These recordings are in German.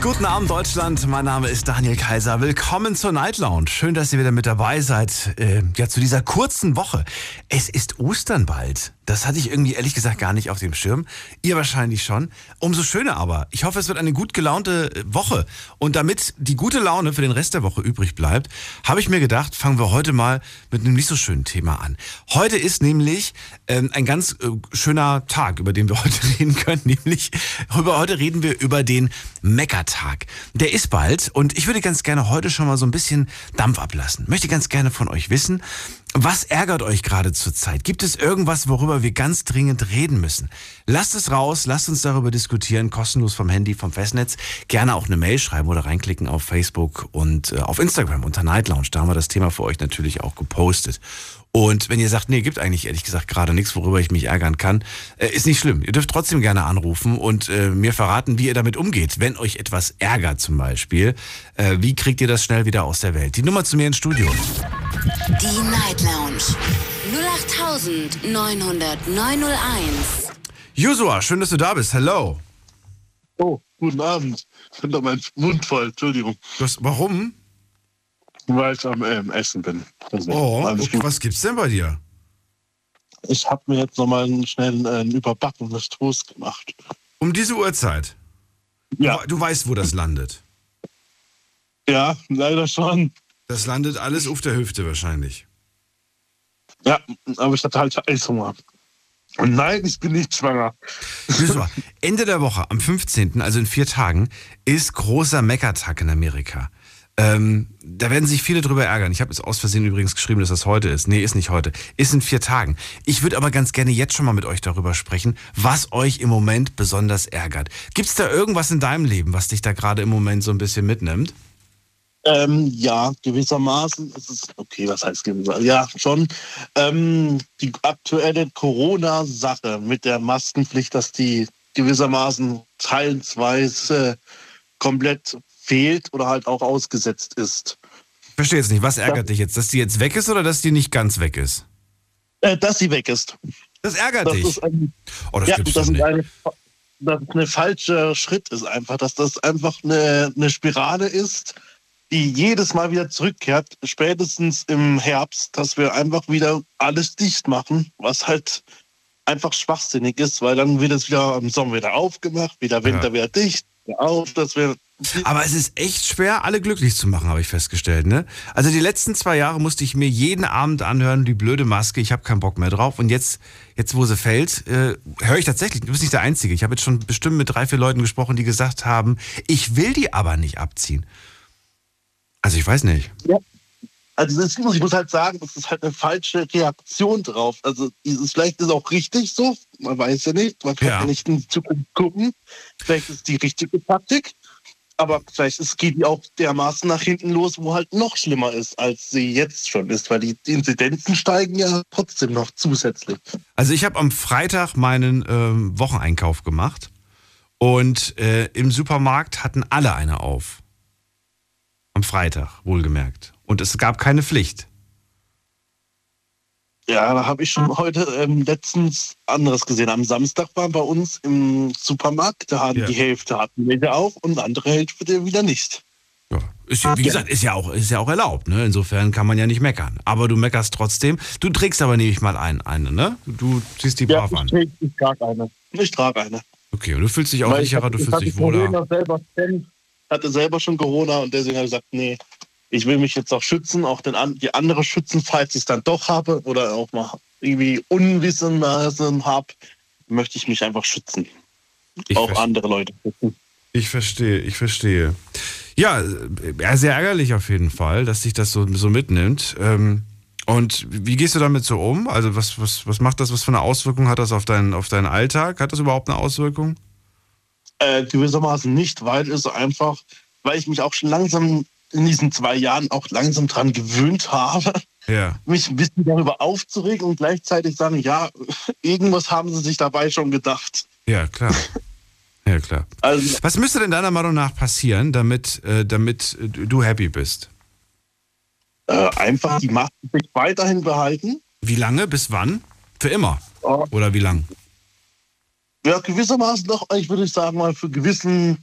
Guten Abend, Deutschland. Mein Name ist Daniel Kaiser. Willkommen zur Night Lounge. Schön, dass ihr wieder mit dabei seid. Äh, ja, zu dieser kurzen Woche. Es ist Ostern bald. Das hatte ich irgendwie ehrlich gesagt gar nicht auf dem Schirm. Ihr wahrscheinlich schon. Umso schöner aber. Ich hoffe, es wird eine gut gelaunte äh, Woche. Und damit die gute Laune für den Rest der Woche übrig bleibt, habe ich mir gedacht, fangen wir heute mal mit einem nicht so schönen Thema an. Heute ist nämlich ähm, ein ganz äh, schöner Tag, über den wir heute reden können. Nämlich, über, heute reden wir über den Meckertag. Der ist bald und ich würde ganz gerne heute schon mal so ein bisschen Dampf ablassen. Möchte ganz gerne von euch wissen, was ärgert euch gerade zur Zeit? Gibt es irgendwas, worüber wir ganz dringend reden müssen? Lasst es raus, lasst uns darüber diskutieren, kostenlos vom Handy, vom Festnetz. Gerne auch eine Mail schreiben oder reinklicken auf Facebook und äh, auf Instagram unter Night Lounge. Da haben wir das Thema für euch natürlich auch gepostet. Und wenn ihr sagt, nee, gibt eigentlich ehrlich gesagt gerade nichts, worüber ich mich ärgern kann, äh, ist nicht schlimm. Ihr dürft trotzdem gerne anrufen und äh, mir verraten, wie ihr damit umgeht, wenn euch etwas ärgert zum Beispiel. Äh, wie kriegt ihr das schnell wieder aus der Welt? Die Nummer zu mir ins Studio. Die Night Lounge. 0890901. Josua, schön, dass du da bist. Hello. Oh, guten Abend. Ich bin doch mein Mund voll, Entschuldigung, Das, warum? Weil ich am ähm, Essen bin. Also, Oh, okay, was gibt's denn bei dir? Ich habe mir jetzt nochmal einen schnellen äh, überbackenes Toast gemacht. Um diese Uhrzeit. Ja, Du weißt, wo das landet. ja, leider schon. Das landet alles auf der Hüfte wahrscheinlich. Ja, aber ich hatte halt Eishunger. Und nein, ich bin nicht schwanger. Ende der Woche, am 15., also in vier Tagen, ist großer Meckertag in Amerika. Ähm, da werden sich viele drüber ärgern. Ich habe jetzt aus Versehen übrigens geschrieben, dass das heute ist. Nee, ist nicht heute. Ist in vier Tagen. Ich würde aber ganz gerne jetzt schon mal mit euch darüber sprechen, was euch im Moment besonders ärgert. Gibt es da irgendwas in deinem Leben, was dich da gerade im Moment so ein bisschen mitnimmt? Ähm, ja, gewissermaßen ist es, okay, was heißt gewissermaßen? Ja, schon. Ähm, die aktuelle Corona-Sache mit der Maskenpflicht, dass die gewissermaßen teilweise komplett fehlt oder halt auch ausgesetzt ist. Verstehe jetzt nicht. Was ärgert dich jetzt? Dass die jetzt weg ist oder dass die nicht ganz weg ist? Äh, dass sie weg ist. Das ärgert Das dich. ist ein, oh, das ja, gibt's das ist nicht. eine, dass es eine falsche Schritt ist einfach, dass das einfach eine, eine Spirale ist, die jedes Mal wieder zurückkehrt, spätestens im Herbst, dass wir einfach wieder alles dicht machen, was halt einfach schwachsinnig ist, weil dann wird es wieder im Sommer wieder aufgemacht, wieder Winter Ja. wieder dicht, auf, dass wir Aber es ist echt schwer, alle glücklich zu machen, habe ich festgestellt. Ne? Also die letzten zwei Jahre musste ich mir jeden Abend anhören, die blöde Maske, ich habe keinen Bock mehr drauf. Und jetzt, jetzt wo sie fällt, äh, höre ich tatsächlich, du bist nicht der Einzige. Ich habe jetzt schon bestimmt mit drei, vier Leuten gesprochen, die gesagt haben, ich will die aber nicht abziehen. Also ich weiß nicht. Also das, ich muss halt sagen, das ist halt eine falsche Reaktion drauf. Also dieses, vielleicht ist es auch richtig so, man weiß ja nicht, man kann Ja. nicht in die Zukunft gucken. Vielleicht ist die richtige Taktik, aber vielleicht ist, geht die auch dermaßen nach hinten los, wo halt noch schlimmer ist, als sie jetzt schon ist, weil die, die Inzidenzen steigen ja trotzdem noch zusätzlich. Also ich habe am Freitag meinen ähm, Wocheneinkauf gemacht und äh, im Supermarkt hatten alle eine auf. Am Freitag, wohlgemerkt. Und es gab keine Pflicht. Ja, da habe ich schon heute ähm, letztens anderes gesehen. Am Samstag war bei uns im Supermarkt, da hatten Ja. die Hälfte hatten wieder auf und andere Hälfte wieder nicht. Ja, ist ja, wie gesagt, ist ja auch, ist ja auch erlaubt, ne? Insofern kann man ja nicht meckern. Aber du meckerst trotzdem. Du trägst aber nämlich mal ein, eine, ne? Du ziehst die Ja, brav ich, an. trage- ich trage eine. Ich trage eine. Okay, und du fühlst dich auch Weil ich sicherer, hatte- du ich fühlst dich wohler. Corona selber, hatte selber schon Corona und deswegen habe ich gesagt, nee, ich will mich jetzt auch schützen, auch den, die andere schützen, falls ich es dann doch habe oder auch mal irgendwie Unwissenmaßen habe, möchte ich mich einfach schützen. Ich, auch andere Leute schützen. ich verstehe, ich verstehe. Ja, sehr ärgerlich auf jeden Fall, dass dich das so, so mitnimmt. Ähm, und wie gehst du damit so um? Also was, was, was macht das, was für eine Auswirkung hat das auf deinen, auf deinen Alltag? Hat das überhaupt eine Auswirkung? Äh, gewissermaßen nicht, weil es einfach, weil ich mich auch schon langsam in diesen zwei Jahren auch langsam dran gewöhnt habe, Ja. mich ein bisschen darüber aufzuregen und gleichzeitig sagen, ja, irgendwas haben sie sich dabei schon gedacht. Ja, klar. Ja, klar. Also, Was müsste denn deiner Meinung nach passieren, damit, äh, damit äh, du happy bist? äh, einfach die Macht sich weiterhin behalten. Wie lange? Bis wann? Für immer? Oder wie lang? Ja, gewissermaßen doch, ich würde sagen, mal für gewissen,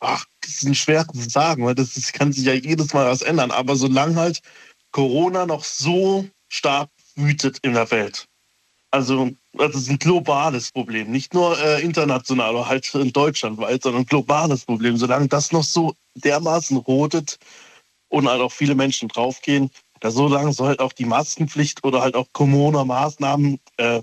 ach, das ist schwer zu sagen, weil das ist, kann sich ja jedes Mal was ändern. Aber solange halt Corona noch so stark wütet in der Welt. Also, das ist ein globales Problem. Nicht nur äh, international oder halt in Deutschland weit, sondern ein globales Problem. Solange das noch so dermaßen rotet und halt auch viele Menschen draufgehen, da so lange soll halt auch die Maskenpflicht oder halt auch Corona-Maßnahmen äh,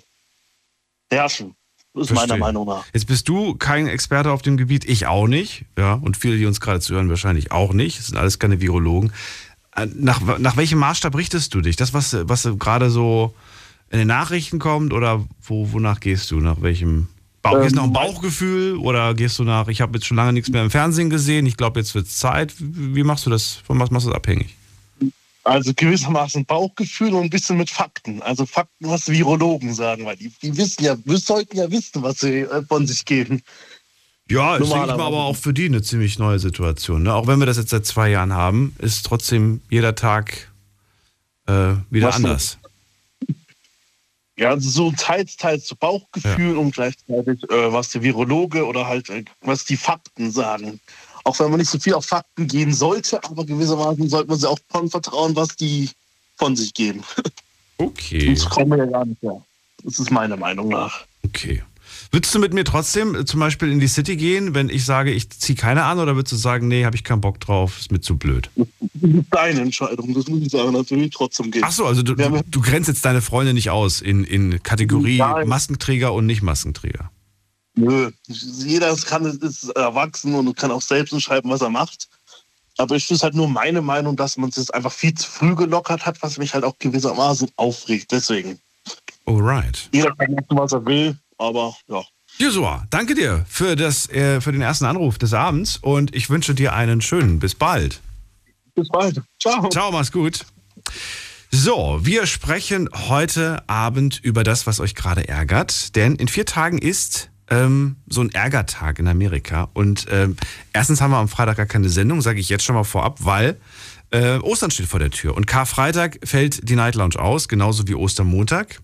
herrschen. Das ist Verstehe. meiner Meinung nach. Jetzt bist du kein Experte auf dem Gebiet, ich auch nicht. Ja, und viele, die uns gerade zuhören, wahrscheinlich auch nicht. Das sind alles keine Virologen. Äh, Nach, nach welchem Maßstab richtest du dich? Das, was, was gerade so in den Nachrichten kommt oder wo, wonach gehst du? Nach welchem Bauch? Ähm, gehst du nach dem Bauchgefühl oder gehst du nach, ich habe jetzt schon lange nichts mehr im Fernsehen gesehen, ich glaube, jetzt wird es Zeit. Wie machst du das? Von was machst du das abhängig? Also gewissermaßen Bauchgefühl und ein bisschen mit Fakten. Also Fakten, was Virologen sagen, weil die, die wissen ja, wir sollten ja wissen, was sie äh, von sich geben. Ja, ist, denke ich mal, aber auch für die eine ziemlich neue Situation. Ne? Auch wenn wir das jetzt seit zwei Jahren haben, ist trotzdem jeder Tag äh, wieder Was anders. Ja, also so teils, teils so Bauchgefühl und gleichzeitig, äh, was der Virologe oder halt, äh, was die Fakten sagen. Auch wenn man nicht so viel auf Fakten gehen sollte, aber gewissermaßen sollte man sie auch von vertrauen, was die von sich geben. Okay, Sonst kommen wir ja gar nicht her. Das ist meiner Meinung nach. okay. Würdest du mit mir trotzdem äh, zum Beispiel in die City gehen, wenn ich sage, ich ziehe keine an, oder würdest du sagen, nee, habe ich keinen Bock drauf, ist mir zu blöd? Das ist deine Entscheidung, das muss ich sagen, natürlich trotzdem gehen. Ach so, also du, du, du grenzt jetzt deine Freunde nicht aus in, in Kategorie Nein. Maskenträger und Nicht-Maskenträger. Nö, jeder kann, ist erwachsen und kann auch selbst entscheiden, was er macht. Aber ich finde halt nur meine Meinung, dass man es einfach viel zu früh gelockert hat, was mich halt auch gewissermaßen aufregt. Deswegen. Alright. Jeder kann machen, was er will, aber ja. Jesua, danke dir für, das, äh, für den ersten Anruf des Abends und ich wünsche dir einen schönen. Bis bald. Bis bald. Ciao. Ciao, mach's gut. So, wir sprechen heute Abend über das, was euch gerade ärgert. Denn in vier Tagen ist ähm, so ein Ärgertag in Amerika. Und ähm, erstens haben wir am Freitag gar keine Sendung, sage ich jetzt schon mal vorab, weil äh, Ostern steht vor der Tür. Und Karfreitag fällt die Night Lounge aus, genauso wie Ostermontag.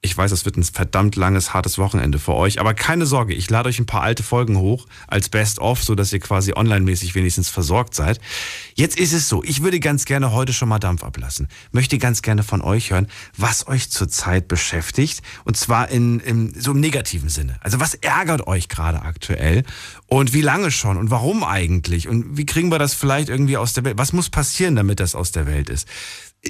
Ich weiß, es wird ein verdammt langes, hartes Wochenende für euch, aber keine Sorge, ich lade euch ein paar alte Folgen hoch als Best-of, sodass ihr quasi online-mäßig wenigstens versorgt seid. Jetzt ist es so, ich würde ganz gerne heute schon mal Dampf ablassen. Möchte ganz gerne von euch hören, was euch zurzeit beschäftigt und zwar in, in so im negativen Sinne. Also was ärgert euch gerade aktuell und wie lange schon und warum eigentlich und wie kriegen wir das vielleicht irgendwie aus der Welt? Was muss passieren, damit das aus der Welt ist?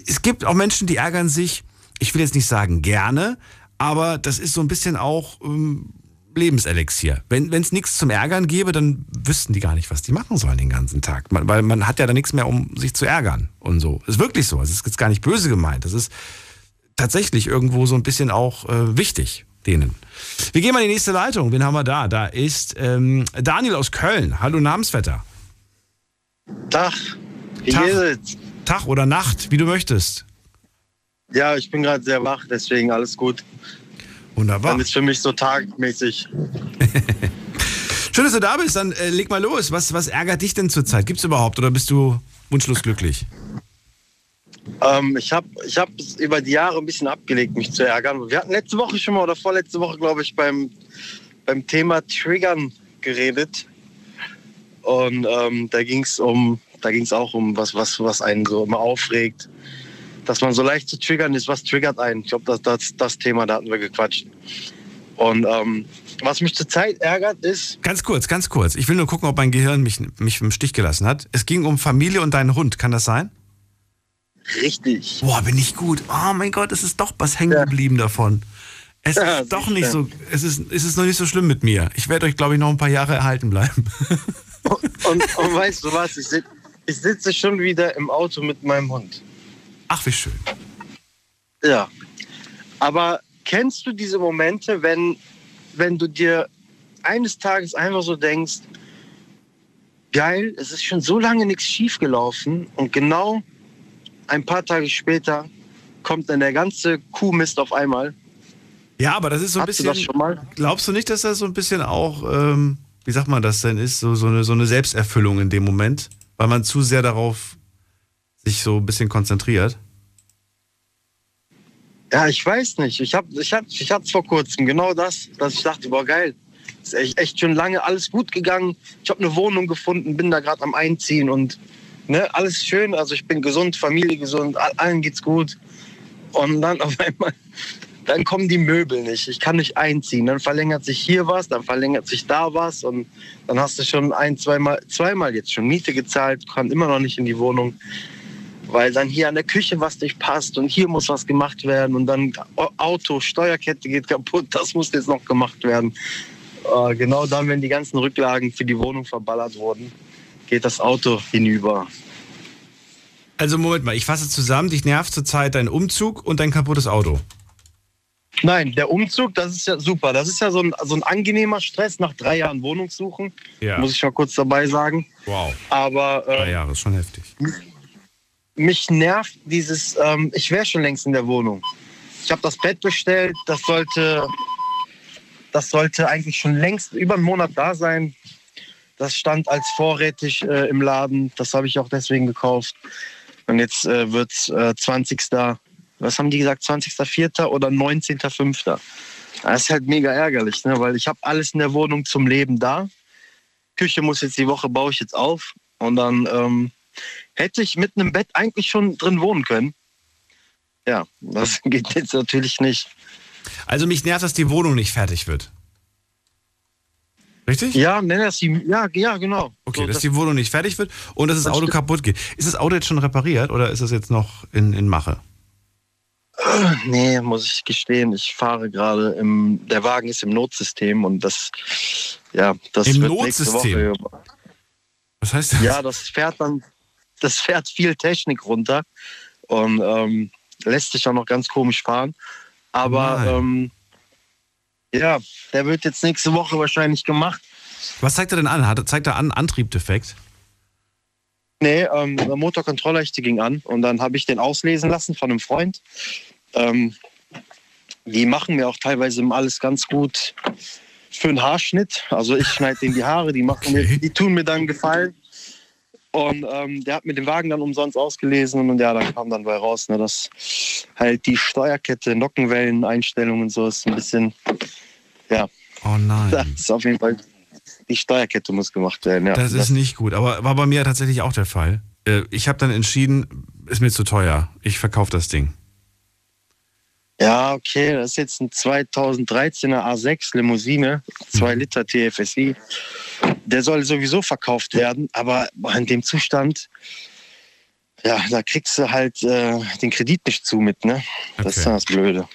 Es gibt auch Menschen, die ärgern sich ich will jetzt nicht sagen gerne, aber das ist so ein bisschen auch ähm, Lebenselixier. Wenn es nichts zum Ärgern gäbe, dann wüssten die gar nicht, was die machen sollen den ganzen Tag. Man, weil man hat ja da nichts mehr, um sich zu ärgern und so. Ist wirklich so. Es ist jetzt gar nicht böse gemeint. Das ist tatsächlich irgendwo so ein bisschen auch äh, wichtig denen. Wir gehen mal in die nächste Leitung. Wen haben wir da? Da ist ähm, Daniel aus Köln. Hallo Namensvetter. Tag, wie Tag. Tag oder Nacht, wie du möchtest. Ja, ich bin gerade sehr wach, deswegen alles gut. Wunderbar. Dann ist für mich so tagmäßig. Schön, dass du da bist. Dann äh, leg mal los. Was, was ärgert dich denn zurzeit? Gibt's überhaupt oder bist du wunschlos glücklich? Ähm, ich habe ich hab es über die Jahre ein bisschen abgelegt, mich zu ärgern. Wir hatten letzte Woche schon mal oder vorletzte Woche, glaube ich, beim, beim Thema Triggern geredet. Und ähm, da ging es um, da ging es auch um was, was, was einen so immer aufregt. Dass man so leicht zu triggern ist, was triggert einen? Ich glaube, das, das, das Thema, da hatten wir gequatscht. Und ähm, was mich zurzeit ärgert, ist, Ganz kurz, ganz kurz. Ich will nur gucken, ob mein Gehirn mich, mich im Stich gelassen hat. Es ging um Familie und deinen Hund. Kann das sein? richtig. Boah, bin ich gut. Oh mein Gott, es ist doch was hängen geblieben davon. Es Ja, ist doch nicht so, es ist, es ist noch nicht so schlimm mit mir. Ich werde euch, glaube ich, noch ein paar Jahre erhalten bleiben. Und, und weißt du was? Ich, sit, ich sitze schon wieder im Auto mit meinem Hund. Ach, wie schön. Ja. Aber kennst du diese Momente, wenn, wenn du dir eines Tages einfach so denkst, geil, es ist schon so lange nichts schiefgelaufen und genau ein paar Tage später kommt dann der ganze Kuhmist auf einmal. Ja, aber das ist so ein Hast du bisschen. das schon mal? Glaubst du nicht, dass das so ein bisschen auch ähm, wie sagt man das denn ist, so, so, eine, so eine Selbsterfüllung in dem Moment, weil man zu sehr darauf sich so ein bisschen konzentriert? Ja, ich weiß nicht. Ich, hab, ich, hab, ich es vor kurzem genau das, dass ich dachte, boah, geil. Ist echt, echt schon lange alles gut gegangen. Ich habe eine Wohnung gefunden, bin da gerade am Einziehen und ne, alles schön. Also ich bin gesund, Familie gesund, allen geht's gut. Und dann auf einmal, dann kommen die Möbel nicht. Ich kann nicht einziehen. Dann verlängert sich hier was, dann verlängert sich da was und dann hast du schon ein, zweimal, zweimal jetzt schon Miete gezahlt, kann immer noch nicht in die Wohnung weil dann hier an der Küche was nicht passt und hier muss was gemacht werden und dann Auto, Steuerkette geht kaputt, das muss jetzt noch gemacht werden. Äh, genau dann, wenn die ganzen Rücklagen für die Wohnung verballert wurden, geht das Auto hinüber. Also Moment mal, ich fasse zusammen, dich nervt zurzeit dein Umzug und dein kaputtes Auto. Nein, der Umzug, das ist ja super. Das ist ja so ein, so ein angenehmer Stress nach drei Jahren Wohnungssuchen. Ja. Muss ich mal kurz dabei sagen. Wow. Aber. Äh, drei Jahre ist schon heftig mich nervt dieses, ähm, ich wäre schon längst in der Wohnung. Ich habe das Bett bestellt, das sollte, das sollte eigentlich schon längst über einen Monat da sein. Das stand als vorrätig äh, im Laden, das habe ich auch deswegen gekauft. Und jetzt äh, wird es äh, 20. Was haben die gesagt? 20.04. oder 19.05. Das ist halt mega ärgerlich, ne? weil ich habe alles in der Wohnung zum Leben da. Küche muss jetzt die Woche, baue ich jetzt auf. Und dann ähm, hätte ich mit einem Bett eigentlich schon drin wohnen können. Ja, das geht jetzt natürlich nicht. Also mich nervt, dass die Wohnung nicht fertig wird. Richtig? Ja, nenn das die, ja, ja, genau. Okay, so, dass das die Wohnung nicht fertig wird und dass das, das Auto stimmt. kaputt geht. Ist das Auto jetzt schon repariert oder ist das jetzt noch in, in Mache? Nee, muss ich gestehen. Ich fahre gerade im, der Wagen ist im Notsystem und das, ja, das Im Notsystem? Woche. Was heißt das? Ja, das fährt dann, das fährt viel Technik runter und ähm, lässt sich auch noch ganz komisch fahren. Aber ähm, ja, der wird jetzt nächste Woche wahrscheinlich gemacht. Was zeigt er denn an? Hat, zeigt er an Antriebdefekt? Nee, ähm, der Motorkontrollleuchte ging an und dann habe ich den auslesen lassen von einem Freund. Ähm, die machen mir auch teilweise alles ganz gut für einen Haarschnitt. Also ich schneide denen die Haare, die, machen okay. mir, die tun mir dann Gefallen. Und ähm, der hat mir den Wagen dann umsonst ausgelesen und ja, dann kam dann bei raus, ne, dass halt die Steuerkette, Nockenwellen, Einstellungen und so ist ein bisschen, ja. Oh nein. Das ist auf jeden Fall, die Steuerkette muss gemacht werden, ja. Das ist das, nicht gut, aber war bei mir tatsächlich auch der Fall. Äh, ich habe dann entschieden, ist mir zu teuer, ich verkaufe das Ding. Ja, okay, das ist jetzt ein 2013er A6 Limousine, 2 mhm. Liter TFSI. Der soll sowieso verkauft werden, aber in dem Zustand, ja, da kriegst du halt äh, den Kredit nicht zu mit, ne? Das okay. ist dann das Blöde.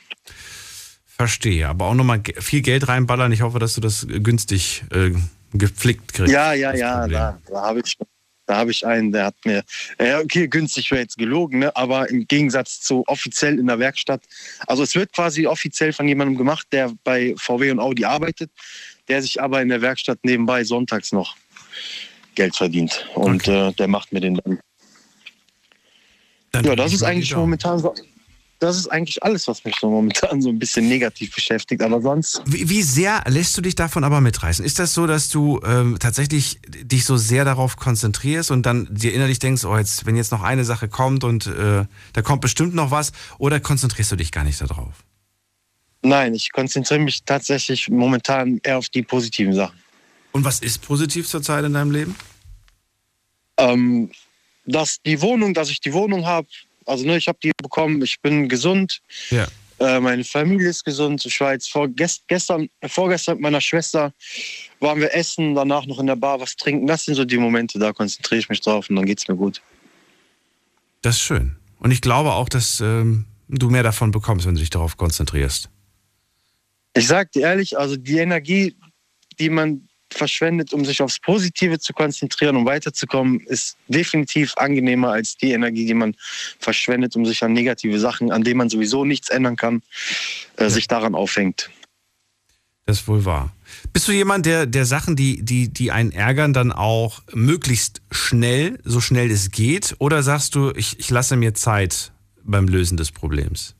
Verstehe, aber auch nochmal viel Geld reinballern. Ich hoffe, dass du das günstig äh, gepflegt kriegst. Ja, ja, ja, da, da habe ich da habe ich einen, der hat mir, ja, okay, günstig wäre jetzt gelogen, ne? aber im Gegensatz zu offiziell in der Werkstatt. Also es wird quasi offiziell von jemandem gemacht, der bei VW und Audi arbeitet, der sich aber in der Werkstatt nebenbei sonntags noch Geld verdient. Und okay. äh, der macht mir den dann. dann ja, das ist eigentlich momentan so das ist eigentlich alles, was mich so momentan so ein bisschen negativ beschäftigt. Aber sonst. Wie, wie sehr lässt du dich davon aber mitreißen? Ist das so, dass du ähm, tatsächlich dich so sehr darauf konzentrierst und dann dir innerlich denkst, oh, jetzt, wenn jetzt noch eine Sache kommt und äh, da kommt bestimmt noch was, oder konzentrierst du dich gar nicht darauf? Nein, ich konzentriere mich tatsächlich momentan eher auf die positiven Sachen. Und was ist positiv zurzeit in deinem Leben? Ähm, dass die Wohnung, dass ich die Wohnung habe, also ne, ich habe die bekommen, ich bin gesund. Ja. Äh, meine Familie ist gesund. Ich war jetzt vor, gestern, vorgestern mit meiner Schwester, waren wir essen, danach noch in der Bar was trinken. Das sind so die Momente, da konzentriere ich mich drauf und dann geht es mir gut. Das ist schön. Und ich glaube auch, dass ähm, du mehr davon bekommst, wenn du dich darauf konzentrierst. Ich sage dir ehrlich, also die Energie, die man verschwendet, um sich aufs Positive zu konzentrieren, um weiterzukommen, ist definitiv angenehmer als die Energie, die man verschwendet, um sich an negative Sachen, an denen man sowieso nichts ändern kann, äh, ja. sich daran aufhängt. Das ist wohl wahr. Bist du jemand, der, der Sachen, die, die, die einen ärgern, dann auch möglichst schnell, so schnell es geht? Oder sagst du, ich, ich lasse mir Zeit beim Lösen des Problems?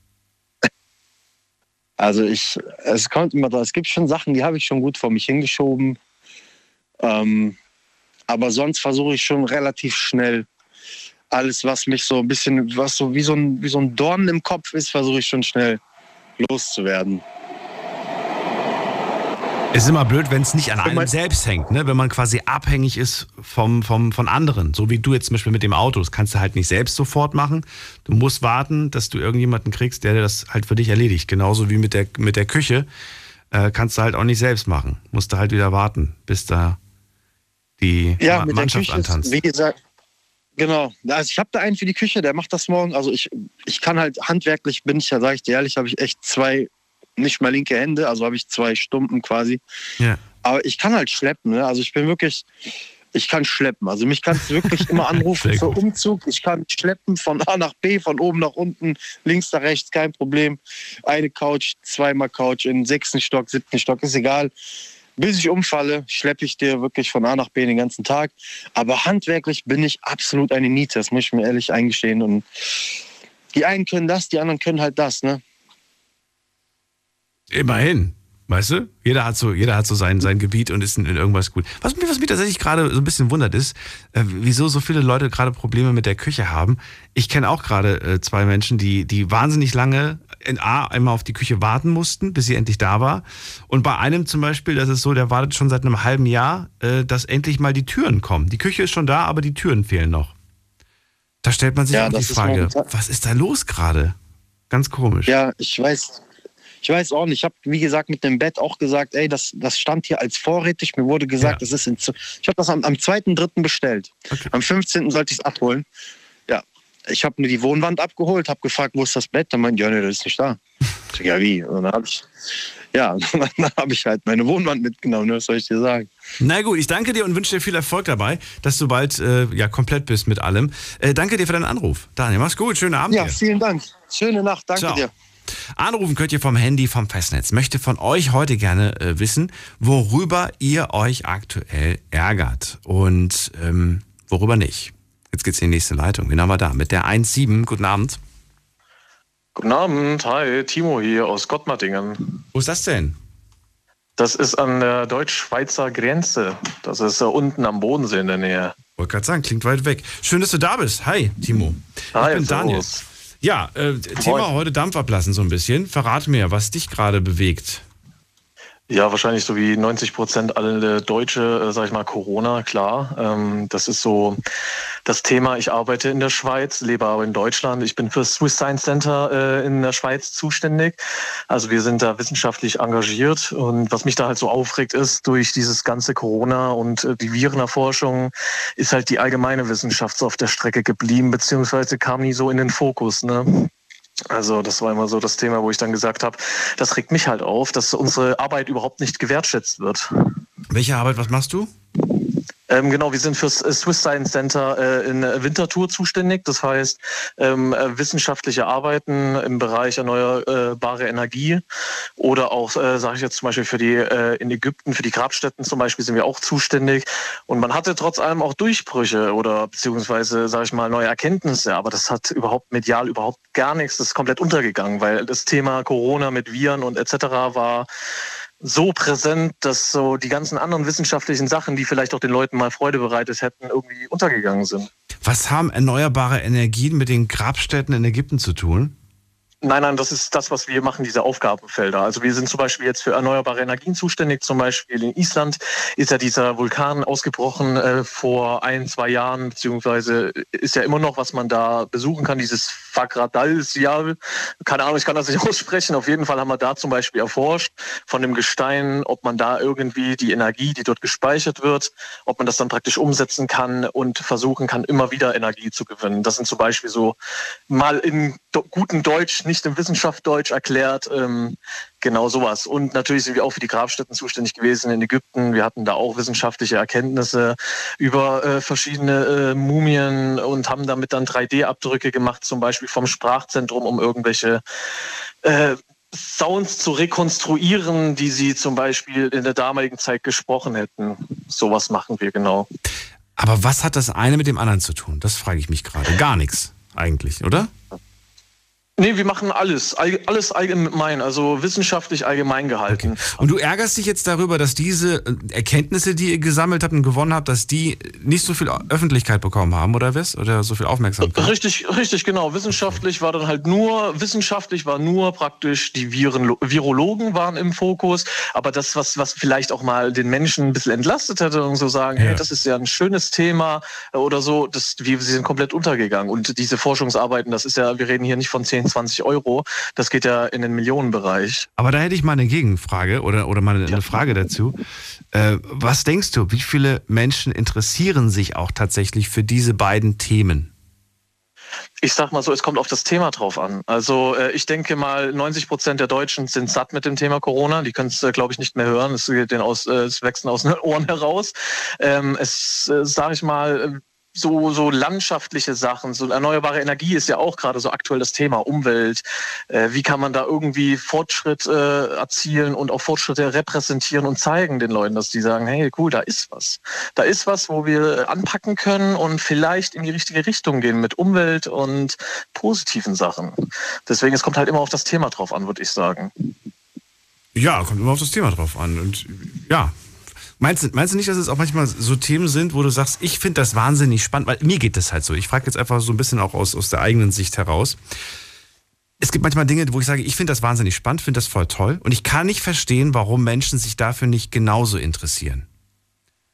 Also ich, es kommt immer da, es gibt schon Sachen, die habe ich schon gut vor mich hingeschoben. Ähm, aber sonst versuche ich schon relativ schnell alles, was mich so ein bisschen, was so wie so ein, wie so ein Dorn im Kopf ist, versuche ich schon schnell loszuwerden. Es ist immer blöd, wenn es nicht an einem selbst hängt, ne? wenn man quasi abhängig ist vom, vom, von anderen. So wie du jetzt zum Beispiel mit dem Auto. Das kannst du halt nicht selbst sofort machen. Du musst warten, dass du irgendjemanden kriegst, der das halt für dich erledigt. Genauso wie mit der, mit der Küche. Äh, kannst du halt auch nicht selbst machen. Musst du halt wieder warten, bis da die ja, Ma mit Mannschaft der Küche antanzt. Ist, wie gesagt, genau. Also ich habe da einen für die Küche, der macht das morgen. Also ich, ich kann halt handwerklich, bin ich ja, sage ich dir ehrlich, habe ich echt zwei nicht mal linke Hände, also habe ich zwei Stumpen quasi. Ja. Aber ich kann halt schleppen, ne? Also ich bin wirklich, ich kann schleppen. Also mich kannst du wirklich immer anrufen für. Umzug. Ich kann schleppen von A nach B, von oben nach unten, links nach rechts, kein Problem. Eine Couch, zweimal Couch, in sechsten Stock, siebten Stock, ist egal. Bis ich umfalle, schleppe ich dir wirklich von A nach B den ganzen Tag. Aber handwerklich bin ich absolut eine Niete, das muss ich mir ehrlich eingestehen. Und die einen können das, die anderen können halt das, ne? Immerhin. Weißt du? Jeder hat so, jeder hat so sein, sein Gebiet und ist in, irgendwas gut. Was mich, was mich tatsächlich gerade so ein bisschen wundert ist, äh, wieso so viele Leute gerade Probleme mit der Küche haben. Ich kenne auch gerade äh, zwei Menschen, die, die wahnsinnig lange in A einmal auf die Küche warten mussten, bis sie endlich da war. Und bei einem zum Beispiel, das ist so, der wartet schon seit einem halben Jahr, äh, dass endlich mal die Türen kommen. Die Küche ist schon da, aber die Türen fehlen noch. Da stellt man sich Ja, auch die ist Frage, momentan- was ist da los gerade? Ganz komisch. Ja, ich weiß. Ich weiß auch nicht. Ich habe, wie gesagt, mit dem Bett auch gesagt, ey, das, das stand hier als vorrätig. Mir wurde gesagt, Ja. das ist in, ich habe das am, am 2.3. bestellt. Okay. Am 15. sollte ich es abholen. Ich habe mir die Wohnwand abgeholt, habe gefragt, wo ist das Bett? Dann meinte, ja, nee, das ist nicht da. Ich sag, ja, wie? Und dann habe ich, ja, dann habe ich halt meine Wohnwand mitgenommen. ne? Was soll ich dir sagen? Na gut, ich danke dir und wünsche dir viel Erfolg dabei, dass du bald äh, ja komplett bist mit allem. Äh, danke dir für deinen Anruf. Daniel, mach's gut, schönen Abend Ja, dir. vielen Dank. Schöne Nacht. Danke Ciao. dir. Anrufen könnt ihr vom Handy, vom Festnetz. Möchte von euch heute gerne äh, wissen, worüber ihr euch aktuell ärgert und ähm, worüber nicht. Jetzt geht's in die nächste Leitung. Wen haben wir da? Mit der 1.7. Guten Abend. Guten Abend, hi, Timo hier aus Gottmartingen. Wo ist das denn? Das ist an der deutsch-schweizer Grenze. Das ist äh, unten am Bodensee in der Nähe. Wollte gerade sagen, klingt weit weg. Schön, dass du da bist. Hi, Timo. Hi, ich bin Daniel. Ja, äh, Thema heute Dampf ablassen so ein bisschen. Verrate mir, was dich gerade bewegt. Ja, wahrscheinlich so wie 90 Prozent alle Deutsche, äh, sag ich mal, Corona, klar. Ähm, das ist so das Thema. Ich arbeite in der Schweiz, lebe aber in Deutschland. Ich bin für Swiss Science Center äh, in der Schweiz zuständig. Also wir sind da wissenschaftlich engagiert. Und was mich da halt so aufregt, ist, durch dieses ganze Corona und äh, die Virenerforschung ist halt die allgemeine Wissenschaft so auf der Strecke geblieben, beziehungsweise kam nie so in den Fokus. Ne? Also das war immer so das Thema, wo ich dann gesagt habe, das regt mich halt auf, dass unsere Arbeit überhaupt nicht gewertschätzt wird. Welche Arbeit, was machst du? Ähm, genau, wir sind fürs äh, Swiss Science Center äh, in äh, Winterthur zuständig. Das heißt, ähm, äh, wissenschaftliche Arbeiten im Bereich erneuerbare Energie oder auch, äh, sage ich jetzt zum Beispiel für die äh, in Ägypten, für die Grabstätten zum Beispiel sind wir auch zuständig. Und man hatte trotz allem auch Durchbrüche oder beziehungsweise, sage ich mal, neue Erkenntnisse. Aber das hat überhaupt medial überhaupt gar nichts. Das ist komplett untergegangen, weil das Thema Corona mit Viren und etc. war so präsent, dass so die ganzen anderen wissenschaftlichen Sachen, die vielleicht auch den Leuten mal Freude bereitet hätten, irgendwie untergegangen sind. Was haben erneuerbare Energien mit den Grabstätten in Ägypten zu tun? Nein, nein, das ist das, was wir machen, diese Aufgabenfelder. Also wir sind zum Beispiel jetzt für erneuerbare Energien zuständig. Zum Beispiel in Island ist ja dieser Vulkan ausgebrochen äh, vor ein, zwei Jahren, beziehungsweise ist ja immer noch, was man da besuchen kann, dieses Fagradalsjal. Keine Ahnung, ich kann das nicht aussprechen. Auf jeden Fall haben wir da zum Beispiel erforscht von dem Gestein, ob man da irgendwie die Energie, die dort gespeichert wird, ob man das dann praktisch umsetzen kann und versuchen kann, immer wieder Energie zu gewinnen. Das sind zum Beispiel so mal in do guten Deutsch, nicht im Wissenschaftsdeutsch erklärt, ähm, genau sowas. Und natürlich sind wir auch für die Grabstätten zuständig gewesen in Ägypten. Wir hatten da auch wissenschaftliche Erkenntnisse über äh, verschiedene äh, Mumien und haben damit dann 3D-Abdrücke gemacht, zum Beispiel vom Sprachzentrum, um irgendwelche äh, Sounds zu rekonstruieren, die sie zum Beispiel in der damaligen Zeit gesprochen hätten. Sowas machen wir genau. Aber was hat das eine mit dem anderen zu tun? Das frage ich mich gerade. Gar nichts eigentlich, oder? Nee, wir machen alles. Alles allgemein, also wissenschaftlich allgemein gehalten. Okay. Und du ärgerst dich jetzt darüber, dass diese äh, Erkenntnisse, die ihr gesammelt habt und gewonnen habt, dass die nicht so viel Öffentlichkeit bekommen haben, oder was? Oder so viel Aufmerksamkeit? Richtig, richtig, genau. Wissenschaftlich war dann halt nur, wissenschaftlich war nur praktisch, die Viren, Virologen waren im Fokus. Aber das, was, was vielleicht auch mal den Menschen ein bisschen entlastet hätte und so sagen, ja. hey, das ist ja ein schönes Thema oder so, das, wir, sie sind komplett untergegangen. Und diese Forschungsarbeiten, das ist ja, wir reden hier nicht von 10, 20 Euro, das geht ja in den Millionenbereich. Aber da hätte ich mal eine Gegenfrage oder, oder mal eine, ja. Frage dazu. Äh, was denkst du, wie viele Menschen interessieren sich auch tatsächlich für diese beiden Themen? Ich sag mal so, es kommt auf das Thema drauf an. Also äh, ich denke mal, 90 Prozent der Deutschen sind satt mit dem Thema Corona. Die können es, äh, glaube ich, nicht mehr hören. Es, geht den aus, äh, es wächst aus den Ohren heraus. Ähm, es, äh, sage ich mal, so, so landschaftliche Sachen, so erneuerbare Energie ist ja auch gerade so aktuell das Thema Umwelt. Äh, wie kann man da irgendwie Fortschritt äh, erzielen und auch Fortschritte repräsentieren und zeigen den Leuten, dass die sagen, hey, cool, da ist was. Da ist was, wo wir anpacken können und vielleicht in die richtige Richtung gehen mit Umwelt und positiven Sachen. Deswegen, es kommt halt immer auf das Thema drauf an, würde ich sagen. Ja, kommt immer auf das Thema drauf an. Und ja, Meinst du, meinst du nicht, dass es auch manchmal so Themen sind, wo du sagst, ich finde das wahnsinnig spannend, weil mir geht das halt so. Ich frage jetzt einfach so ein bisschen auch aus, aus der eigenen Sicht heraus. Es gibt manchmal Dinge, wo ich sage, ich finde das wahnsinnig spannend, finde das voll toll und ich kann nicht verstehen, warum Menschen sich dafür nicht genauso interessieren.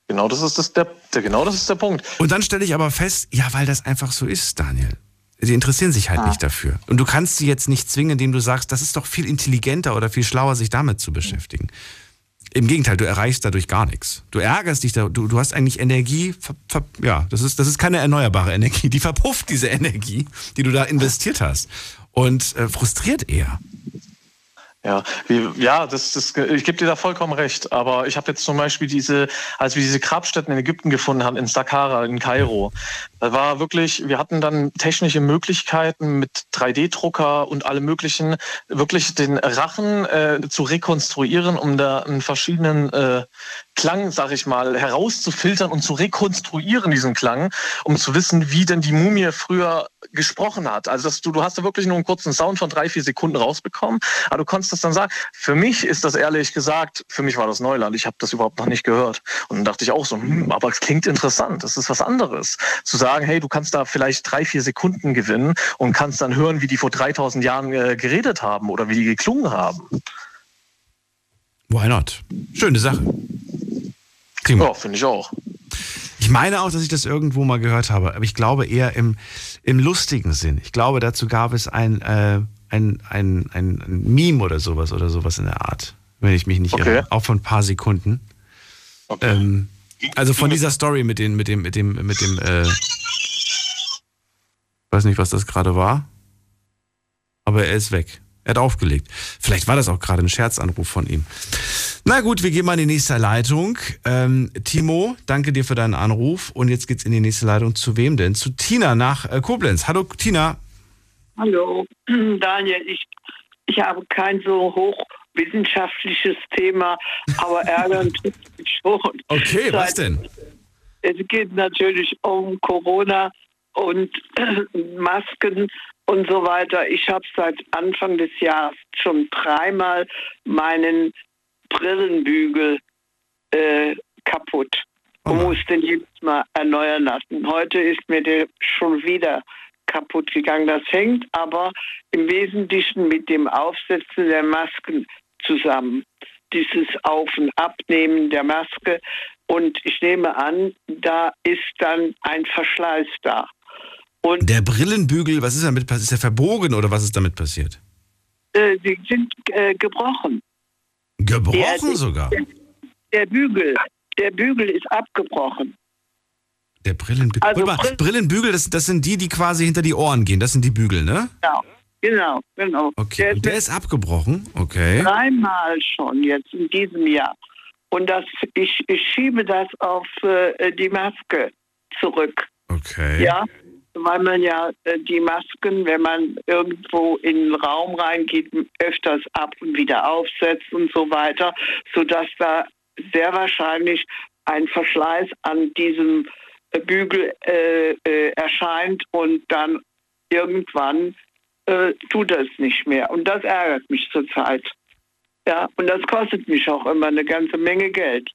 Genau das ist das, der, genau das ist der Punkt. Und dann stelle ich aber fest, ja, weil das einfach so ist, Daniel. Sie interessieren sich halt ah. nicht dafür. Und du kannst sie jetzt nicht zwingen, indem du sagst, das ist doch viel intelligenter oder viel schlauer, sich damit zu beschäftigen. Im Gegenteil, du erreichst dadurch gar nichts. Du ärgerst dich, da, du, du hast eigentlich Energie, ver, ver, ja, das ist, das ist keine erneuerbare Energie, die verpufft diese Energie, die du da investiert hast und äh, frustriert eher. Ja, wie, ja, das, das, ich gebe dir da vollkommen recht. Aber ich habe jetzt zum Beispiel diese, als wir diese Grabstätten in Ägypten gefunden haben, in Saqqara, in Kairo, da war wirklich, wir hatten dann technische Möglichkeiten mit 3D-Drucker und allem möglichen, wirklich den Rachen äh, zu rekonstruieren, um da einen verschiedenen äh, Klang, sag ich mal, herauszufiltern und zu rekonstruieren, diesen Klang, um zu wissen, wie denn die Mumie früher gesprochen hat. Also du, du hast da wirklich nur einen kurzen Sound von drei, vier Sekunden rausbekommen, aber du konntest das dann sagen. Für mich ist das ehrlich gesagt, für mich war das Neuland. Ich habe das überhaupt noch nicht gehört. Und dann dachte ich auch so, hm, aber es klingt interessant, das ist was anderes. Zu sagen, hey, du kannst da vielleicht drei, vier Sekunden gewinnen und kannst dann hören, wie die vor 3000 Jahren äh, geredet haben oder wie die geklungen haben. Why not? Schöne Sache. Prima. Ja, finde ich auch. Ich meine auch, dass ich das irgendwo mal gehört habe, aber ich glaube eher im, im lustigen Sinn. Ich glaube, dazu gab es ein, äh, ein, ein, ein, ein Meme oder sowas oder sowas in der Art, wenn ich mich nicht okay. irre. Auch von ein paar Sekunden. Okay. Ähm, also von dieser Story mit, den, mit dem, mit dem, mit dem, äh, weiß nicht, was das gerade war, aber er ist weg. Er hat aufgelegt. Vielleicht war das auch gerade ein Scherzanruf von ihm. Na gut, wir gehen mal in die nächste Leitung. Ähm, Timo, danke dir für deinen Anruf. Und jetzt geht's in die nächste Leitung. Zu wem denn? Zu Tina nach äh, Koblenz. Hallo, Tina. Hallo, Daniel. Ich, ich habe kein so hochwissenschaftliches Thema, aber ärgern tut mich schon. Okay, was denn? Es geht natürlich um Corona und Masken und so weiter. Ich habe seit Anfang des Jahres schon dreimal meinen Brillenbügel äh, kaputt und oh. muss den jedes Mal erneuern lassen. Heute ist mir der schon wieder kaputt gegangen. Das hängt aber im Wesentlichen mit dem Aufsetzen der Masken zusammen. Dieses Auf- und Abnehmen der Maske. Und ich nehme an, da ist dann ein Verschleiß da. Und der Brillenbügel, was ist damit passiert? Ist er verbogen oder was ist damit passiert? Äh, sie sind äh, gebrochen. Gebrochen der, sogar? Der, der, Bügel, der Bügel ist abgebrochen. Der Brillenbügel. Also mal, Brillenbügel, das, das sind die, die quasi hinter die Ohren gehen. Das sind die Bügel, ne? Genau, genau, genau. Okay, der, und der ist abgebrochen? Okay. Dreimal schon jetzt in diesem Jahr. Und das, ich, ich schiebe das auf äh, die Maske zurück. Okay. Ja, weil man ja äh, die Masken, wenn man irgendwo in den Raum reingeht, öfters ab und wieder aufsetzt und so weiter, sodass da sehr wahrscheinlich ein Verschleiß an diesem äh, Bügel äh, äh, erscheint und dann irgendwann äh, tut es nicht mehr. Und das ärgert mich zurzeit. Ja, und das kostet mich auch immer eine ganze Menge Geld.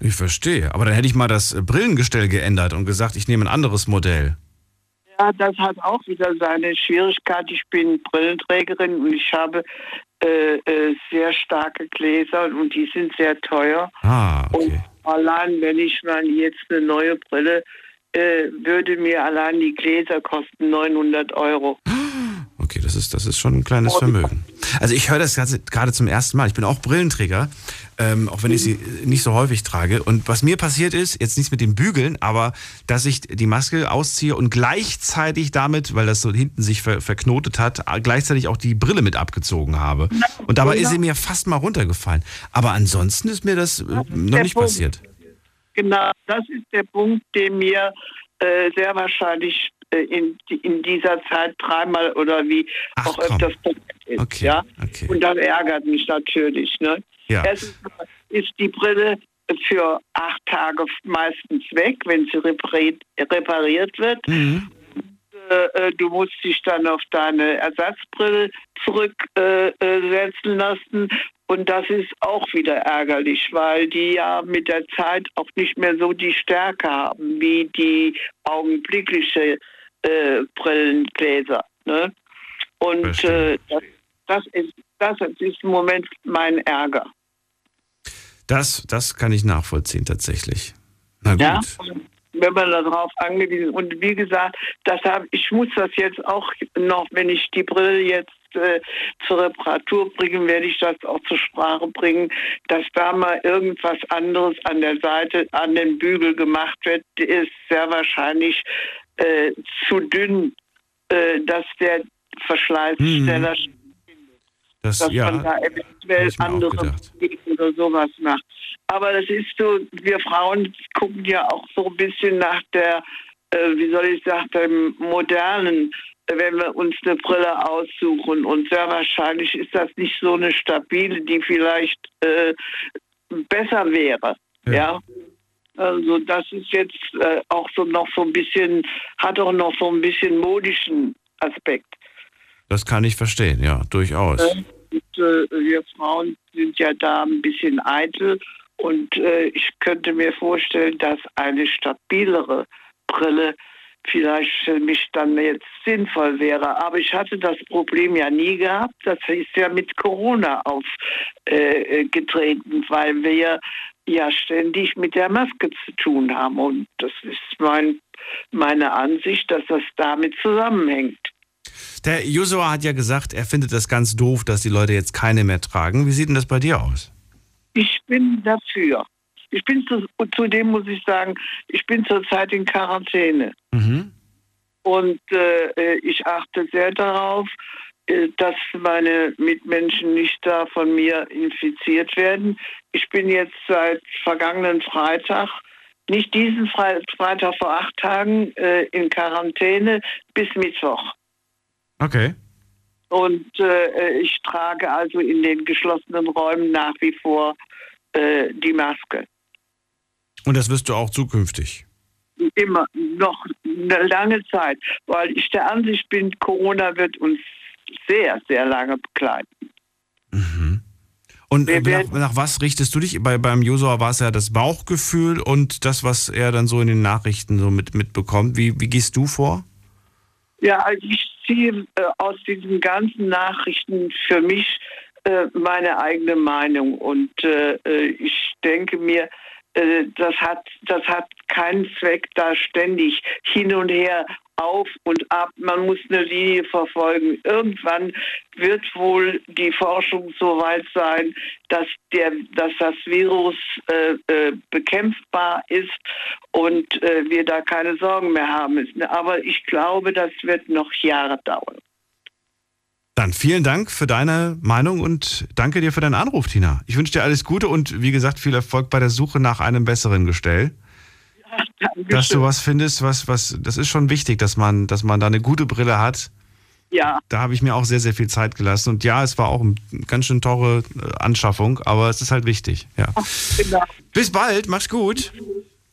Ich verstehe. Aber dann hätte ich mal das Brillengestell geändert und gesagt, ich nehme ein anderes Modell. Ja, das hat auch wieder seine Schwierigkeit. Ich bin Brillenträgerin und ich habe äh, äh, sehr starke Gläser und die sind sehr teuer. Ah, okay. Und allein wenn ich mal jetzt eine neue Brille, äh, würde mir allein die Gläser kosten 900 Euro. Okay, das ist, das ist schon ein kleines Vermögen. Also ich höre das gerade zum ersten Mal. Ich bin auch Brillenträger, ähm, auch wenn ich sie nicht so häufig trage. Und was mir passiert ist, jetzt nichts mit dem Bügeln, aber dass ich die Maske ausziehe und gleichzeitig damit, weil das so hinten sich ver verknotet hat, gleichzeitig auch die Brille mit abgezogen habe. Und dabei ist sie mir fast mal runtergefallen. Aber ansonsten ist mir das, äh, noch nicht Punkt. passiert. Genau, das ist der Punkt, den mir äh, sehr wahrscheinlich in, in dieser Zeit dreimal oder wie Ach, auch komm. öfters passiert ist. Okay, Ja? okay. Und das ärgert mich natürlich. Ne? Ja. Erstens ist die Brille für acht Tage meistens weg, wenn sie repariert, wird. Mhm. Äh, äh, du musst dich dann auf deine Ersatzbrille zurücksetzen äh, setzen lassen. Und das ist auch wieder ärgerlich, weil die ja mit der Zeit auch nicht mehr so die Stärke haben wie die augenblickliche äh, Brillengläser. Ne? Und äh, das, das, ist, das ist im Moment mein Ärger. Das, das kann ich nachvollziehen tatsächlich. Na gut. Ja, wenn man darauf angewiesen und wie gesagt, das hab, ich muss das jetzt auch noch, wenn ich die Brille jetzt äh, zur Reparatur bringe, werde ich das auch zur Sprache bringen, dass da mal irgendwas anderes an der Seite, an den Bügel gemacht wird, ist sehr wahrscheinlich äh, zu dünn, äh, dass der Verschleiß Mhm. schneller Das, dass ja, man da eventuell andere oder sowas macht. Aber das ist so, wir Frauen gucken ja auch so ein bisschen nach der, äh, wie soll ich sagen, dem modernen, wenn wir uns eine Brille aussuchen. Und sehr wahrscheinlich ist das nicht so eine stabile, die vielleicht äh, besser wäre. Ja. Ja. Also das ist jetzt äh, auch so noch so ein bisschen, hat auch noch so ein bisschen modischen Aspekt. das kann ich verstehen, ja, durchaus. Und, äh, wir Frauen sind ja da ein bisschen eitel und äh, ich könnte mir vorstellen, dass eine stabilere Brille vielleicht für mich dann jetzt sinnvoll wäre. Aber ich hatte das Problem ja nie gehabt. Das ist ja mit Corona aufgetreten, weil wir ja ständig mit der Maske zu tun haben. Und das ist mein, meine Ansicht, dass das damit zusammenhängt. Der Josua hat ja gesagt, er findet das ganz doof, dass die Leute jetzt keine mehr tragen. Wie sieht denn das bei dir aus? Ich bin dafür. Ich bin zu, zudem muss ich sagen, ich bin zurzeit in Quarantäne. Mhm. Und äh, ich achte sehr darauf, äh, dass meine Mitmenschen nicht da von mir infiziert werden. Ich bin jetzt seit vergangenen Freitag, nicht diesen Fre Freitag vor acht Tagen, äh, in Quarantäne bis Mittwoch. Okay. Und äh, ich trage also in den geschlossenen Räumen nach wie vor äh, die Maske. Und das wirst du auch zukünftig. Immer noch eine lange Zeit, weil ich der Ansicht bin, Corona wird uns sehr, sehr lange begleiten. Mhm. Und nach, nach was richtest du dich? Bei, beim Josua war es ja das Bauchgefühl und das, was er dann so in den Nachrichten so mit, mitbekommt. Wie, wie gehst du vor? Ja, also ich ziehe äh, aus diesen ganzen Nachrichten für mich äh, meine eigene Meinung und äh, äh, ich denke mir, das hat das hat keinen Zweck, da ständig hin und her auf und ab. Man muss eine Linie verfolgen. Irgendwann wird wohl die Forschung so weit sein, dass der, dass das Virus äh, äh, bekämpfbar ist und äh, wir da keine Sorgen mehr haben müssen. Aber ich glaube, das wird noch Jahre dauern. Dann vielen Dank für deine Meinung und danke dir für deinen Anruf, Tina. Ich wünsche dir alles Gute und wie gesagt viel Erfolg bei der Suche nach einem besseren Gestell. Dass du was findest, was, was, das ist schon wichtig, dass man, dass man da eine gute Brille hat. Ja, Da habe ich mir auch sehr, sehr viel Zeit gelassen. Und ja, es war auch eine ganz schön teure äh, Anschaffung, aber es ist halt wichtig. Ja. genau. Bis bald, mach's gut.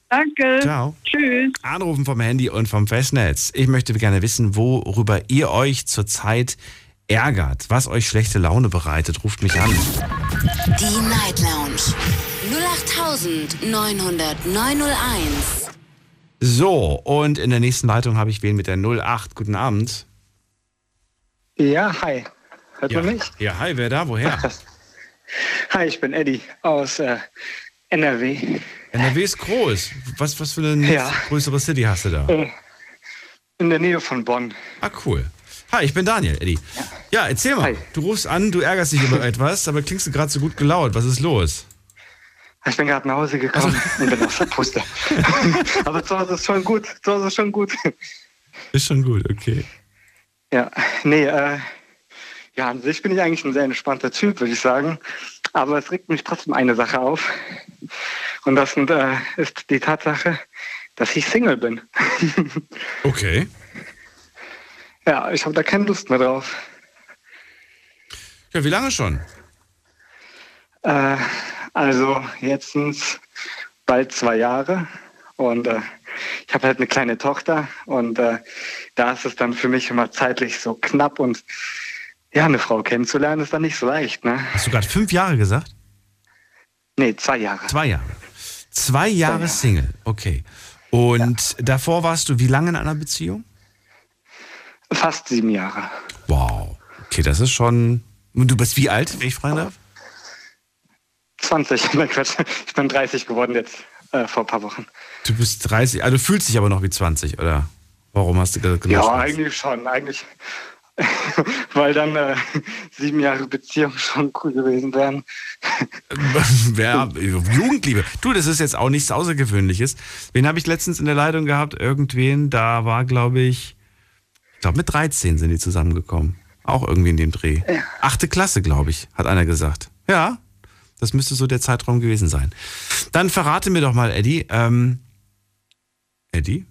Danke. Ciao. Tschüss. Anrufen vom Handy und vom Festnetz. Ich möchte gerne wissen, worüber ihr euch zurzeit ärgert, was euch schlechte Laune bereitet, ruft mich an. Die Night Lounge 0890901. So, und in der nächsten Leitung habe ich wen mit der 08. Guten Abend. Ja, hi. Hört Ja, man mich? ja hi, wer da? Woher? Hi, ich bin Eddie aus äh, NRW. NRW ist groß. Was, was für eine Ja. größere City hast du da? Äh, in der Nähe von Bonn. Ah, cool. Hi, ich bin Daniel, Eddie. Ja, erzähl mal. Hi. Du rufst an, du ärgerst dich über etwas, aber klingst du gerade so gut gelaunt. Was ist los? Ich bin gerade nach Hause gekommen und bin aus der Puste. Aber zu Hause ist schon gut. Zu Hause ist schon gut. Ist schon gut, okay. Ja, nee, äh, ja, an sich bin ich eigentlich ein sehr entspannter Typ, würde ich sagen. Aber es regt mich trotzdem eine Sache auf. Und das sind, äh, ist die Tatsache, dass ich Single bin. Okay. ja, ich habe da keine Lust mehr drauf. Ja, wie lange schon? Äh, also jetzt sind bald zwei Jahre und äh, ich habe halt eine kleine Tochter und äh, da ist es dann für mich immer zeitlich so knapp und ja, eine Frau kennenzulernen ist dann nicht so leicht, ne? Hast du gerade fünf Jahre gesagt? Nee, zwei Jahre. Zwei Jahre. Zwei Jahre Jahre. Single, okay. Und davor warst du wie lange in einer Beziehung? Fast sieben Jahre. Wow. Okay, das ist schon. Und du bist wie alt, wenn ich fragen darf? 20, nein Quatsch, ich bin 30 geworden jetzt äh, vor ein paar Wochen. Du bist 30, also du fühlst dich aber noch wie 20, oder? Warum hast du gesagt, genau? Ja, Spaß? eigentlich schon, eigentlich. Weil dann äh, sieben Jahre Beziehung schon cool gewesen wären. ja, Jugendliebe. Du, das ist jetzt auch nichts Außergewöhnliches. Wen habe ich letztens in der Leitung gehabt? Irgendwen, da war, glaube ich, ich glaube mit 13 sind die zusammengekommen. Auch irgendwie in dem Dreh. Achte Klasse, glaube ich, hat einer gesagt. Ja, das müsste so der Zeitraum gewesen sein. Dann verrate mir doch mal, Eddie. Ähm, Eddie?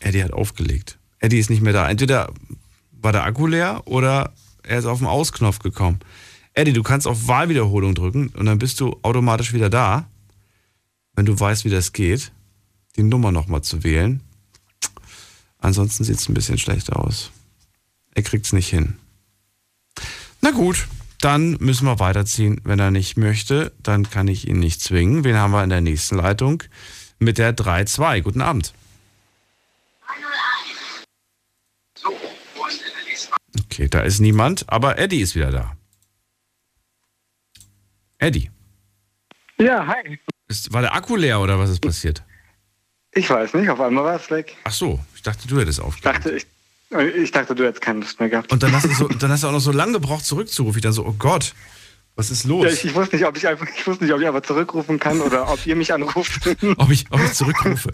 Eddie hat aufgelegt. Eddie ist nicht mehr da. Entweder war der Akku leer oder er ist auf den Ausknopf gekommen. Eddie, du kannst auf Wahlwiederholung drücken und dann bist du automatisch wieder da, wenn du weißt, wie das geht, die Nummer nochmal zu wählen. Ansonsten sieht es ein bisschen schlecht aus. Er kriegt es nicht hin. Na gut, dann müssen wir weiterziehen. Wenn er nicht möchte, dann kann ich ihn nicht zwingen. Wen haben wir in der nächsten Leitung? Mit der 3-2. Guten Abend. Okay, da ist niemand, aber Eddie ist wieder da. Eddie, Ja, hi. ist, war der Akku leer oder was ist passiert? Ich weiß nicht, auf einmal war es weg. Ach so, ich dachte, du hättest Ich aufgelegt. dachte, ich, ich dachte, du hättest keine Lust mehr gehabt. Und dann hast, du so, dann hast du auch noch so lange gebraucht, zurückzurufen. Ich dann so, oh Gott, was ist los? Ja, ich, ich, wusste nicht, ob ich, einfach, ich wusste nicht, ob ich einfach zurückrufen kann oder ob ihr mich anruft. ob, ich, ob ich zurückrufe.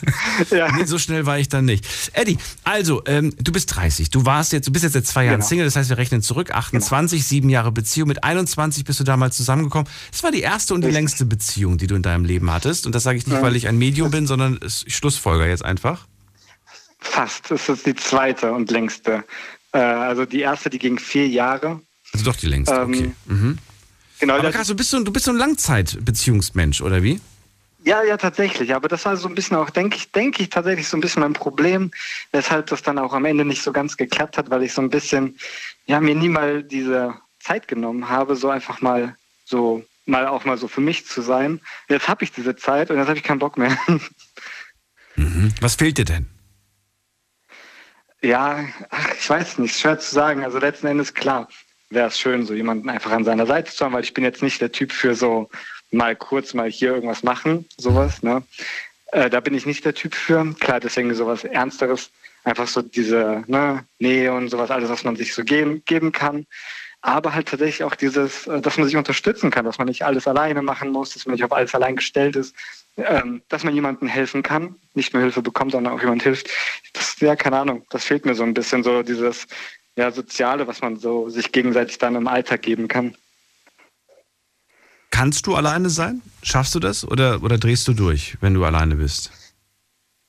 ja. Nee, so schnell war ich dann nicht. Eddie, also, ähm, du bist 30. Du warst jetzt, du bist jetzt seit zwei Jahren Genau. Single, das heißt, wir rechnen zurück. 28, sieben Jahre Beziehung. Mit 21 bist du damals zusammengekommen. Das war die erste und die Richtig. längste Beziehung, die du in deinem Leben hattest. Und das sage ich nicht, weil ich ein Medium bin, sondern ich schlussfolger jetzt einfach. Fast. Das ist die zweite und längste. Äh, also die erste, die ging vier Jahre. Also doch die längste, Ähm, okay. Mhm. Genau, Aber krass, du bist so, du bist so ein Langzeitbeziehungsmensch, oder wie? Ja, ja, tatsächlich. Aber das war so ein bisschen auch, denke ich, denke ich tatsächlich so ein bisschen mein Problem, weshalb das dann auch am Ende nicht so ganz geklappt hat, weil ich so ein bisschen, ja, mir nie mal diese Zeit genommen habe, so einfach mal so, mal auch mal so für mich zu sein. Jetzt habe ich diese Zeit und jetzt habe ich keinen Bock mehr. Mhm. Was fehlt dir denn? Ja, ach, ich weiß nicht, schwer zu sagen. Also letzten Endes klar, wäre es schön, so jemanden einfach an seiner Seite zu haben, weil ich bin jetzt nicht der Typ für so mal kurz mal hier irgendwas machen, sowas. Ne? Äh, da bin ich nicht der Typ für. Klar, deswegen sowas Ernsteres, einfach so diese ne, Nähe und sowas, alles, was man sich so geben, geben kann. Aber halt tatsächlich auch dieses, äh, dass man sich unterstützen kann, dass man nicht alles alleine machen muss, dass man nicht auf alles allein gestellt ist, ähm, dass man jemandem helfen kann, nicht nur Hilfe bekommt, sondern auch jemand hilft. Das, ja, keine Ahnung, das fehlt mir so ein bisschen, so dieses ja, Soziale, was man so sich gegenseitig dann im Alltag geben kann. Kannst du alleine sein? Schaffst du das? Oder, oder drehst du durch, wenn du alleine bist?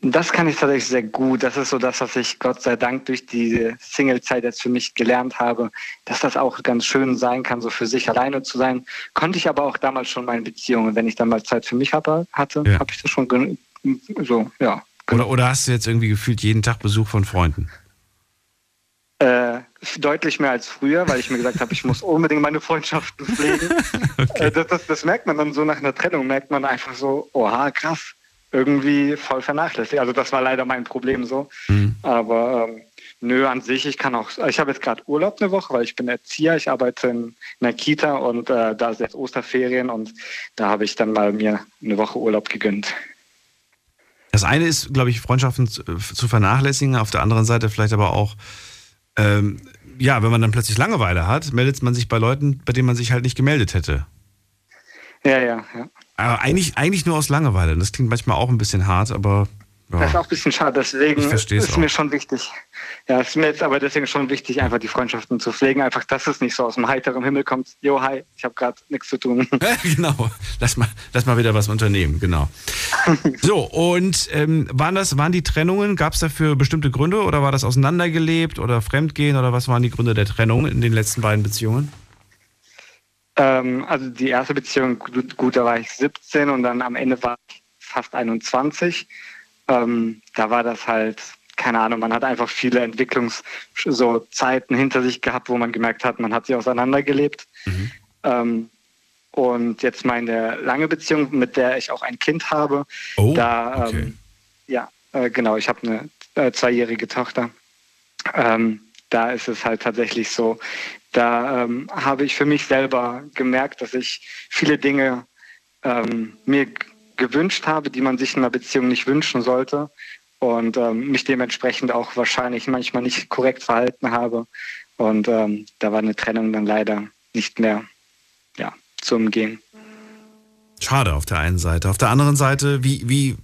Das kann ich tatsächlich sehr gut. Das ist so das, was ich Gott sei Dank durch die Single-Zeit jetzt für mich gelernt habe, dass das auch ganz schön sein kann, so für sich alleine zu sein. Konnte ich aber auch damals schon meine Beziehungen. Wenn ich dann mal Zeit für mich hatte, hatte Ja. habe ich das schon so, ja. Oder, oder hast du jetzt irgendwie gefühlt jeden Tag Besuch von Freunden? Äh, deutlich mehr als früher, weil ich mir gesagt habe, ich muss unbedingt meine Freundschaften pflegen. okay. Äh, das, das, das, merkt man dann so nach einer Trennung, merkt man einfach so, oha, krass, irgendwie voll vernachlässigt. Also das war leider mein Problem so. Mhm. Aber ähm, nö, an sich, ich kann auch, ich habe jetzt gerade Urlaub eine Woche, weil ich bin Erzieher, ich arbeite in einer Kita und äh, da ist jetzt Osterferien und da habe ich dann mal mir eine Woche Urlaub gegönnt. Das eine ist, glaube ich, Freundschaften zu, zu vernachlässigen, auf der anderen Seite vielleicht aber auch ähm, ja, wenn man dann plötzlich Langeweile hat, meldet man sich bei Leuten, bei denen man sich halt nicht gemeldet hätte. Ja, ja, ja. Aber eigentlich, eigentlich nur aus Langeweile. Das klingt manchmal auch ein bisschen hart, aber ja. Das ist auch ein bisschen schade, deswegen ist auch. mir schon wichtig. Ja, ist mir jetzt aber deswegen schon wichtig, einfach die Freundschaften zu pflegen. Einfach, dass es nicht so aus dem heiteren Himmel kommt. Jo, hi, ich habe gerade nichts zu tun. genau, lass mal, lass mal wieder was unternehmen, genau. so, und ähm, waren das, waren die Trennungen, gab es dafür bestimmte Gründe oder war das auseinandergelebt oder Fremdgehen oder was waren die Gründe der Trennung in den letzten beiden Beziehungen? Ähm, also die erste Beziehung, gut, gut, da war ich 17 und dann am Ende war ich fast 21 ähm, da war das halt, keine Ahnung, man hat einfach viele Entwicklungszeiten so hinter sich gehabt, wo man gemerkt hat, man hat sie auseinandergelebt. Mhm. Ähm, und jetzt meine lange Beziehung, mit der ich auch ein Kind habe, oh, da, okay. ähm, ja, äh, genau, ich habe eine äh, zweijährige Tochter. Ähm, da ist es halt tatsächlich so, da ähm, habe ich für mich selber gemerkt, dass ich viele Dinge ähm, mir gewünscht habe, die man sich in einer Beziehung nicht wünschen sollte und ähm, mich dementsprechend auch wahrscheinlich manchmal nicht korrekt verhalten habe. Und ähm, da war eine Trennung dann leider nicht mehr ja, zu umgehen. Schade auf der einen Seite. Auf der anderen Seite, wie, wie,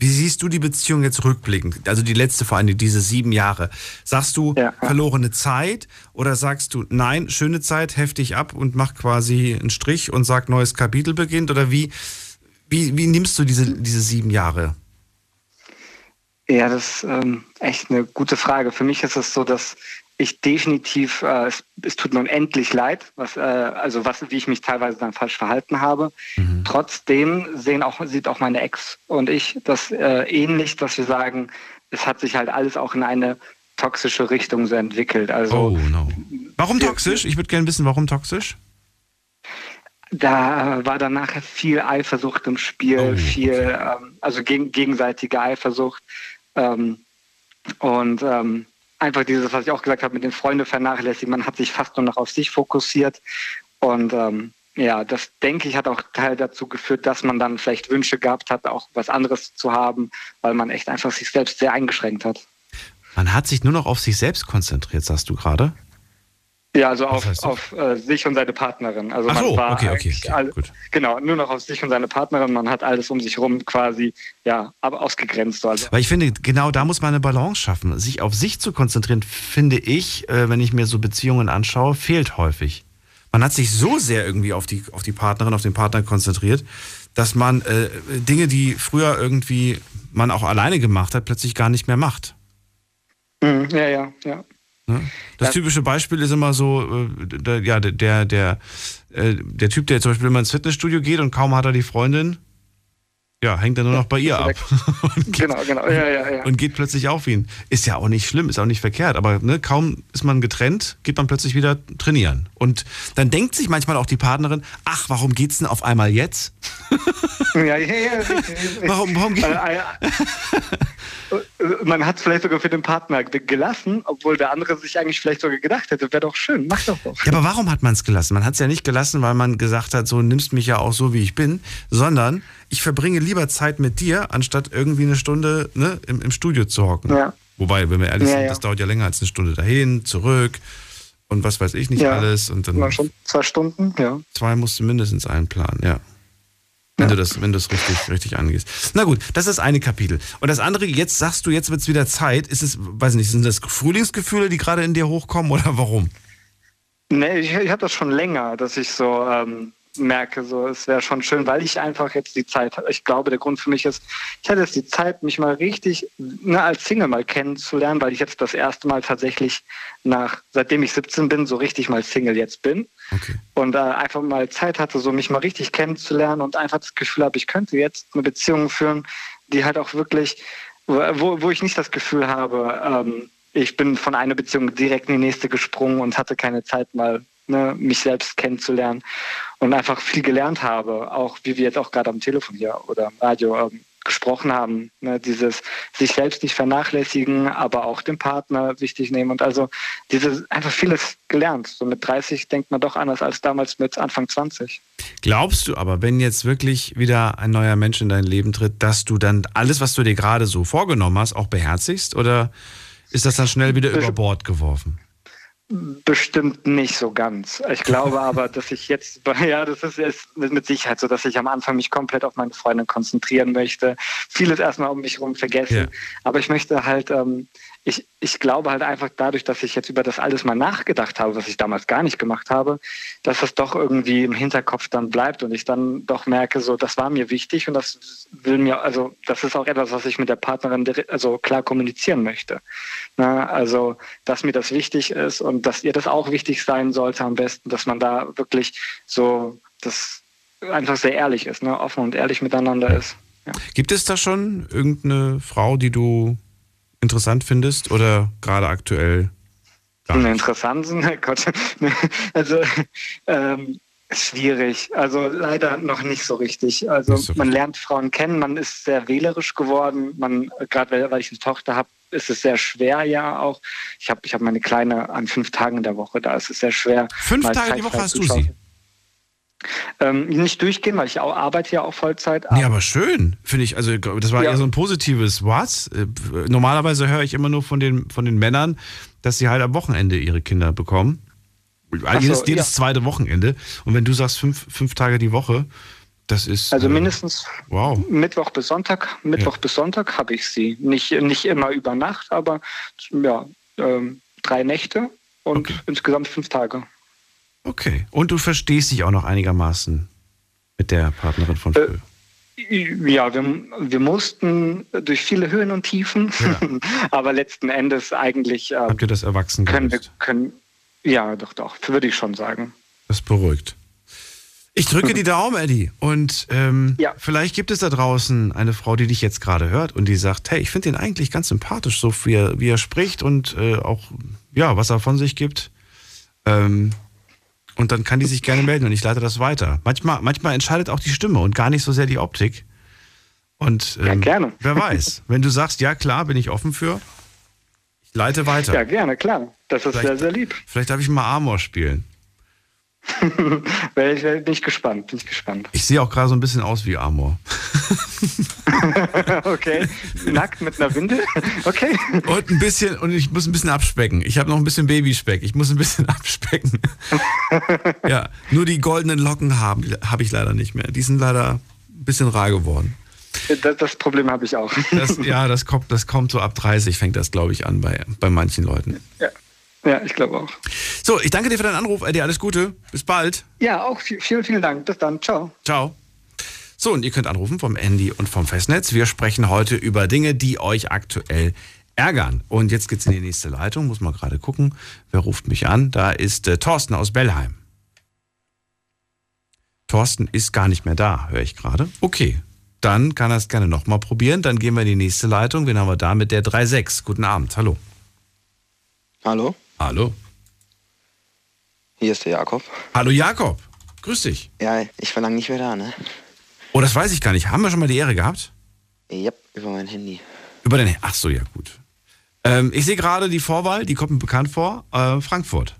wie siehst du die Beziehung jetzt rückblickend? Also die letzte vor allem, diese sieben Jahre. Sagst du ja. verlorene Zeit oder sagst du nein, schöne Zeit, heftig ab und mach quasi einen Strich und sag neues Kapitel beginnt? Oder wie, wie, wie nimmst du diese, diese sieben Jahre? Ja, das ist ähm, echt eine gute Frage. Für mich ist es so, dass ich definitiv, äh, es, es, tut mir unendlich leid, was, äh, also was, wie ich mich teilweise dann falsch verhalten habe. Mhm. Trotzdem sehen auch, sieht auch meine Ex und ich das äh, ähnlich, dass wir sagen, es hat sich halt alles auch in eine toxische Richtung so entwickelt. Also, oh, no. Warum toxisch? Ich würde gerne wissen, warum toxisch? da war dann nachher viel Eifersucht im Spiel, oh, viel, ähm, also geg gegenseitige Eifersucht. Ähm, und ähm, einfach dieses, was ich auch gesagt habe, mit den Freunden vernachlässigen. Man hat sich fast nur noch auf sich fokussiert. Und ähm, ja, das denke ich hat auch Teil dazu geführt, dass man dann vielleicht Wünsche gehabt hat, auch was anderes zu haben, weil man echt einfach sich selbst sehr eingeschränkt hat. Man hat sich nur noch auf sich selbst konzentriert, sagst du gerade? Ja, also auf, auf äh, sich und seine Partnerin. Also Ach so, man war okay, okay, okay all, genau nur noch auf sich und seine Partnerin. Man hat alles um sich herum quasi ja aber ausgegrenzt. Also. Weil ich finde, genau da muss man eine Balance schaffen. Sich auf sich zu konzentrieren, finde ich, äh, wenn ich mir so Beziehungen anschaue, fehlt häufig. Man hat sich so sehr irgendwie auf die auf die Partnerin, auf den Partner konzentriert, dass man äh, Dinge, die früher irgendwie man auch alleine gemacht hat, plötzlich gar nicht mehr macht. Mhm, ja, ja, ja. Ne? Das typische Beispiel ist immer so, äh, der, ja, der, der, äh, der Typ, der zum Beispiel immer ins Fitnessstudio geht und kaum hat er die Freundin, ja, hängt er nur noch bei ihr ab. geht, genau, genau. Ja, ja, ja. Und geht plötzlich auf ihn. Ist ja auch nicht schlimm, ist auch nicht verkehrt, aber ne, kaum ist man getrennt, geht man plötzlich wieder trainieren. Und dann denkt sich manchmal auch die Partnerin, ach, warum geht's denn auf einmal jetzt? ja, ja, ja. warum, warum geht äh, äh, man hat es vielleicht sogar für den Partner gelassen, obwohl der andere sich eigentlich vielleicht sogar gedacht hätte, wäre doch schön, mach doch doch. Ja, aber warum hat man es gelassen? Man hat es ja nicht gelassen, weil man gesagt hat, so nimmst mich ja auch so, wie ich bin, sondern ich verbringe lieber Zeit mit dir, anstatt irgendwie eine Stunde ne, im, im Studio zu hocken. Ja. Wobei, wenn wir ehrlich ja, sind, das dauert ja länger als eine Stunde dahin, zurück und was weiß ich nicht alles. Und dann schon zwei Stunden, ja. Zwei musst du mindestens einplanen, ja. Wenn du das, wenn du es richtig, richtig angehst. Na gut, das ist das eine Kapitel. Und das andere, jetzt sagst du, jetzt wird es wieder Zeit. Ist es, weiß nicht, sind das Frühlingsgefühle, die gerade in dir hochkommen oder warum? Nee, ich, ich habe das schon länger, dass ich so ähm, merke, so es wäre schon schön, weil ich einfach jetzt die Zeit habe. Ich glaube, der Grund für mich ist, ich hatte jetzt die Zeit, mich mal richtig ne, als Single mal kennenzulernen, weil ich jetzt das erste Mal tatsächlich nach, seitdem ich 17 bin, so richtig mal Single jetzt bin. Okay. Und äh, einfach mal Zeit hatte, so mich mal richtig kennenzulernen und einfach das Gefühl habe, ich könnte jetzt eine Beziehung führen, die halt auch wirklich, wo, wo ich nicht das Gefühl habe, ähm, ich bin von einer Beziehung direkt in die nächste gesprungen und hatte keine Zeit mal ne, mich selbst kennenzulernen und einfach viel gelernt habe, auch wie wir jetzt auch gerade am Telefon hier oder am Radio ähm, gesprochen haben. Ne, dieses sich selbst nicht vernachlässigen, aber auch den Partner wichtig nehmen und also dieses einfach vieles gelernt. So mit 30 denkt man doch anders als damals mit Anfang 20. Glaubst du aber, wenn jetzt wirklich wieder ein neuer Mensch in dein Leben tritt, dass du dann alles, was du dir gerade so vorgenommen hast, auch beherzigst? Oder ist das dann schnell wieder über Bord geworfen? Bestimmt nicht so ganz. Ich glaube aber, dass ich jetzt, ja, das ist, ist mit Sicherheit so, dass ich am Anfang mich komplett auf meine Freundin konzentrieren möchte, vieles erstmal um mich herum vergessen. Ja. Aber ich möchte halt ähm, ich, ich glaube halt einfach dadurch, dass ich jetzt über das alles mal nachgedacht habe, was ich damals gar nicht gemacht habe, dass das doch irgendwie im Hinterkopf dann bleibt und ich dann doch merke, so, das war mir wichtig und das will mir, also, das ist auch etwas, was ich mit der Partnerin also klar kommunizieren möchte. Na, also, dass mir das wichtig ist und dass ihr das auch wichtig sein sollte am besten, dass man da wirklich so, das einfach sehr ehrlich ist, ne, offen und ehrlich miteinander ist. Ja. Gibt es da schon irgendeine Frau, die du interessant findest oder gerade aktuell? Interessant, Gott. Also ähm, schwierig. Also leider noch nicht so richtig. Also so man lernt Frauen kennen, man ist sehr wählerisch geworden. Man, gerade weil ich eine Tochter habe, ist es sehr schwer ja auch. Ich habe ich hab meine Kleine an fünf Tagen in der Woche, da ist es sehr schwer. Fünf Tage die Woche hast du sie? Ähm, nicht durchgehen, weil ich auch arbeite ja auch Vollzeit. Nee, aber schön, finde ich. Also das war ja. eher so ein positives Was. Äh, normalerweise höre ich immer nur von den, von den Männern, dass sie halt am Wochenende ihre Kinder bekommen. So, jedes, jedes ja. zweite Wochenende. Und wenn du sagst fünf, fünf Tage die Woche, das ist. Also äh, mindestens wow. Mittwoch bis Sonntag. Mittwoch ja. bis Sonntag habe ich sie. Nicht, nicht immer über Nacht, aber ja, ähm, drei Nächte und okay. insgesamt fünf Tage. Okay. Und du verstehst dich auch noch einigermaßen mit der Partnerin von früher? Äh, ja, wir, wir mussten durch viele Höhen und Tiefen, ja. aber letzten Endes eigentlich. Äh, Habt ihr das erwachsen können wir, können Ja, doch, doch, würde ich schon sagen. Das beruhigt. Ich drücke die Daumen, Eddie. Und ähm, ja. vielleicht gibt es da draußen eine Frau, die dich jetzt gerade hört und die sagt, hey, ich finde ihn eigentlich ganz sympathisch, so wie er, wie er spricht und äh, auch, ja, was er von sich gibt. Ähm, und dann kann die sich gerne melden und ich leite das weiter. Manchmal, manchmal entscheidet auch die Stimme und gar nicht so sehr die Optik. Und ähm, ja, gerne. wer weiß, wenn du sagst, ja klar, bin ich offen für, ich leite weiter. Ja, gerne, klar. Das ist vielleicht, sehr, sehr lieb. Vielleicht darf ich mal Amor spielen. ich, bin ich gespannt, bin ich gespannt. Ich sehe auch gerade so ein bisschen aus wie Amor. okay. Nackt mit einer Windel? Okay. Und ein bisschen, und ich muss ein bisschen abspecken. Ich habe noch ein bisschen Babyspeck. Ich muss ein bisschen abspecken. ja, nur die goldenen Locken haben habe ich leider nicht mehr. Die sind leider ein bisschen rar geworden. Das, das Problem habe ich auch. Das, ja, das kommt, das kommt so ab 30, fängt das, glaube ich, an bei, bei manchen Leuten. Ja. Ja, ich glaube auch. So, ich danke dir für deinen Anruf, Eddie. Alles Gute. Bis bald. Ja, auch vielen, vielen Dank. Bis dann. Ciao. Ciao. So, und ihr könnt anrufen vom Handy und vom Festnetz. Wir sprechen heute über Dinge, die euch aktuell ärgern. Und jetzt geht's in die nächste Leitung. Muss mal gerade gucken. Wer ruft mich an? Da ist äh, Thorsten aus Bellheim. Thorsten ist gar nicht mehr da, höre ich gerade. Okay, dann kann er es gerne nochmal probieren. Dann gehen wir in die nächste Leitung. Wen haben wir da mit der 3.6? Guten Abend. Hallo. Hallo. Hallo. Hier ist der Jakob. Hallo Jakob. Grüß dich. Ja, ich verlange nicht mehr da, ne? Oh, das weiß ich gar nicht. Haben wir schon mal die Ehre gehabt? Ja, über mein Handy. Über dein Handy? Ach so, ja gut. Ähm, ich sehe gerade die Vorwahl, die kommt mir bekannt vor. Äh, Frankfurt.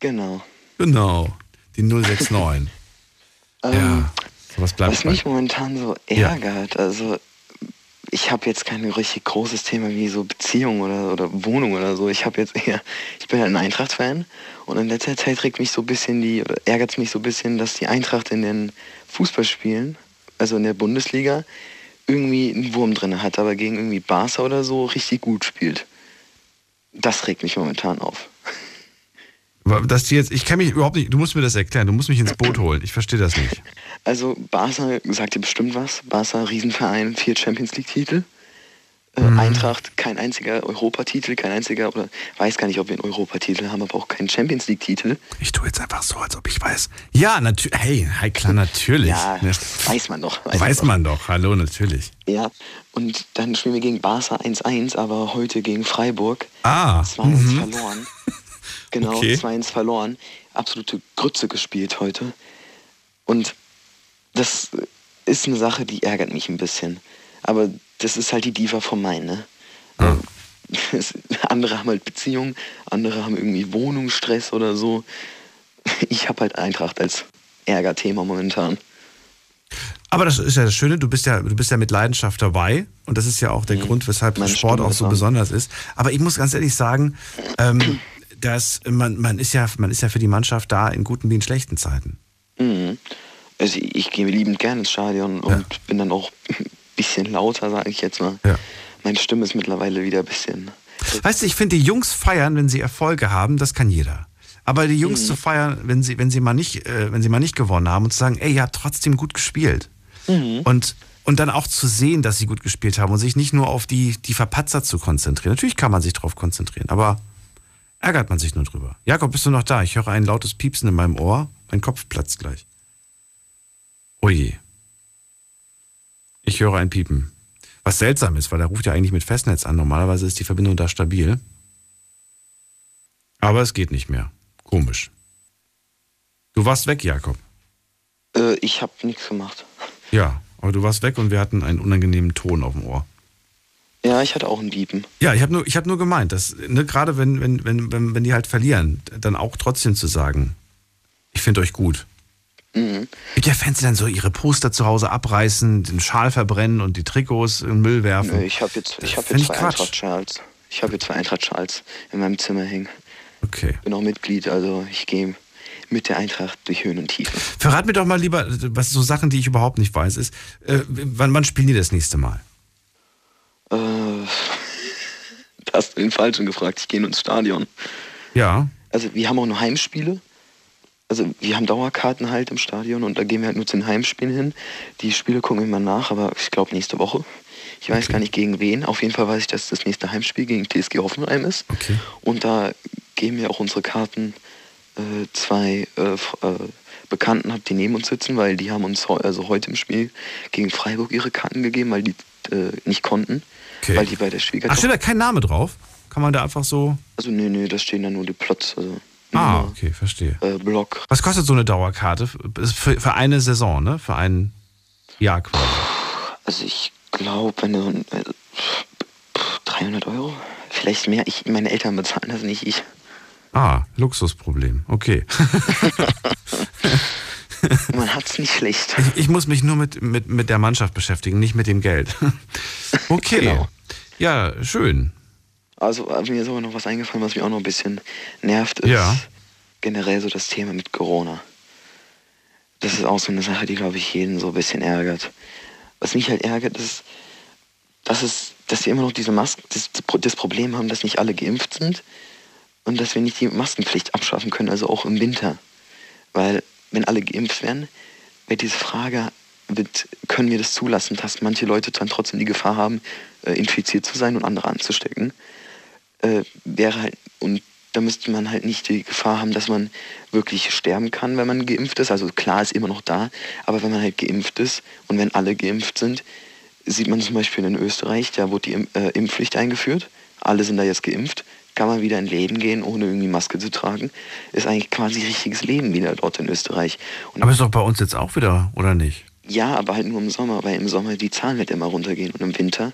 Genau. Genau. Die 069. ähm, ja. Was, bleibt was mich momentan so ärgert, ja. also ich habe jetzt kein richtig großes Thema wie so Beziehung oder, oder Wohnung oder so. Ich habe jetzt eher, ich bin halt ein Eintracht-Fan und in letzter Zeit regt mich so ein bisschen die, ärgert es mich so ein bisschen, dass die Eintracht in den Fußballspielen, also in der Bundesliga, irgendwie einen Wurm drin hat, aber gegen irgendwie Barca oder so richtig gut spielt. Das regt mich momentan auf. Dass die jetzt, ich kenne mich überhaupt nicht, du musst mir das erklären, du musst mich ins Boot holen, ich verstehe das nicht. Also Barca sagt dir bestimmt was, Barca Riesenverein, vier Champions League Titel. Äh, mhm. Eintracht kein einziger Europatitel, kein einziger, oder weiß gar nicht, ob wir einen Europatitel haben, aber auch keinen Champions League-Titel. Ich tue jetzt einfach so, als ob ich weiß. Ja, natürlich. Hey, hey, klar, natürlich. ja, weiß man doch. Weiß, weiß man, doch. Hallo, natürlich. Ja, und dann spielen wir gegen Barca 1-1, aber heute gegen Freiburg. Ah. 2-1 mhm. verloren. Genau, okay. 2-1 verloren. Absolute Grütze gespielt heute. Und das ist eine Sache, die ärgert mich ein bisschen. Aber das ist halt die Diva von meinen. Ne? Ja. andere haben halt Beziehungen, andere haben irgendwie Wohnungsstress oder so. Ich habe halt Eintracht als Ärgerthema momentan. Aber das ist ja das Schöne, du bist ja, du bist ja mit Leidenschaft dabei und das ist ja auch der mhm. Grund, weshalb Meine Sport Stimme auch so besonders ist. Aber ich muss ganz ehrlich sagen, ähm, dass man, man, ist ja, man ist ja für die Mannschaft da in guten wie in schlechten Zeiten. Mhm. Also ich, gehe liebend gerne ins Stadion und ja. bin dann auch bisschen lauter, sage ich jetzt mal. Ja. Meine Stimme ist mittlerweile wieder ein bisschen. Weißt du, ich finde, die Jungs feiern, wenn sie Erfolge haben, das kann jeder. Aber die Jungs mhm. zu feiern, wenn sie, wenn sie mal nicht, äh, wenn sie mal nicht gewonnen haben und zu sagen, ey, ihr habt trotzdem gut gespielt. Mhm. Und, und dann auch zu sehen, dass sie gut gespielt haben und sich nicht nur auf die, die Verpatzer zu konzentrieren. Natürlich kann man sich darauf konzentrieren, aber ärgert man sich nur drüber. Jakob, bist du noch da? Ich höre ein lautes Piepsen in meinem Ohr. Mein Kopf platzt gleich. Oje. Ich höre ein Piepen. Was seltsam ist, weil er ruft ja eigentlich mit Festnetz an. Normalerweise ist die Verbindung da stabil. Aber es geht nicht mehr. Komisch. Du warst weg, Jakob. Äh, ich habe nichts gemacht. Ja, aber du warst weg und wir hatten einen unangenehmen Ton auf dem Ohr. Ja, ich hatte auch einen Piepen. Ja, ich habe nur, hab nur gemeint, dass ne, gerade wenn, wenn, wenn, wenn, wenn die halt verlieren, dann auch trotzdem zu sagen, ich finde euch gut. Mhm. Gibt ja Fans, die dann so ihre Poster zu Hause abreißen, den Schal verbrennen und die Trikots in den Müll werfen. Nö, ich habe jetzt, ich hab jetzt zwei Eintracht-Schals. Ich habe jetzt zwei Eintracht-Schals in meinem Zimmer hängen. Okay. Bin auch Mitglied, also ich gehe mit der Eintracht durch Höhen und Tiefen. Verrat mir doch mal lieber, was so Sachen, die ich überhaupt nicht weiß, ist, äh, wann, wann spielen die das nächste Mal? Äh, da hast du den Falschen gefragt. Ich gehe ins Stadion. Ja. Also wir haben auch nur Heimspiele also wir haben Dauerkarten halt im Stadion und da gehen wir halt nur zu den Heimspielen hin. Die Spiele gucken wir mal nach, aber ich glaube nächste Woche. Ich weiß okay. gar nicht gegen wen. Auf jeden Fall weiß ich, dass das nächste Heimspiel gegen TSG Hoffenheim ist. Okay. Und da geben wir auch unsere Karten äh, zwei äh, äh, Bekannten die neben uns sitzen, weil die haben uns also heute im Spiel gegen Freiburg ihre Karten gegeben, weil die äh, nicht konnten. Okay. Weil die bei der Schwiegertochter... Ach, steht da kein Name drauf? Kann man da einfach so... Also nee, nee, da stehen dann nur die Plots. Also. Ah, okay, verstehe. Äh, Block. Was kostet so eine Dauerkarte? Für, für eine Saison, ne? Für ein Jahr quasi. Also ich glaube, wenn du äh, 300 Euro, vielleicht mehr. Ich, meine Eltern bezahlen das nicht, ich. Ah, Luxusproblem. Okay. Man hat es nicht schlecht. Ich, ich, muss mich nur mit, mit, mit der Mannschaft beschäftigen, nicht mit dem Geld. Okay. Genau. Ja, schön. Also mir ist aber noch was eingefallen, was mich auch noch ein bisschen nervt, ist ja. generell so das Thema mit Corona. Das ist auch so eine Sache, die, glaube ich, jeden so ein bisschen ärgert. Was mich halt ärgert, ist, dass, es, dass wir immer noch diese Masken, das, das Problem haben, dass nicht alle geimpft sind und dass wir nicht die Maskenpflicht abschaffen können, also auch im Winter. Weil wenn alle geimpft werden, wird diese Frage, wird, können wir das zulassen, dass manche Leute dann trotzdem die Gefahr haben, äh, infiziert zu sein und andere anzustecken? Äh, wäre halt, und da müsste man halt nicht die Gefahr haben, dass man wirklich sterben kann, wenn man geimpft ist. Also klar ist immer noch da, aber wenn man halt geimpft ist und wenn alle geimpft sind, sieht man zum Beispiel in Österreich, da wurde die äh, Impfpflicht eingeführt, alle sind da jetzt geimpft, kann man wieder in Läden gehen, ohne irgendwie Maske zu tragen. Ist eigentlich quasi richtiges Leben wieder dort in Österreich. Und aber ist doch bei uns jetzt auch wieder, oder nicht? Ja, aber halt nur im Sommer, weil im Sommer die Zahlen halt immer runtergehen und im Winter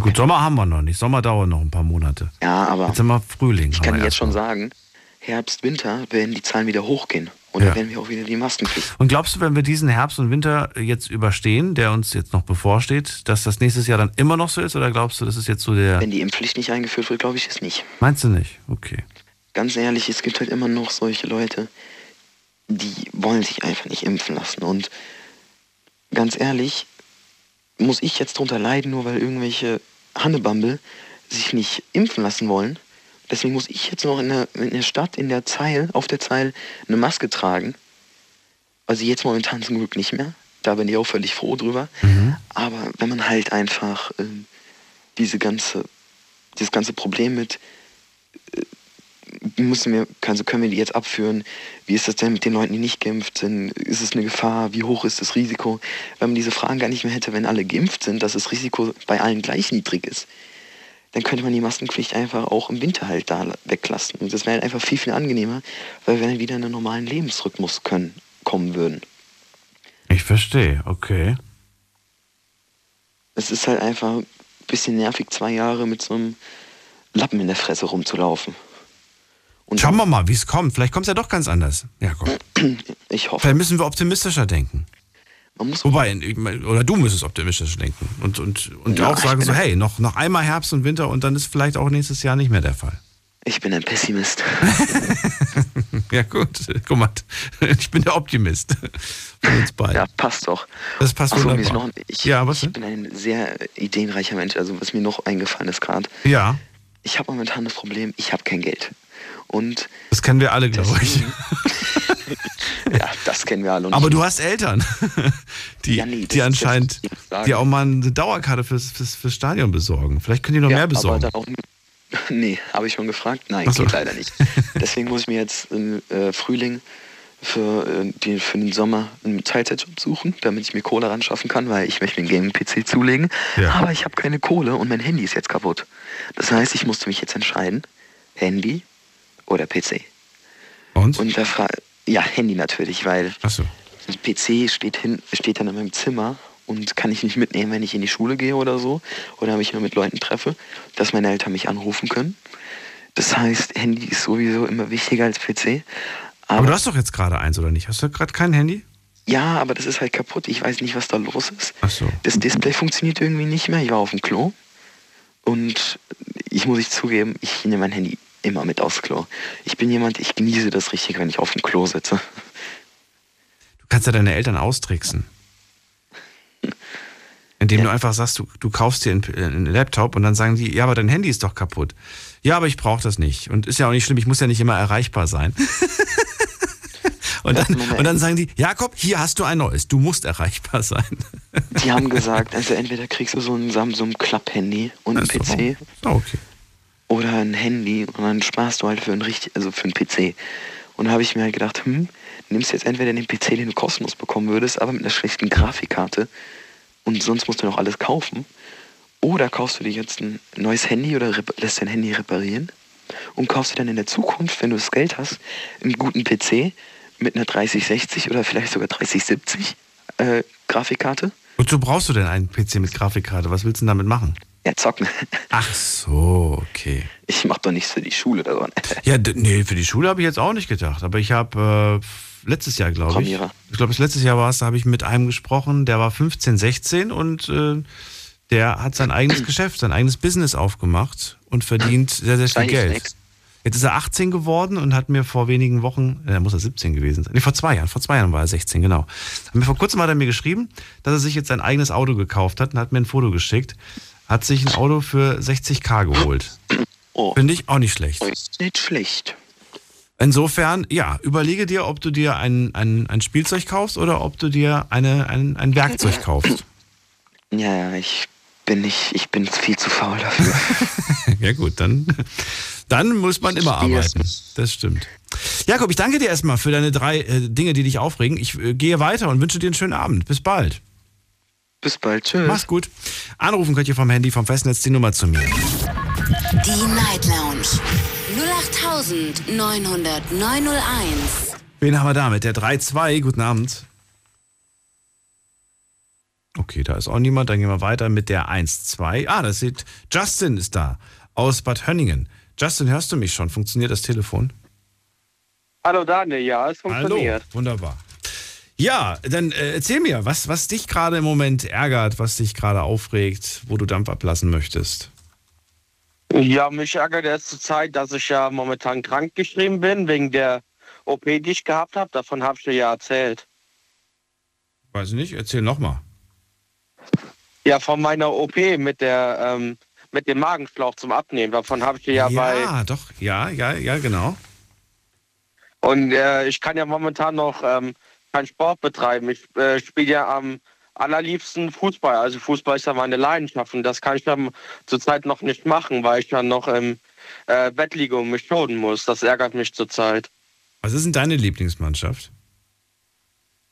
Gut, Sommer haben wir noch nicht. Sommer dauert noch ein paar Monate. Ja, aber. Jetzt sind wir Frühling. Ich kann jetzt schon sagen, Herbst, Winter werden die Zahlen wieder hochgehen. Und ja. dann werden wir auch wieder die Masken kriegen. Und glaubst du, wenn wir diesen Herbst und Winter jetzt überstehen, der uns jetzt noch bevorsteht, dass das nächstes Jahr dann immer noch so ist? Oder glaubst du, das ist jetzt so der. Wenn die Impfpflicht nicht eingeführt wird, glaube ich es nicht. Meinst du nicht? Okay. Ganz ehrlich, es gibt halt immer noch solche Leute, die wollen sich einfach nicht impfen lassen. Und ganz ehrlich, muss ich jetzt drunter leiden, nur weil irgendwelche Hannebumble sich nicht impfen lassen wollen. Deswegen muss ich jetzt noch in der, in der Stadt, in der Zeil, auf der Zeil eine Maske tragen. Also jetzt momentan zum Glück nicht mehr. Da bin ich auch völlig froh drüber. Mhm. Aber wenn man halt einfach äh, diese ganze, dieses ganze Problem mit, äh, müssen wir, also können wir die jetzt abführen? Wie ist das denn mit den Leuten, die nicht geimpft sind? Ist es eine Gefahr? Wie hoch ist das Risiko? Wenn man diese Fragen gar nicht mehr hätte, wenn alle geimpft sind, dass das Risiko bei allen gleich niedrig ist, dann könnte man die Maskenpflicht einfach auch im Winter halt da weglassen. Und das wäre halt einfach viel, viel angenehmer, weil wir dann wieder in einen normalen Lebensrhythmus können, kommen würden. Ich verstehe, okay. Es ist halt einfach ein bisschen nervig, zwei Jahre mit so einem Lappen in der Fresse rumzulaufen. Und Schauen wir mal, wie es kommt. Vielleicht kommt es ja doch ganz anders. Ja, komm. Ich hoffe. Vielleicht müssen wir optimistischer denken. Wobei, oder du müsstest optimistischer denken. Und, und, und ja, auch sagen so, hey, noch, noch einmal Herbst und Winter und dann ist vielleicht auch nächstes Jahr nicht mehr der Fall. Ich bin ein Pessimist. ja, gut. Guck mal, ich bin der Optimist. Von uns beiden. Ja, passt doch. Das passt Achso, wunderbar. Noch, ich, ja, was ich bin ein sehr ideenreicher Mensch. Also, was mir noch eingefallen ist gerade. Ja. Ich habe momentan das Problem, ich habe kein Geld. Und das kennen wir alle, glaube ich. ja, das kennen wir alle. Aber du hast Eltern, die, ja, nee, die anscheinend dir auch mal eine Dauerkarte fürs, fürs, fürs Stadion besorgen. Vielleicht können die noch ja, mehr besorgen. Aber Nee, habe ich schon gefragt. Nein, so. geht leider nicht. Deswegen muss ich mir jetzt im äh, Frühling für, äh, die, für den Sommer einen Teilzeitjob suchen, damit ich mir Kohle ran schaffen kann, weil ich möchte mir einen Gaming-PC zulegen. Ja. Aber ich habe keine Kohle und mein Handy ist jetzt kaputt. Das heißt, ich musste mich jetzt entscheiden, Handy oder PC. Und? Und da frage ja, Handy natürlich, weil Ach so. das PC steht, hin, steht dann in meinem Zimmer und kann ich nicht mitnehmen, wenn ich in die Schule gehe oder so oder mich nur mit Leuten treffe, dass meine Eltern mich anrufen können. Das heißt, Handy ist sowieso immer wichtiger als PC. Aber, aber du hast doch jetzt gerade eins, oder nicht? Hast du gerade kein Handy? Ja, aber das ist halt kaputt. Ich weiß nicht, was da los ist. Ach so. Das Display funktioniert irgendwie nicht mehr. Ich war auf dem Klo und ich muss ich zugeben, ich nehme mein Handy immer mit aufs Klo. Ich bin jemand, ich genieße das richtig, wenn ich auf dem Klo sitze. Du kannst ja deine Eltern austricksen. Indem ja. du einfach sagst, du, du kaufst dir einen, einen, Laptop und dann sagen die, ja, aber dein Handy ist doch kaputt. Ja, aber ich brauche das nicht. Und ist ja auch nicht schlimm, ich muss ja nicht immer erreichbar sein. und, dann, und dann sagen die, Jakob, hier hast du ein neues, du musst erreichbar sein. die haben gesagt, also entweder kriegst du so ein Samsung Club-Handy und ein PC. Oh, okay. Oder ein Handy und dann sparst du halt für einen, richtig, also für einen PC. Und da habe ich mir halt gedacht, hm, nimmst jetzt entweder den PC, den du kostenlos bekommen würdest, aber mit einer schlechten Grafikkarte und sonst musst du noch alles kaufen. Oder kaufst du dir jetzt ein neues Handy oder lässt dein Handy reparieren und kaufst dir dann in der Zukunft, wenn du das Geld hast, einen guten PC mit einer 3060 oder vielleicht sogar 3070 äh, Grafikkarte. Wozu brauchst du denn einen PC mit Grafikkarte? Was willst du denn damit machen? Ja, zocken. Ach so, okay. Ich mach doch nichts für die Schule oder so. ja, nee, für die Schule habe ich jetzt auch nicht gedacht. Aber ich habe äh, letztes Jahr, glaube ich. Ich glaube, letztes Jahr war es, da habe ich mit einem gesprochen, der war 15, 16 und äh, der hat sein eigenes Geschäft, sein eigenes Business aufgemacht und verdient sehr, sehr viel Geld. Jetzt ist er 18 geworden und hat mir vor wenigen Wochen, äh, muss er 17 gewesen sein, nee, vor zwei Jahren, vor zwei Jahren war er 16, genau. Hat mir vor kurzem hat er mir geschrieben, dass er sich jetzt sein eigenes Auto gekauft hat und hat mir ein Foto geschickt. Hat sich ein Auto für 60k geholt. Oh. Finde ich auch nicht schlecht. Ist nicht schlecht. Insofern, ja, überlege dir, ob du dir ein, ein, ein Spielzeug kaufst oder ob du dir eine, ein, ein Werkzeug kaufst. Ja, ja, ich bin nicht, ich bin viel zu faul dafür. ja gut, dann, dann muss man immer arbeiten. Das stimmt. Jakob, ich danke dir erstmal für deine drei äh, Dinge, die dich aufregen. Ich äh, gehe weiter und wünsche dir einen schönen Abend. Bis bald. Bis bald. Tschüss. Mach's gut. Anrufen könnt ihr vom Handy, vom Festnetz die Nummer zu mir. Die Night Lounge 0890901. Wen haben wir da mit der 3-2? Guten Abend. Okay, da ist auch niemand. Dann gehen wir weiter mit der 1-2. Ah, das sieht. Justin ist da. Aus Bad Hönningen. Justin, hörst du mich schon? Funktioniert das Telefon? Hallo Daniel, ja, es funktioniert. Hallo, wunderbar. Ja, dann äh, erzähl mir, was, was dich gerade im Moment ärgert, was dich gerade aufregt, wo du Dampf ablassen möchtest. Ja, mich ärgert erst zur Zeit, dass ich ja momentan krank geschrieben bin, wegen der OP, die ich gehabt habe. Davon habe ich dir ja erzählt. Weiß ich nicht, erzähl nochmal. Ja, von meiner OP mit der ähm, mit dem Magenschlauch zum Abnehmen. Davon habe ich dir ja, ja bei. Ja, doch, ja, ja, ja, genau. Und äh, ich kann ja momentan noch ähm, keinen Sport betreiben. Ich äh, spiele ja am allerliebsten Fußball. Also Fußball ist ja meine Leidenschaft und das kann ich dann zurzeit noch nicht machen, weil ich dann noch im äh, Bett liege und mich schonen muss. Das ärgert mich zurzeit. Was ist denn deine Lieblingsmannschaft?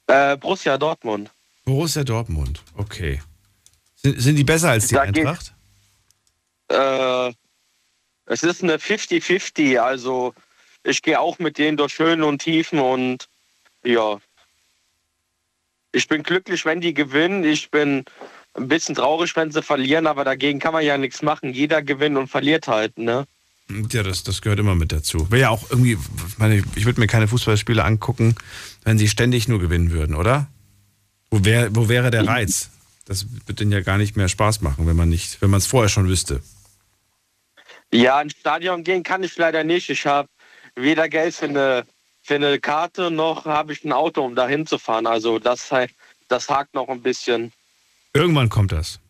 Äh, Borussia Dortmund. Borussia Dortmund, okay. Sind, sind die besser als die da Eintracht? Äh, es ist eine 50-50. Also ich gehe auch mit denen durch Höhen und Tiefen und ja. Ich bin glücklich, wenn die gewinnen. Ich bin ein bisschen traurig, wenn sie verlieren, aber dagegen kann man ja nichts machen. Jeder gewinnt und verliert halt, ne? Ja, das, das gehört immer mit dazu. Wäre ja auch irgendwie, meine, ich würde mir keine Fußballspiele angucken, wenn sie ständig nur gewinnen würden, oder? Wo, wär, wo wäre der Reiz? Das wird denen ja gar nicht mehr Spaß machen, wenn man nicht, wenn man es vorher schon wüsste. Ja, ins Stadion gehen kann ich leider nicht. Ich habe weder Geld für eine, für eine Karte noch habe ich ein Auto, um da hinzufahren. Also das, das hakt noch ein bisschen. Irgendwann kommt das.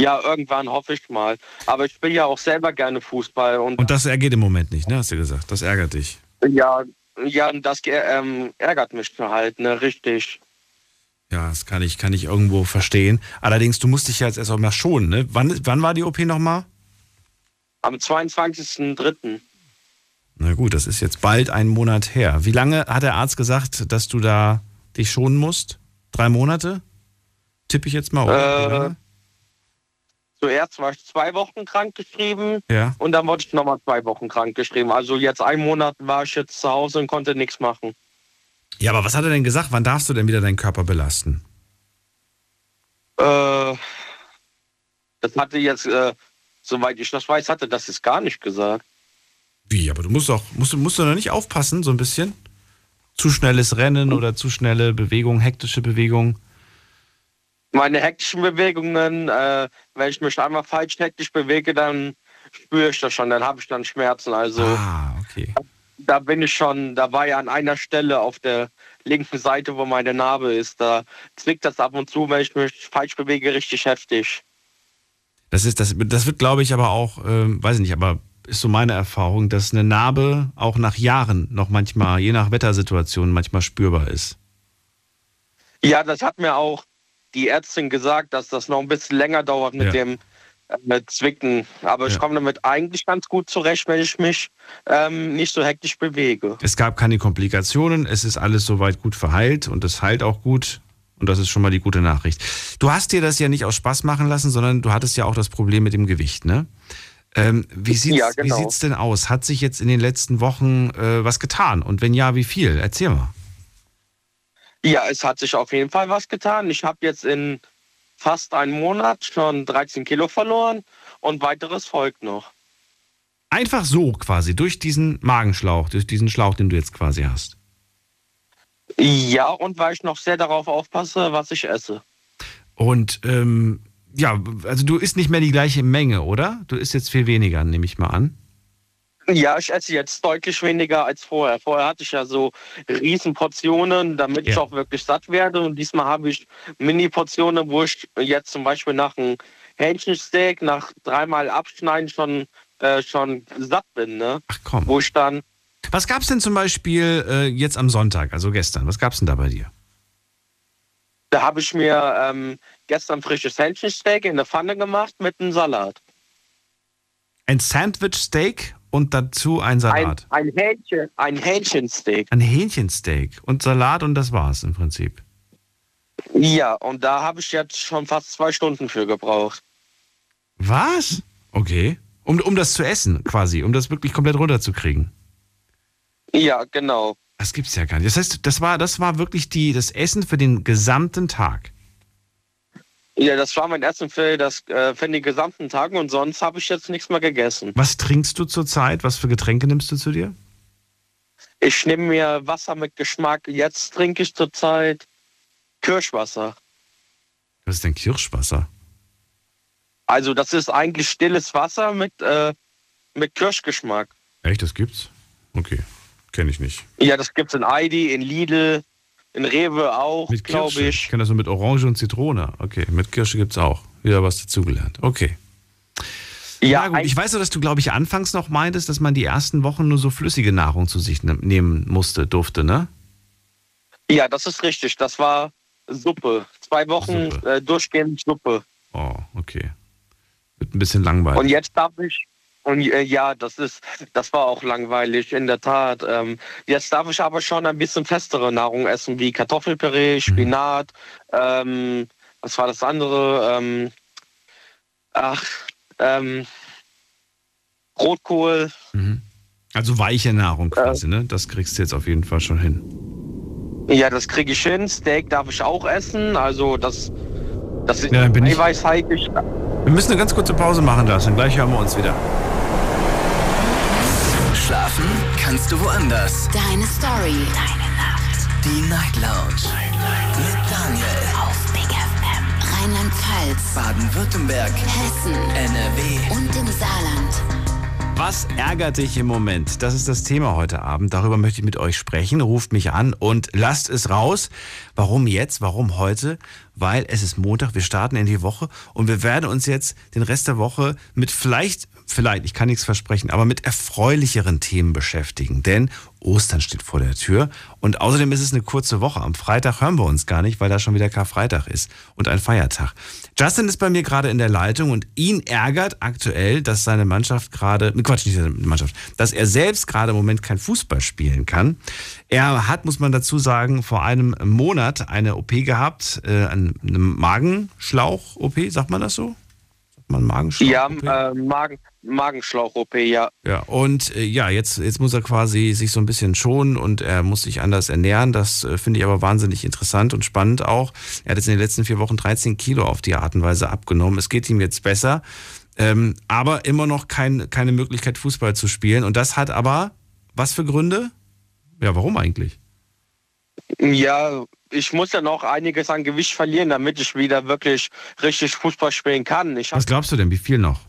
Ja, irgendwann hoffe ich mal. Aber ich spiele ja auch selber gerne Fußball. Und, und das ergeht im Moment nicht, ne? Hast du gesagt? Das ärgert dich. Ja, ja, das ähm, ärgert mich halt, ne? Richtig. Ja, das kann ich, kann ich irgendwo verstehen. Allerdings, du musst dich ja jetzt erst auch mal schonen, ne? Wann, wann war die OP nochmal? Am 22.03. Na gut, das ist jetzt bald einen Monat her. Wie lange hat der Arzt gesagt, dass du da dich schonen musst? Drei Monate? Tippe ich jetzt mal, oder? Äh, Zuerst war ich zwei Wochen krank geschrieben ja. und dann wurde ich nochmal zwei Wochen krank geschrieben. Also jetzt einen Monat war ich jetzt zu Hause und konnte nichts machen. Ja, aber was hat er denn gesagt? Wann darfst du denn wieder deinen Körper belasten? Äh, das hatte jetzt, äh, soweit ich das weiß, hatte das jetzt gar nicht gesagt. Wie? Aber du musst doch, musst, musst du da nicht aufpassen, so ein bisschen? Zu schnelles Rennen oder zu schnelle Bewegung, hektische Bewegung? meine hektischen Bewegungen, äh, wenn ich mich einmal falsch hektisch bewege, dann spüre ich das schon, dann habe ich dann Schmerzen. Also ah, okay. da bin ich schon, da war ja an einer Stelle auf der linken Seite, wo meine Narbe ist, da zwickt das ab und zu, wenn ich mich falsch bewege, richtig heftig. Das ist, das, das wird, glaube ich, aber auch, äh, weiß ich nicht, aber ist so meine Erfahrung, dass eine Narbe auch nach Jahren noch manchmal, je nach Wettersituation, manchmal spürbar ist. Ja, das hat mir auch die Ärztin gesagt, dass das noch ein bisschen länger dauert mit ja. dem äh, Zwicken. Aber ich ja. komme damit eigentlich ganz gut zurecht, wenn ich mich ähm, nicht so hektisch bewege. Es gab keine Komplikationen, es ist alles soweit gut verheilt und es heilt auch gut. Und das ist schon mal die gute Nachricht. Du hast dir das ja nicht aus Spaß machen lassen, sondern du hattest ja auch das Problem mit dem Gewicht, ne? Ähm, wie sieht es ja, genau. denn aus? Hat sich jetzt in den letzten Wochen äh, was getan? Und wenn ja, wie viel? Erzähl mal. Ja, es hat sich auf jeden Fall was getan. Ich habe jetzt in fast einem Monat schon 13 Kilo verloren und weiteres folgt noch. Einfach so quasi, durch diesen Magenschlauch, durch diesen Schlauch, den du jetzt quasi hast. Ja, und weil ich noch sehr darauf aufpasse, was ich esse. Und ähm, ja, also du isst nicht mehr die gleiche Menge, oder? Du isst jetzt viel weniger, nehme ich mal an. Ja, ich esse jetzt deutlich weniger als vorher. Vorher hatte ich ja so Riesenportionen, damit ja. ich auch wirklich satt werde. Und diesmal habe ich Mini-Portionen, wo ich jetzt zum Beispiel nach einem Hähnchensteak, nach dreimal Abschneiden schon, äh, schon satt bin. Ne? Ach komm. Wo ich dann. Was gab es denn zum Beispiel äh, jetzt am Sonntag, also gestern? Was gab es denn da bei dir? Da habe ich mir ähm, gestern frisches Hähnchensteak in der Pfanne gemacht mit einem Salat. Ein Sandwich-Steak und dazu ein Salat. Ein, ein, Hähnchen, ein Hähnchensteak. Ein Hähnchensteak und Salat und das war's im Prinzip. Ja, und da habe ich jetzt schon fast zwei Stunden für gebraucht. Was? Okay. Um, um das zu essen, quasi, um das wirklich komplett runterzukriegen. Ja, genau. Das gibt's ja gar nicht. Das heißt, das war, das war wirklich die, das Essen für den gesamten Tag. Ja, das war mein Essen für, das, äh, für den gesamten Tag und sonst habe ich jetzt nichts mehr gegessen. Was trinkst du zurzeit? Was für Getränke nimmst du zu dir? Ich nehme mir Wasser mit Geschmack. Jetzt trinke ich zurzeit Kirschwasser. Was ist denn Kirschwasser? Also das ist eigentlich stilles Wasser mit, äh, mit Kirschgeschmack. Echt, das gibt's? Okay, kenne ich nicht. Ja, das gibt's in Aldi, in Lidl, in Rewe auch, glaube ich. Ich kenne das nur mit Orange und Zitrone. Okay, mit Kirsche gibt es auch. Wieder was dazugelernt. Okay. Ja, gut. Ich weiß nur, dass du, glaube ich, anfangs noch meintest, dass man die ersten Wochen nur so flüssige Nahrung zu sich ne-, nehmen musste, durfte, ne? Ja, das ist richtig. Das war Suppe. Zwei Wochen Suppe. Äh, durchgehend Suppe. Oh, okay. Wird ein bisschen langweilig. Und jetzt darf ich, und äh, ja, das ist, das war auch langweilig, in der Tat. Ähm, jetzt darf ich aber schon ein bisschen festere Nahrung essen, wie Kartoffelpüree, mhm. Spinat, ähm, was war das andere? Ähm, ach, ähm, Rotkohl. Mhm. Also weiche Nahrung quasi, äh, ne? Das kriegst du jetzt auf jeden Fall schon hin. Ja, das kriege ich hin. Steak darf ich auch essen. Also das, das ist ja, dann bin. Ich... Wir müssen eine ganz kurze Pause machen lassen. Gleich hören wir uns wieder. Schlafen kannst du woanders. Deine Story. Deine Nacht. Die Night Lounge. Night, Night. Mit Daniel. Auf Big FM. Rheinland-Pfalz. Baden-Württemberg. Hessen. NRW. Und im Saarland. Was ärgert dich im Moment? Das ist das Thema heute Abend. Darüber möchte ich mit euch sprechen. Ruft mich an und lasst es raus. Warum jetzt? Warum heute? Weil es ist Montag, wir starten in die Woche und wir werden uns jetzt den Rest der Woche mit vielleicht vielleicht, ich kann nichts versprechen, aber mit erfreulicheren Themen beschäftigen. Denn Ostern steht vor der Tür und außerdem ist es eine kurze Woche. Am Freitag hören wir uns gar nicht, weil da schon wieder Karfreitag ist und ein Feiertag. Justin ist bei mir gerade in der Leitung und ihn ärgert aktuell, dass seine Mannschaft gerade, Quatsch, nicht seine Mannschaft, dass er selbst gerade im Moment kein Fußball spielen kann. Er hat, muss man dazu sagen, vor einem Monat eine OP gehabt, äh, eine Magenschlauch-OP, sagt man das so? Sagt man Magenschlauch? Ja, äh, Magen, Magenschlauch-OP, ja. Ja, und äh, ja, jetzt, jetzt muss er quasi sich so ein bisschen schonen und er muss sich anders ernähren. Das äh, finde ich aber wahnsinnig interessant und spannend auch. Er hat jetzt in den letzten vier Wochen 13 Kilo auf die Art und Weise abgenommen. Es geht ihm jetzt besser, ähm, aber immer noch kein, keine Möglichkeit, Fußball zu spielen. Und das hat aber was für Gründe? Ja, warum eigentlich? Ja, ich muss ja noch einiges an Gewicht verlieren, damit ich wieder wirklich richtig Fußball spielen kann. was glaubst du denn, wie viel noch?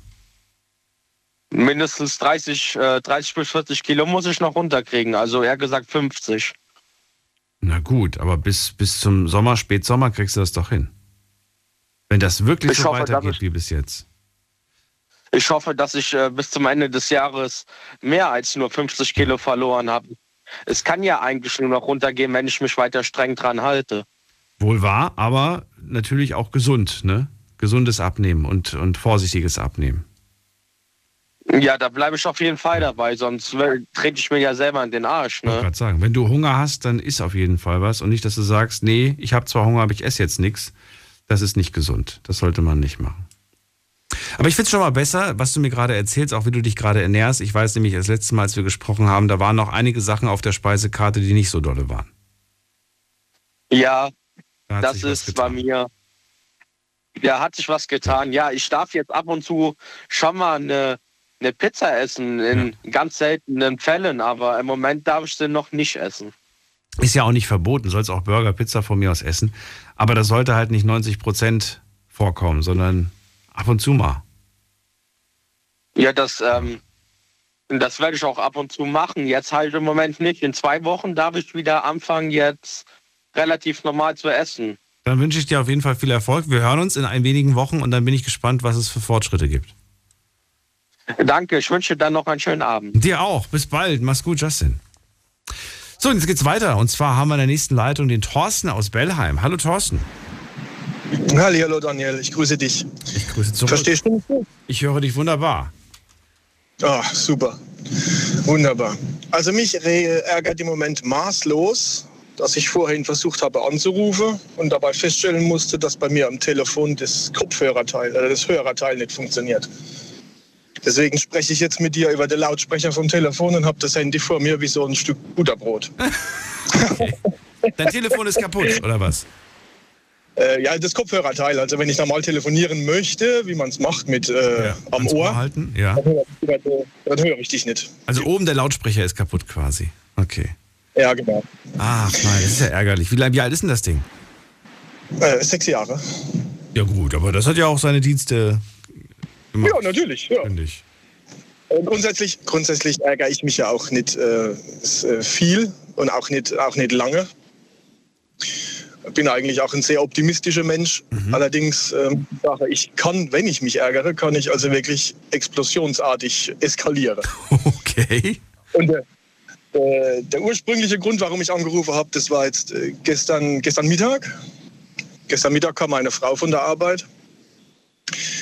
Mindestens 30, äh, 30 bis 40 Kilo muss ich noch runterkriegen. Also eher gesagt 50. Na gut, aber bis, bis zum Sommer, Spätsommer kriegst du das doch hin. Wenn das wirklich ich so hoffe, weitergeht ich, wie bis jetzt. Ich hoffe, dass ich äh, bis zum Ende des Jahres mehr als nur 50 Kilo verloren habe. Es kann ja eigentlich nur noch runtergehen, wenn ich mich weiter streng dran halte. Wohl wahr, aber natürlich auch gesund, ne? Gesundes Abnehmen und, und vorsichtiges Abnehmen. Ja, da bleibe ich auf jeden Fall dabei, sonst trete ich mir ja selber in den Arsch. Ne? Ich gerade sagen, wenn du Hunger hast, dann isst auf jeden Fall was und nicht, dass du sagst, nee, ich habe zwar Hunger, aber ich esse jetzt nichts. Das ist nicht gesund. Das sollte man nicht machen. Aber ich finde es schon mal besser, was du mir gerade erzählst, auch wie du dich gerade ernährst. Ich weiß nämlich, das letzte Mal, als wir gesprochen haben, da waren noch einige Sachen auf der Speisekarte, die nicht so dolle waren. Ja, da das ist bei mir. Ja, hat sich was getan. Ja, ich darf jetzt ab und zu schon mal eine eine Pizza essen in ja. ganz seltenen Fällen, aber im Moment darf ich sie noch nicht essen. Ist ja auch nicht verboten, sollst auch Burger, Pizza von mir aus essen. Aber das sollte halt nicht 90 Prozent vorkommen, sondern ab und zu mal. Ja, das, ähm, das werde ich auch ab und zu machen. Jetzt halt im Moment nicht. In zwei Wochen darf ich wieder anfangen, jetzt relativ normal zu essen. Dann wünsche ich dir auf jeden Fall viel Erfolg. Wir hören uns in ein wenigen Wochen und dann bin ich gespannt, was es für Fortschritte gibt. Danke, ich wünsche dann noch einen schönen Abend. Dir auch. Bis bald. Mach's gut, Justin. So, jetzt geht's weiter. Und zwar haben wir in der nächsten Leitung den Thorsten aus Bellheim. Hallo, Thorsten. Hallo, Daniel. Ich grüße dich. Ich grüße zurück. Verstehst du mich? Ich höre dich wunderbar. Ah, oh, super. Wunderbar. Also mich ärgert im Moment maßlos, dass ich vorhin versucht habe anzurufen und dabei feststellen musste, dass bei mir am Telefon das Kopfhörerteil, äh, das Hörerteil nicht funktioniert. Deswegen spreche ich jetzt mit dir über den Lautsprecher vom Telefon und habe das Handy vor mir wie so ein Stück Butterbrot. okay. Dein Telefon ist kaputt, oder was? Äh, ja, das Kopfhörerteil. Also wenn ich normal telefonieren möchte, wie man es macht mit äh, ja, am Ohr, halten? Ja. Dann, dann höre ich dich nicht. Also oben der Lautsprecher ist kaputt quasi. Okay. Ja, genau. Ach nein, das ist ja ärgerlich. Wie, wie alt ist denn das Ding? Äh, sechs Jahre. Ja gut, aber das hat ja auch seine Dienste gemacht. Ja, natürlich. Ja. Finde ich. Grundsätzlich, grundsätzlich ärgere ich mich ja auch nicht äh, äh, viel und auch nicht, auch nicht lange. Ich bin eigentlich auch ein sehr optimistischer Mensch. Mhm. Allerdings, ähm, ich kann, wenn ich mich ärgere, kann ich also wirklich explosionsartig eskalieren. Okay. Und der, äh, der ursprüngliche Grund, warum ich angerufen habe, das war jetzt äh, gestern, gestern Mittag gestern Mittag kam meine Frau von der Arbeit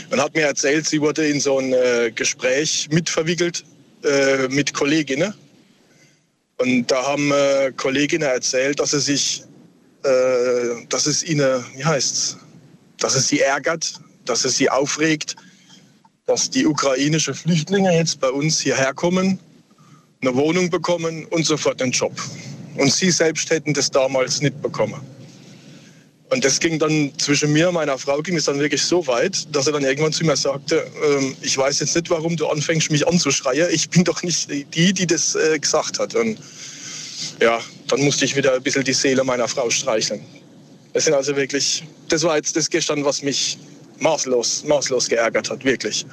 und hat mir erzählt, sie wurde in so ein äh, Gespräch mitverwickelt äh, mit Kolleginnen. Und da haben äh, Kolleginnen erzählt, dass es sich, äh, dass es ihnen, wie heißt's, dass es sie ärgert, dass es sie aufregt, dass die ukrainischen Flüchtlinge jetzt bei uns hierher kommen, eine Wohnung bekommen und sofort einen Job. Und sie selbst hätten das damals nicht bekommen. Und das ging dann zwischen mir und meiner Frau ging es dann wirklich so weit, dass er dann irgendwann zu mir sagte, ähm, ich weiß jetzt nicht, warum du anfängst, mich anzuschreien. Ich bin doch nicht die, die das äh, gesagt hat. Und ja, dann musste ich wieder ein bisschen die Seele meiner Frau streicheln. Das sind also wirklich, das war jetzt das gestern, was mich maßlos, maßlos geärgert hat, wirklich.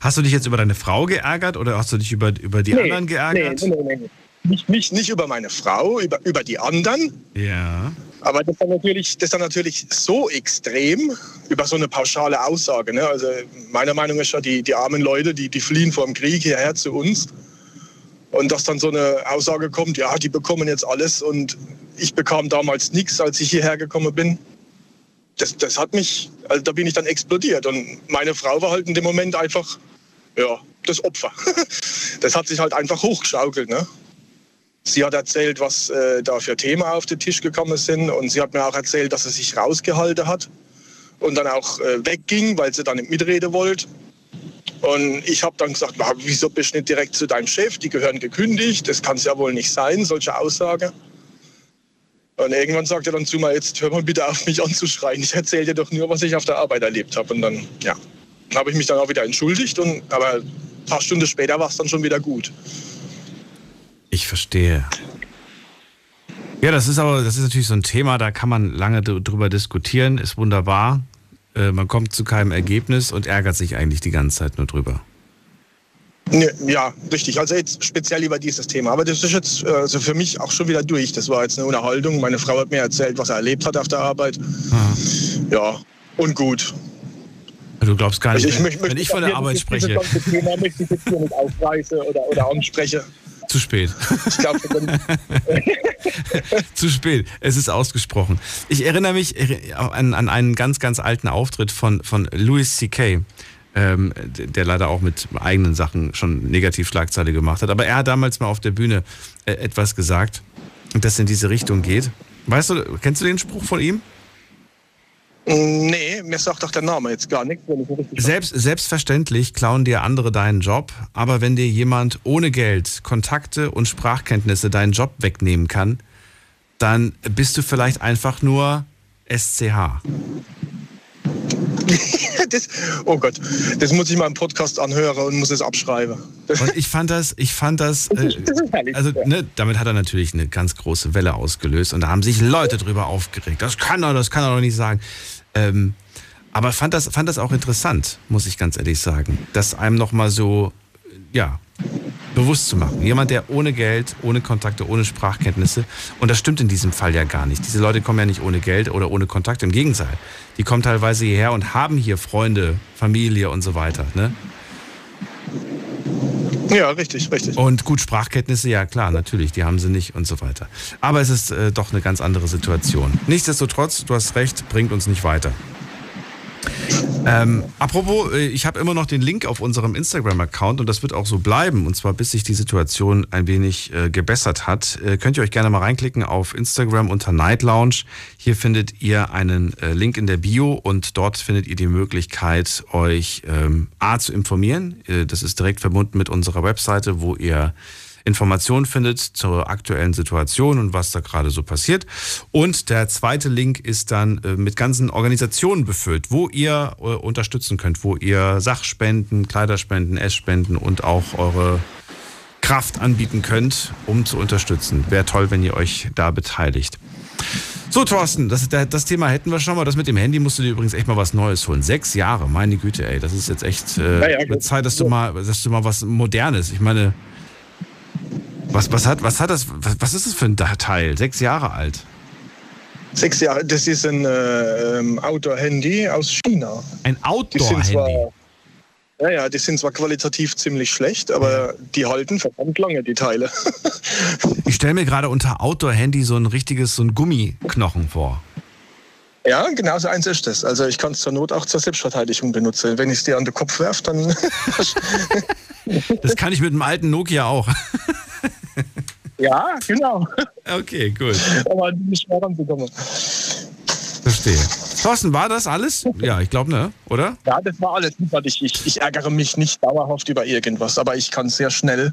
Hast du dich jetzt über deine Frau geärgert oder hast du dich über, über die nee, anderen geärgert? Nee, nee, nee. Nicht, nicht, nicht über meine Frau, über, über die anderen. Ja. Aber das ist dann natürlich, dann natürlich so extrem über so eine pauschale Aussage. Ne? Also meiner Meinung ist ja, die, die armen Leute, die, die fliehen vor dem Krieg hierher zu uns. Und dass dann so eine Aussage kommt, ja, die bekommen jetzt alles und ich bekam damals nichts, als ich hierher gekommen bin. Das, das hat mich, also da bin ich dann explodiert. Und meine Frau war halt in dem Moment einfach, ja, das Opfer. das hat sich halt einfach hochgeschaukelt. Ne? Sie hat erzählt, was äh, da für Themen auf den Tisch gekommen sind. Und sie hat mir auch erzählt, dass sie sich rausgehalten hat und dann auch äh, wegging, weil sie dann nicht mitreden wollte. Und ich habe dann gesagt, wieso bist du nicht direkt zu deinem Chef? Die gehören gekündigt. Das kann es ja wohl nicht sein, solche Aussage. Und irgendwann sagt er dann zu mir, jetzt hör mal bitte auf, mich anzuschreien. Ich erzähle dir doch nur, was ich auf der Arbeit erlebt habe. Und dann, ja, habe ich mich dann auch wieder entschuldigt. Und, aber ein paar Stunden später war es dann schon wieder gut. Ich verstehe. Ja, das ist aber, das ist natürlich so ein Thema, da kann man lange drüber diskutieren, ist wunderbar. Äh, man kommt zu keinem Ergebnis und ärgert sich eigentlich die ganze Zeit nur drüber. Ja, richtig. Also jetzt speziell über dieses Thema. Aber das ist jetzt also für mich auch schon wieder durch. Das war jetzt eine Unterhaltung. Meine Frau hat mir erzählt, was er erlebt hat auf der Arbeit. Ah. Ja, und gut. Du glaubst gar nicht, also ich, wenn, wenn ich von der Arbeit spreche. Das Thema möchte ich jetzt hier nicht aufreiße oder, oder anspreche. Zu spät. Ich glaube, Zu spät. Es ist ausgesprochen. Ich erinnere mich an, an einen ganz, ganz alten Auftritt von, von Louis C.K., ähm, der leider auch mit eigenen Sachen schon Negativschlagzeile gemacht hat. Aber er hat damals mal auf der Bühne äh, etwas gesagt, das in diese Richtung geht. Weißt du, kennst du den Spruch von ihm? Nee, mir sagt doch der Name jetzt gar nichts. Selbst, selbstverständlich klauen dir andere deinen Job, aber wenn dir jemand ohne Geld, Kontakte und Sprachkenntnisse deinen Job wegnehmen kann, dann bist du vielleicht einfach nur SCH. das, oh Gott, das muss ich mal im Podcast anhören und muss es abschreiben. Und ich fand das, ich fand das, äh, also ne, damit hat er natürlich eine ganz große Welle ausgelöst und da haben sich Leute drüber aufgeregt. Das kann er, das kann er doch nicht sagen. Ähm, aber fand das, fand das auch interessant, muss ich ganz ehrlich sagen, das einem nochmal so, ja, bewusst zu machen. Jemand, der ohne Geld, ohne Kontakte, ohne Sprachkenntnisse, und das stimmt in diesem Fall ja gar nicht. Diese Leute kommen ja nicht ohne Geld oder ohne Kontakte, im Gegenteil. Die kommen teilweise hierher und haben hier Freunde, Familie und so weiter. Ne? Ja, richtig, richtig. Und gut, Sprachkenntnisse, ja klar, natürlich, die haben sie nicht und so weiter. Aber es ist äh, doch eine ganz andere Situation. Nichtsdestotrotz, du hast recht, bringt uns nicht weiter. Ähm, apropos, äh, ich habe immer noch den Link auf unserem Instagram-Account und das wird auch so bleiben. Und zwar bis sich die Situation ein wenig äh, gebessert hat. Äh, könnt ihr euch gerne mal reinklicken auf Instagram unter Night Lounge. Hier findet ihr einen äh, Link in der Bio und dort findet ihr die Möglichkeit, euch ähm, A zu informieren. Äh, das ist direkt verbunden mit unserer Webseite, wo ihr Informationen findet zur aktuellen Situation und was da gerade so passiert. Und der zweite Link ist dann äh, mit ganzen Organisationen befüllt, wo ihr äh, unterstützen könnt, wo ihr Sachspenden, Kleiderspenden, Essspenden und auch eure Kraft anbieten könnt, um zu unterstützen. Wäre toll, wenn ihr euch da beteiligt. So, Thorsten, das, das, Thema hätten wir schon mal. Das mit dem Handy musst du dir übrigens echt mal was Neues holen. Sechs Jahre, meine Güte, ey. Das ist jetzt echt äh, ja, ja, Zeit, dass du, mal, dass du mal was Modernes. Ich meine, was, was, hat, was hat das, was, ist das für ein Teil? Sechs Jahre alt. Sechs Jahre, das ist ein äh, ähm, Outdoor-Handy aus China. Ein Outdoor-Handy? Ja, ja, die sind zwar qualitativ ziemlich schlecht, aber die halten verdammt lange, die Teile. ich stelle mir gerade unter Outdoor-Handy so ein richtiges, so ein Gummiknochen vor. Ja, genau so eins ist das. Also ich kann es zur Not auch zur Selbstverteidigung benutzen. Wenn ich es dir an den Kopf werfe, dann... das kann ich mit dem alten Nokia auch. ja, genau. Okay, gut. Aber nicht mehr ranzukommen. Verstehe. Thorsten, war das alles? Ja, ich glaube, ne? Oder? Ja, das war alles. Ich, ich, ich ärgere mich nicht dauerhaft über irgendwas, aber ich kann sehr schnell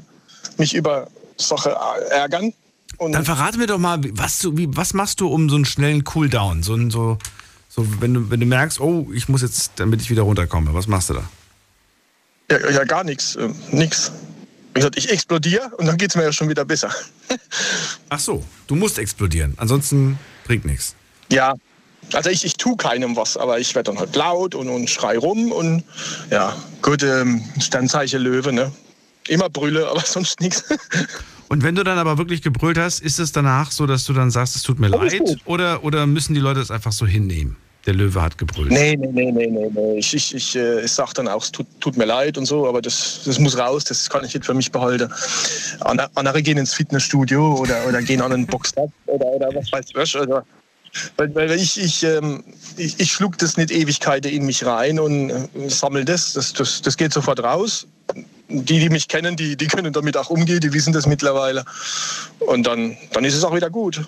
mich über Sache ärgern. Und Dann verrate mir doch mal, was, du, wie, was machst du um so einen schnellen Cooldown? So, so, so wenn, du, wenn du merkst, oh, ich muss jetzt, damit ich wieder runterkomme, was machst du da? Ja, ja gar nichts. Äh, nix. Wie gesagt, ich explodiere und dann geht es mir ja schon wieder besser. Ach so, du musst explodieren. Ansonsten bringt nichts. Ja, also ich, ich tue keinem was, aber ich werde dann halt laut und, und schrei rum und ja, gut, ähm, Sternzeichen Löwe, ne? Immer Brülle, aber sonst nichts. Und wenn du dann aber wirklich gebrüllt hast, ist es danach so, dass du dann sagst, es tut mir leid? Oder, oder müssen die Leute es einfach so hinnehmen? Der Löwe hat gebrüllt. Nee, nee, nee, nee, nee. nee. Ich, ich, ich, äh, ich sag dann auch, es tut, tut, mir leid und so, aber das, das muss raus, das kann ich nicht für mich behalten. Andere gehen ins Fitnessstudio oder, oder gehen an einen Boxtag oder, oder was weiß ich. Oder, weil, weil ich, ich, ähm, ich, ich schluck das nicht Ewigkeiten in mich rein und äh, sammle das. Das, das. das geht sofort raus die, die mich kennen, die, die können damit auch umgehen, die wissen das mittlerweile. Und dann, dann ist es auch wieder gut.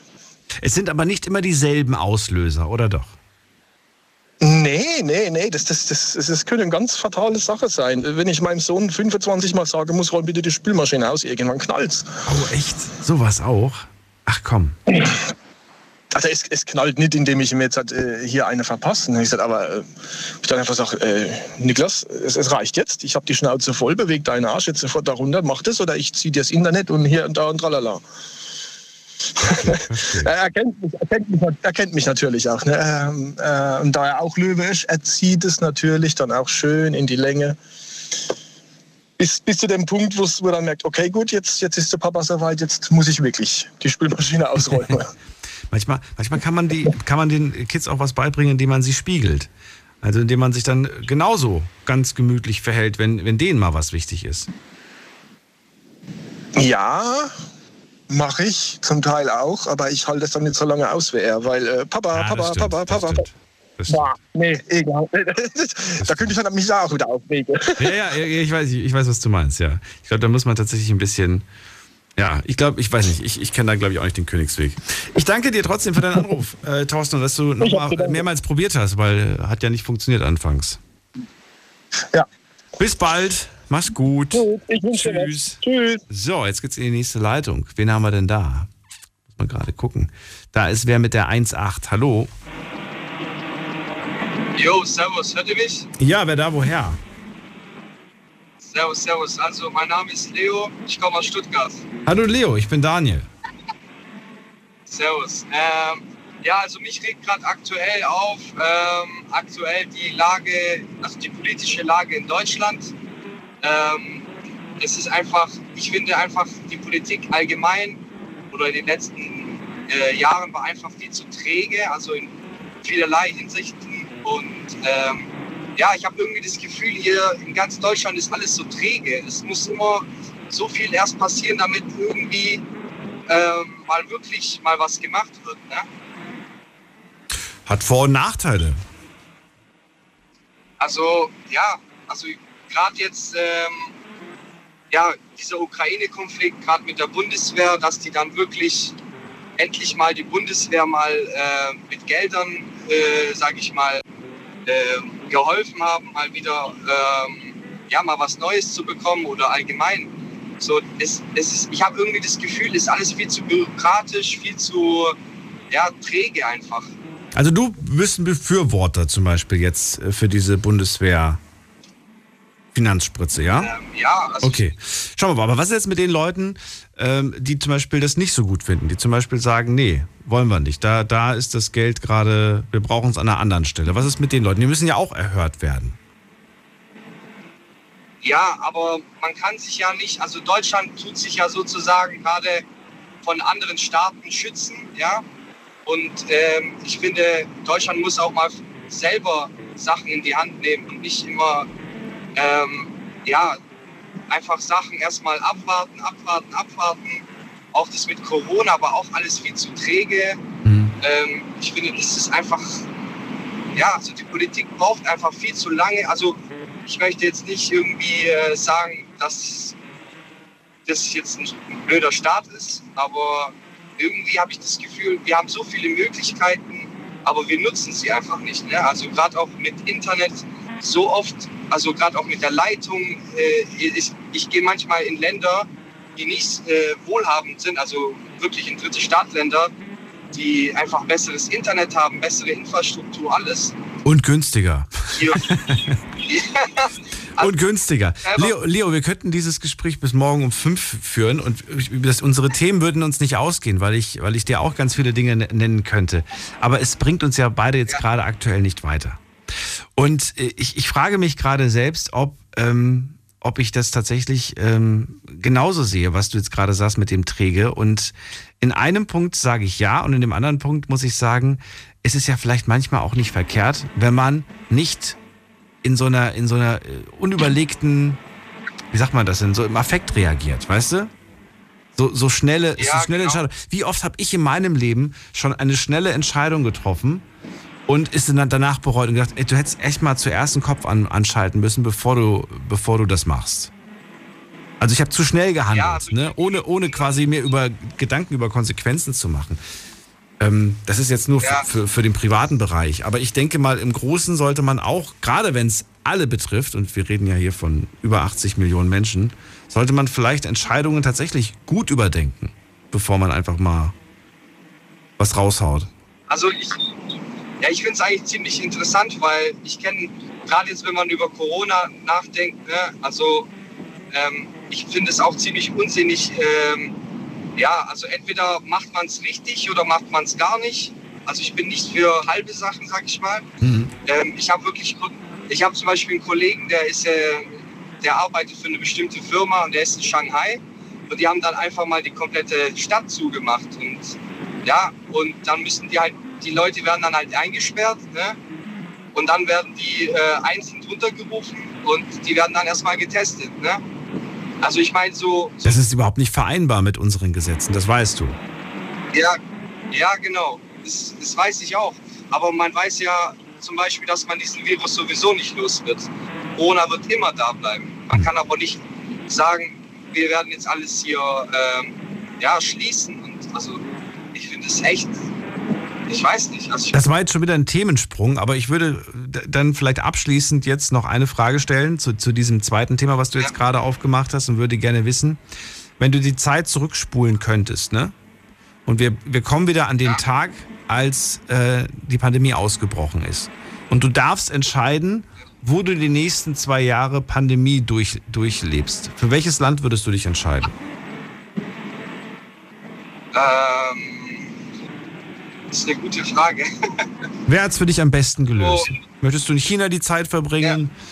Es sind aber nicht immer dieselben Auslöser, oder doch? Nee, nee, nee, das, das, das, das können eine ganz fatale Sache sein. Wenn ich meinem Sohn 25 Mal sage, muss räum bitte die Spülmaschine aus, irgendwann knallt's. Oh, echt? Sowas auch? Ach komm. Also es, es, knallt nicht, indem ich mir jetzt halt, äh, hier eine verpasse. Ich sage, aber äh, ich dann einfach sage, äh, Niklas, es, es, reicht jetzt. Ich habe die Schnauze voll, beweg deinen Arsch jetzt sofort darunter, mach das oder ich ziehe dir das Internet und hier und da und tralala. er, kennt mich, er, kennt mich, er kennt mich natürlich auch. Ne? Ähm, äh, und da er auch Löwe ist, er zieht es natürlich dann auch schön in die Länge. Bis, bis zu dem Punkt, wo er dann merkt, okay, gut, jetzt, jetzt ist der Papa soweit, jetzt muss ich wirklich die Spülmaschine ausräumen. Manchmal, manchmal kann, man die, kann man den Kids auch was beibringen, indem man sie spiegelt. Also indem man sich dann genauso ganz gemütlich verhält, wenn, wenn denen mal was wichtig ist. Ja, mache ich zum Teil auch, aber ich halte es dann nicht so lange aus wie er, weil äh, Papa, ja, Papa, stimmt, Papa, Papa, Papa. Boah, nee, egal. da könnte ich dann mich auch wieder aufregen. Ja, ja, ich weiß, ich weiß, was du meinst, ja. Ich glaube, da muss man tatsächlich ein bisschen, ja, ich glaube, ich weiß nicht, ich, ich kenne da, glaube ich, auch nicht den Königsweg. Ich danke dir trotzdem für deinen Anruf, äh, Thorsten, dass du nochmal mehrmals probiert hast, weil hat ja nicht funktioniert anfangs. Ja. Bis bald, mach's gut. gut Tschüss. Tschüss. So, jetzt geht's in die nächste Leitung. Wen haben wir denn da? Muss man gerade gucken. Da ist wer mit der 1.8. Hallo. Jo, servus, hört ihr mich? Ja, wer da, woher? Servus, servus. Also, mein Name ist Leo, ich komme aus Stuttgart. Hallo Leo, ich bin Daniel. Servus. Ähm, ja, also mich regt gerade aktuell auf, ähm, aktuell die Lage, also die politische Lage in Deutschland. Ähm, es ist einfach, ich finde einfach, die Politik allgemein oder in den letzten äh, Jahren war einfach viel zu träge, also in vielerlei Hinsichten. Und ähm, ja, ich habe irgendwie das Gefühl, hier in ganz Deutschland ist alles so träge. Es muss immer so viel erst passieren, damit irgendwie ähm, mal wirklich mal was gemacht wird. Ne? Hat Vor- und Nachteile. Also ja, also gerade jetzt ähm, ja dieser Ukraine-Konflikt, gerade mit der Bundeswehr, dass die dann wirklich endlich mal die Bundeswehr mal äh, mit Geldern, äh, sage ich mal, äh, geholfen haben, mal wieder ähm, ja, mal was Neues zu bekommen oder allgemein. So, es, es ist, ich habe irgendwie das Gefühl, es ist alles viel zu bürokratisch, viel zu ja, träge einfach. Also du bist ein Befürworter zum Beispiel jetzt äh, für diese Bundeswehr. Finanzspritze, ja? Ähm, ja. Also okay. Schauen wir mal, aber was ist jetzt mit den Leuten, ähm, die zum Beispiel das nicht so gut finden, die zum Beispiel sagen, nee, wollen wir nicht. Da, da ist das Geld gerade, wir brauchen es an einer anderen Stelle. Was ist mit den Leuten? Die müssen ja auch erhört werden. Ja, aber man kann sich ja nicht, also Deutschland tut sich ja sozusagen gerade von anderen Staaten schützen, ja. Und ähm, ich finde, Deutschland muss auch mal selber Sachen in die Hand nehmen und nicht immer ähm, ja, einfach Sachen erstmal abwarten, abwarten, abwarten. Auch das mit Corona war auch alles viel zu träge. Mhm. Ähm, ich finde, das ist einfach, ja, also die Politik braucht einfach viel zu lange. Also ich möchte jetzt nicht irgendwie äh, sagen, dass das jetzt ein, ein blöder Start ist, aber irgendwie habe ich das Gefühl, wir haben so viele Möglichkeiten, aber wir nutzen sie einfach nicht. Ne? Also gerade auch mit Internet so oft, also gerade auch mit der Leitung. Äh, ich, ich gehe manchmal in Länder, die nicht äh, wohlhabend sind, also wirklich in dritte Staatsländer, die einfach besseres Internet haben, bessere Infrastruktur, alles. Und günstiger. Und günstiger. Leo, Leo, wir könnten dieses Gespräch bis morgen um fünf führen und das, unsere Themen würden uns nicht ausgehen, weil ich, weil ich dir auch ganz viele Dinge nennen könnte. Aber es bringt uns ja beide jetzt ja. gerade aktuell nicht weiter. Und äh, ich, ich frage mich gerade selbst, ob, ähm, ob ich das tatsächlich ähm, genauso sehe, was du jetzt gerade sagst mit dem Träge. Und in einem Punkt sage ich ja und in dem anderen Punkt muss ich sagen, es ist ja vielleicht manchmal auch nicht verkehrt, wenn man nicht in so einer, in so einer äh, unüberlegten, wie sagt man das denn, so im Affekt reagiert, weißt du? So, so schnelle, ja, so schnelle genau. Entscheidung. Wie oft habe ich in meinem Leben schon eine schnelle Entscheidung getroffen und ist dann danach bereut und gedacht, ey, du hättest echt mal zuerst den Kopf an, anschalten müssen, bevor du, bevor du das machst. Also ich habe zu schnell gehandelt, ja, also ne? ohne, ohne quasi mir über Gedanken über Konsequenzen zu machen. Ähm, das ist jetzt nur ja. für, für den privaten Bereich. Aber ich denke mal, im Großen sollte man auch, gerade wenn es alle betrifft, und wir reden ja hier von über 80 Millionen Menschen, sollte man vielleicht Entscheidungen tatsächlich gut überdenken, bevor man einfach mal was raushaut. Also ich, ja, ich finde es eigentlich ziemlich interessant, weil ich kenne, gerade jetzt, wenn man über Corona nachdenkt, ne, also ähm, ich finde es auch ziemlich unsinnig, ähm, ja, also entweder macht man es richtig oder macht man es gar nicht. Also ich bin nicht für halbe Sachen, sag ich mal. Mhm. Ähm, ich habe wirklich, ich habe zum Beispiel einen Kollegen, der ist, äh, der arbeitet für eine bestimmte Firma und der ist in Shanghai und die haben dann einfach mal die komplette Stadt zugemacht und ja, und dann müssen die halt, die Leute werden dann halt eingesperrt, ne? Und dann werden die äh, einzeln runtergerufen und die werden dann erstmal getestet, ne? Also ich meine so, so, Das ist überhaupt nicht vereinbar mit unseren Gesetzen, das weißt du. Ja, ja genau. Das, das weiß ich auch. Aber man weiß ja zum Beispiel, dass man diesen Virus sowieso nicht los wird. Corona wird immer da bleiben. Man kann aber nicht sagen, wir werden jetzt alles hier ähm, ja, schließen. Und also ich finde es echt ich weiß nicht. Also das war jetzt schon wieder ein Themensprung, aber ich würde dann vielleicht abschließend jetzt noch eine Frage stellen zu, zu diesem zweiten Thema, was du jetzt ja. gerade aufgemacht hast und würde gerne wissen, wenn du die Zeit zurückspulen könntest, ne? Und wir, wir kommen wieder an den ja. Tag, als äh, die Pandemie ausgebrochen ist. Und du darfst entscheiden, wo du die nächsten zwei Jahre Pandemie durch, durchlebst. Für welches Land würdest du dich entscheiden? Ähm das ist eine gute Frage. Wer hat es für dich am besten gelöst? Oh. Möchtest du in China die Zeit verbringen? Ja.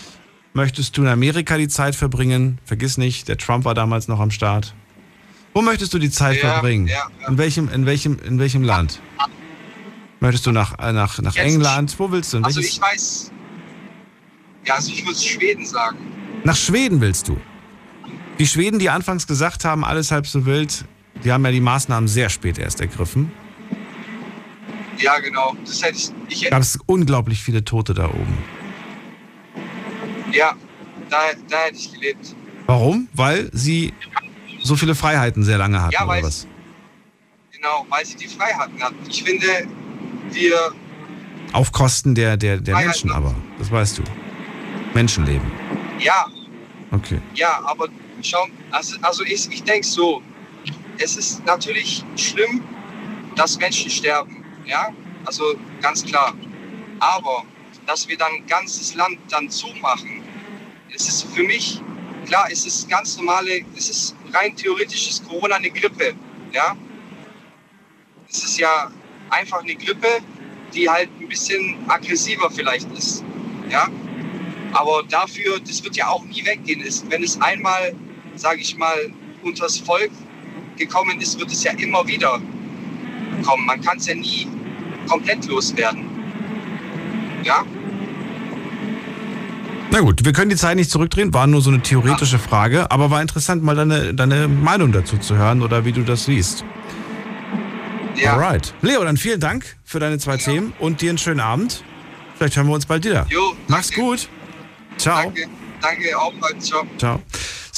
Möchtest du in Amerika die Zeit verbringen? Vergiss nicht, der Trump war damals noch am Start. Wo möchtest du die Zeit ja, verbringen? Ja, in, welchem, in, welchem, in welchem Land? Möchtest du nach, äh, nach, nach England? Wo willst du? In also ich weiß. Ja, also ich würde Schweden sagen. Nach Schweden willst du? Die Schweden, die anfangs gesagt haben, alles halb so wild, die haben ja die Maßnahmen sehr spät erst ergriffen. Ja, genau. Das hätte ich. ich hätte Gab es unglaublich viele Tote da oben. Ja, da, da hätte ich gelebt. Warum? Weil sie so viele Freiheiten sehr lange hatten, ja, weil oder was? Genau, weil sie die Freiheiten hatten. Ich finde, wir. Auf Kosten der, der, der Menschen aber, das weißt du. Menschenleben. Ja. Okay. Ja, aber schau, also, also ich, ich denke so, es ist natürlich schlimm, dass Menschen sterben. Ja, also ganz klar. Aber dass wir dann ganzes Land dann zumachen, es ist für mich, klar, es ist ganz normale, es ist rein theoretisch ist Corona eine Grippe. Ja, es ist ja einfach eine Grippe, die halt ein bisschen aggressiver vielleicht ist. Ja, aber dafür, das wird ja auch nie weggehen. Ist, wenn es einmal, sage ich mal, unters Volk gekommen ist, wird es ja immer wieder kommen. Man kann es ja nie komplett loswerden. Ja? Na gut, wir können die Zeit nicht zurückdrehen, war nur so eine theoretische ja. Frage, aber war interessant, mal deine, deine Meinung dazu zu hören oder wie du das siehst. Ja. Alright. Leo, dann vielen Dank für deine zwei ja. Themen und dir einen schönen Abend. Vielleicht hören wir uns bald wieder. Jo, Mach's gut. Ciao. Danke, danke auch. Ciao. Ciao.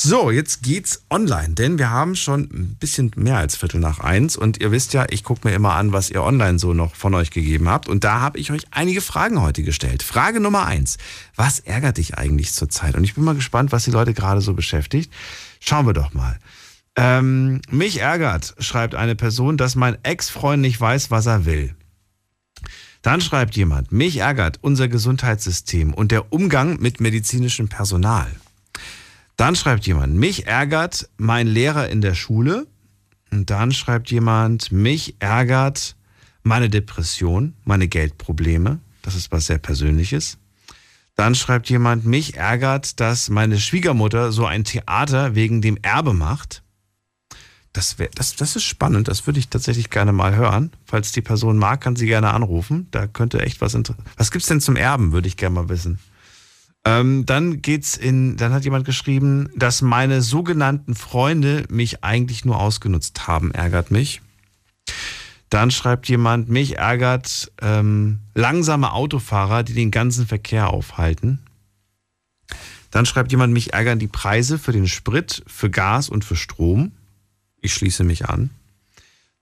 So, jetzt geht's online, denn wir haben schon ein bisschen mehr als Viertel nach eins und ihr wisst ja, ich gucke mir immer an, was ihr online so noch von euch gegeben habt und da habe ich euch einige Fragen heute gestellt. Frage Nummer eins, was ärgert dich eigentlich zurzeit? Und ich bin mal gespannt, was die Leute gerade so beschäftigt. Schauen wir doch mal. Ähm, mich ärgert, schreibt eine Person, dass mein Ex-Freund nicht weiß, was er will. Dann schreibt jemand, mich ärgert unser Gesundheitssystem und der Umgang mit medizinischem Personal. Dann schreibt jemand, mich ärgert mein Lehrer in der Schule. Und dann schreibt jemand, mich ärgert meine Depression, meine Geldprobleme. Das ist was sehr Persönliches. Dann schreibt jemand, mich ärgert, dass meine Schwiegermutter so ein Theater wegen dem Erbe macht. Das, wär, das, das ist spannend, das würde ich tatsächlich gerne mal hören. Falls die Person mag, kann sie gerne anrufen. Da könnte echt was interessant. Was gibt's denn zum Erben, würde ich gerne mal wissen. Ähm, dann geht's in, dann hat jemand geschrieben, dass meine sogenannten Freunde mich eigentlich nur ausgenutzt haben, ärgert mich. Dann schreibt jemand, mich ärgert ähm, langsame Autofahrer, die den ganzen Verkehr aufhalten. Dann schreibt jemand, mich ärgern die Preise für den Sprit, für Gas und für Strom. Ich schließe mich an.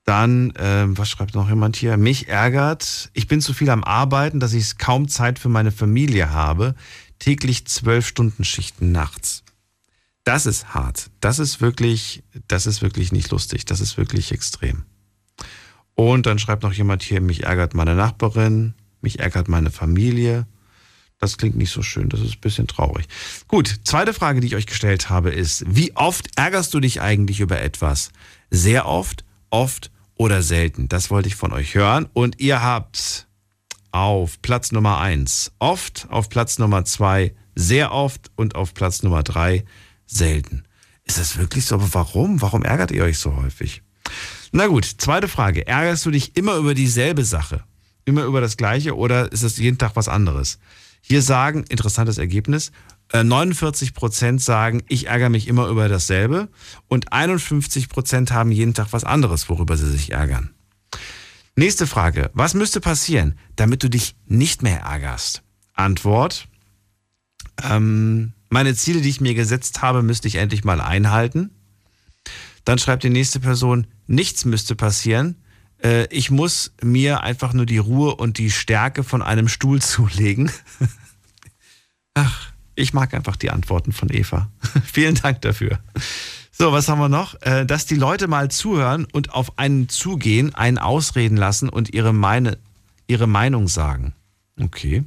Dann, äh, was schreibt noch jemand hier? Mich ärgert, ich bin zu viel am Arbeiten, dass ich kaum Zeit für meine Familie habe täglich zwölf Stunden Schichten nachts. Das ist hart. Das ist wirklich, das ist wirklich nicht lustig. Das ist wirklich extrem. Und dann schreibt noch jemand hier, mich ärgert meine Nachbarin, mich ärgert meine Familie. Das klingt nicht so schön, das ist ein bisschen traurig. Gut, zweite Frage, die ich euch gestellt habe, ist, wie oft ärgerst du dich eigentlich über etwas? Sehr oft, oft oder selten? Das wollte ich von euch hören. Und ihr habt auf Platz Nummer 1 oft, auf Platz Nummer 2 sehr oft und auf Platz Nummer 3 selten. Ist das wirklich so? Aber warum? Warum ärgert ihr euch so häufig? Na gut, zweite Frage. Ärgerst du dich immer über dieselbe Sache? Immer über das Gleiche oder ist es jeden Tag was anderes? Hier sagen, interessantes Ergebnis, 49% äh, sagen, ich ärgere mich immer über dasselbe und 51% haben jeden Tag was anderes, worüber sie sich ärgern. Nächste Frage. Was müsste passieren, damit du dich nicht mehr ärgerst? Antwort. Ähm, meine Ziele, die ich mir gesetzt habe, müsste ich endlich mal einhalten. Dann schreibt die nächste Person, nichts müsste passieren. Äh, ich muss mir einfach nur die Ruhe und die Stärke von einem Stuhl zulegen. Ach, ich mag einfach die Antworten von Eva. Vielen Dank dafür. So, was haben wir noch? Äh, dass die Leute mal zuhören und auf einen zugehen, einen ausreden lassen und ihre, Meine, ihre Meinung sagen. Okay.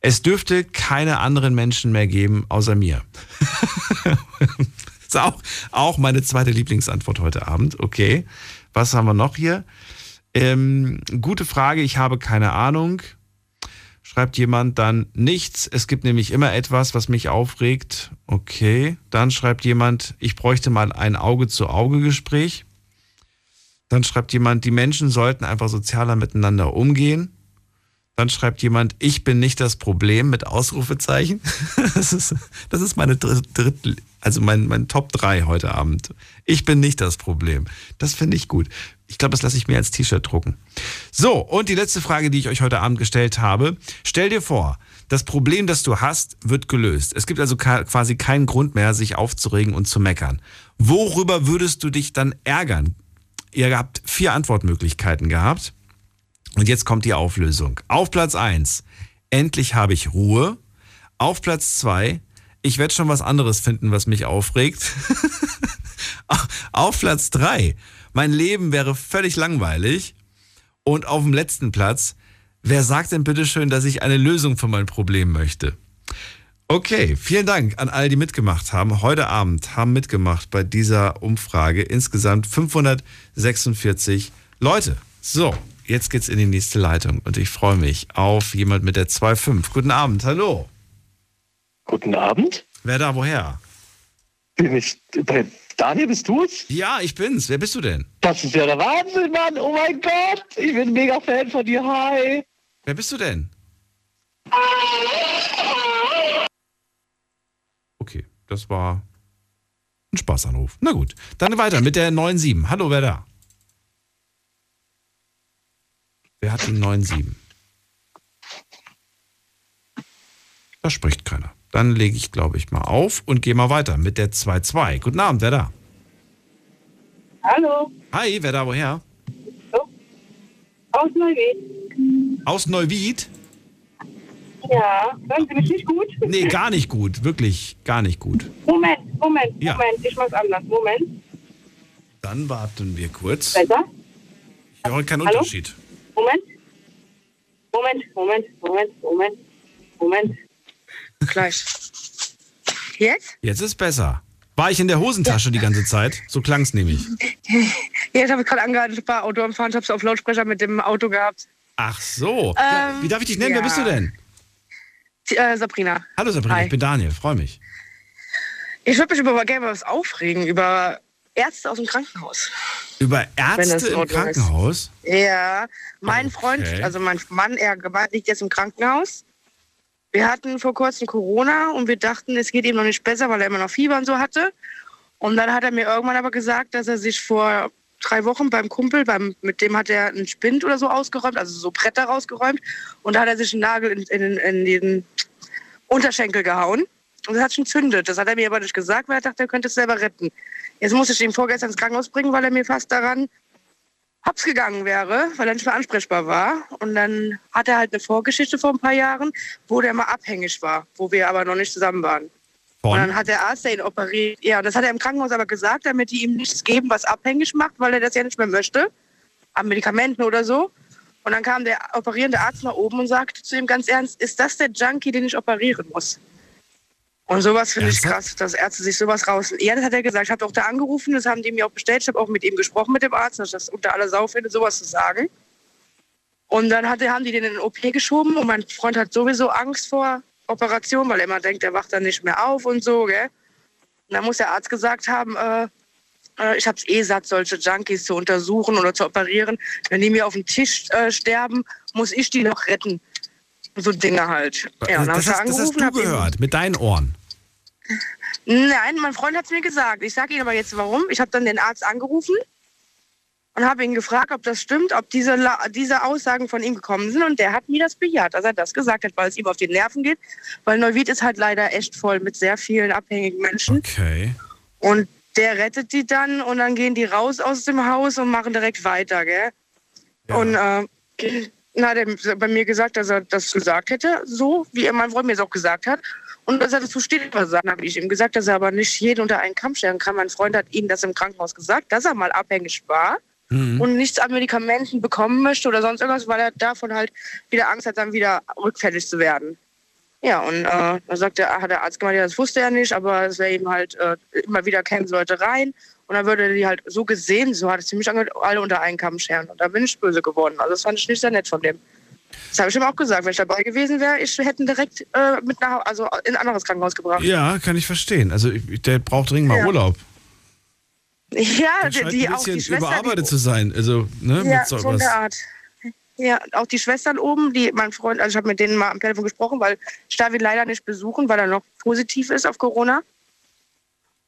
Es dürfte keine anderen Menschen mehr geben, außer mir. ist auch, auch meine zweite Lieblingsantwort heute Abend. Okay. Was haben wir noch hier? Ähm, gute Frage, ich habe keine Ahnung schreibt jemand dann nichts. Es gibt nämlich immer etwas, was mich aufregt. Okay. Dann schreibt jemand, ich bräuchte mal ein Auge-zu-Auge-Gespräch. Dann schreibt jemand, die Menschen sollten einfach sozialer miteinander umgehen. Dann schreibt jemand, ich bin nicht das Problem mit Ausrufezeichen. Das ist, das ist meine dritte, also mein, mein Top 3 heute Abend. Ich bin nicht das Problem. Das finde ich gut. Ich glaube, das lasse ich mir als T-Shirt drucken. So, und die letzte Frage, die ich euch heute Abend gestellt habe. Stell dir vor, das Problem, das du hast, wird gelöst. Es gibt also quasi keinen Grund mehr, sich aufzuregen und zu meckern. Worüber würdest du dich dann ärgern? Ihr habt vier Antwortmöglichkeiten gehabt. Und jetzt kommt die Auflösung. Auf Platz 1, endlich habe ich Ruhe. Auf Platz 2, ich werde schon was anderes finden, was mich aufregt. Auf Platz 3, mein Leben wäre völlig langweilig. Und auf dem letzten Platz, wer sagt denn bitte schön, dass ich eine Lösung für mein Problem möchte? Okay, vielen Dank an all die mitgemacht haben. Heute Abend haben mitgemacht bei dieser Umfrage insgesamt 546 Leute. So, jetzt geht's in die nächste Leitung und ich freue mich auf jemand mit der 2.5. Guten Abend, hallo. Guten Abend. Wer da, woher? Bin ich bei Daniel, bist du es? Ja, ich bin's. Wer bist du denn? Das ist ja der Wahnsinn, Mann. Oh mein Gott. Ich bin mega Fan von dir. Hi. Wer bist du denn? Okay, das war ein Spaßanruf. Na gut, dann weiter mit der 97. Hallo, wer da? Wer hat die 97? Da spricht keiner. Dann lege ich, glaube ich, mal auf und gehe mal weiter mit der 2-2. Guten Abend, wer da? Hallo. Hi, wer da, woher? Aus Neuwied. Aus Neuwied? Ja, hören Sie mich nicht gut? Nee, gar nicht gut. Wirklich gar nicht gut. Moment, Moment, Ja. Moment, ich mach's anders. Moment. Dann warten wir kurz. Besser? Ich höre keinen Hallo? Unterschied. Moment. Moment, Moment, Moment, Moment, Moment. Gleich. Jetzt? Jetzt ist besser. War ich in der Hosentasche die ganze Zeit? So klang es nämlich. Jetzt habe ich gerade angehalten, ich war Auto am Fahren, ich habe es auf Lautsprecher mit dem Auto gehabt. Ach so. Ja, Ähm, Wie darf ich dich nennen? Wer ja. bist du denn? Äh, Sabrina. Hallo Sabrina, Hi. ich bin Daniel. Freue mich. Ich würde mich über gerne was aufregen, über Ärzte aus dem Krankenhaus. Über Ärzte im Ordnung ist. Krankenhaus? Ja, mein Okay. Freund, also mein Mann, er liegt jetzt im Krankenhaus. Wir hatten vor kurzem Corona und wir dachten, es geht ihm noch nicht besser, weil er immer noch Fieber und so hatte. Und dann hat er mir irgendwann aber gesagt, dass er sich vor drei Wochen beim Kumpel, beim, mit dem hat er einen Spind oder so ausgeräumt, also so Bretter rausgeräumt. Und da hat er sich einen Nagel in, in, in den Unterschenkel gehauen. Und das hat schon zündet. Das hat er mir aber nicht gesagt, weil er dachte, er könnte es selber retten. Jetzt musste ich ihn vorgestern ins Krankenhaus bringen, weil er mir fast daran hops gegangen wäre, weil er nicht mehr ansprechbar war. Und dann hat er halt eine Vorgeschichte vor ein paar Jahren, wo der mal abhängig war, wo wir aber noch nicht zusammen waren. Und dann hat der Arzt, der ihn operiert, ja, das hat er im Krankenhaus aber gesagt, damit die ihm nichts geben, was abhängig macht, weil er das ja nicht mehr möchte, an Medikamenten oder so. Und dann kam der operierende Arzt nach oben und sagte zu ihm ganz ernst, ist das der Junkie, den ich operieren muss? Und sowas finde ich krass, dass Ärzte sich sowas raus. Ja, das hat er gesagt. Ich habe auch da angerufen, das haben die mir auch bestellt. Ich habe auch mit ihm gesprochen, mit dem Arzt, dass ich das unter aller Sau finde, sowas zu sagen. Und dann hat, haben die den in den OP geschoben und mein Freund hat sowieso Angst vor Operation, weil er immer denkt, er wacht dann nicht mehr auf und so, gell? Und dann muss der Arzt gesagt haben, äh, äh, ich habe es eh satt, solche Junkies zu untersuchen oder zu operieren. Wenn die mir auf dem Tisch äh, sterben, muss ich die noch retten. So Dinge halt. Ja, und dann hab das, hast, das hast du gehört, mit deinen Ohren. Nein, mein Freund hat es mir gesagt. Ich sage Ihnen aber jetzt warum. Ich habe dann den Arzt angerufen und habe ihn gefragt, ob das stimmt, ob diese, diese Aussagen von ihm gekommen sind. Und der hat mir das bejaht, dass er das gesagt hat, weil es ihm auf die Nerven geht. Weil Neuwied ist halt leider echt voll mit sehr vielen abhängigen Menschen. Okay. Und der rettet die dann und dann gehen die raus aus dem Haus und machen direkt weiter, gell? Und äh, dann hat er bei mir gesagt, dass er das gesagt hätte, so wie er mein Freund mir es auch gesagt hat. Und dass er dazu steht, was habe ich ihm gesagt, dass er aber nicht jeden unter einen Kamm stellen kann. Mein Freund hat ihm das im Krankenhaus gesagt, dass er mal abhängig war Mhm. und nichts an Medikamenten bekommen möchte oder sonst irgendwas, weil er davon halt wieder Angst hat, dann wieder rückfällig zu werden. Ja, und äh, da sagt der, hat der Arzt gemeint, ja, das wusste er nicht, aber es wäre eben halt äh, immer wieder kennen Leute rein. Und dann würde er die halt so gesehen, so hat es ziemlich alle unter einen Kamm scheren. Und da bin ich böse geworden. Also das fand ich nicht sehr nett von dem. Das habe ich ihm auch gesagt. Wenn ich dabei gewesen wäre, ich hätte ihn direkt äh, mit nach, also in ein anderes Krankenhaus gebracht. Ja, kann ich verstehen. Also der braucht dringend mal Ja. Urlaub. Ja, die, die ein auch die Schwester, überarbeitet zu sein. Also, ne, ja, mit so so was. der Art. Ja, auch die Schwestern oben, die mein Freund, also ich habe mit denen mal am Telefon gesprochen, weil ich darf ihn leider nicht besuchen, weil er noch positiv ist auf Corona.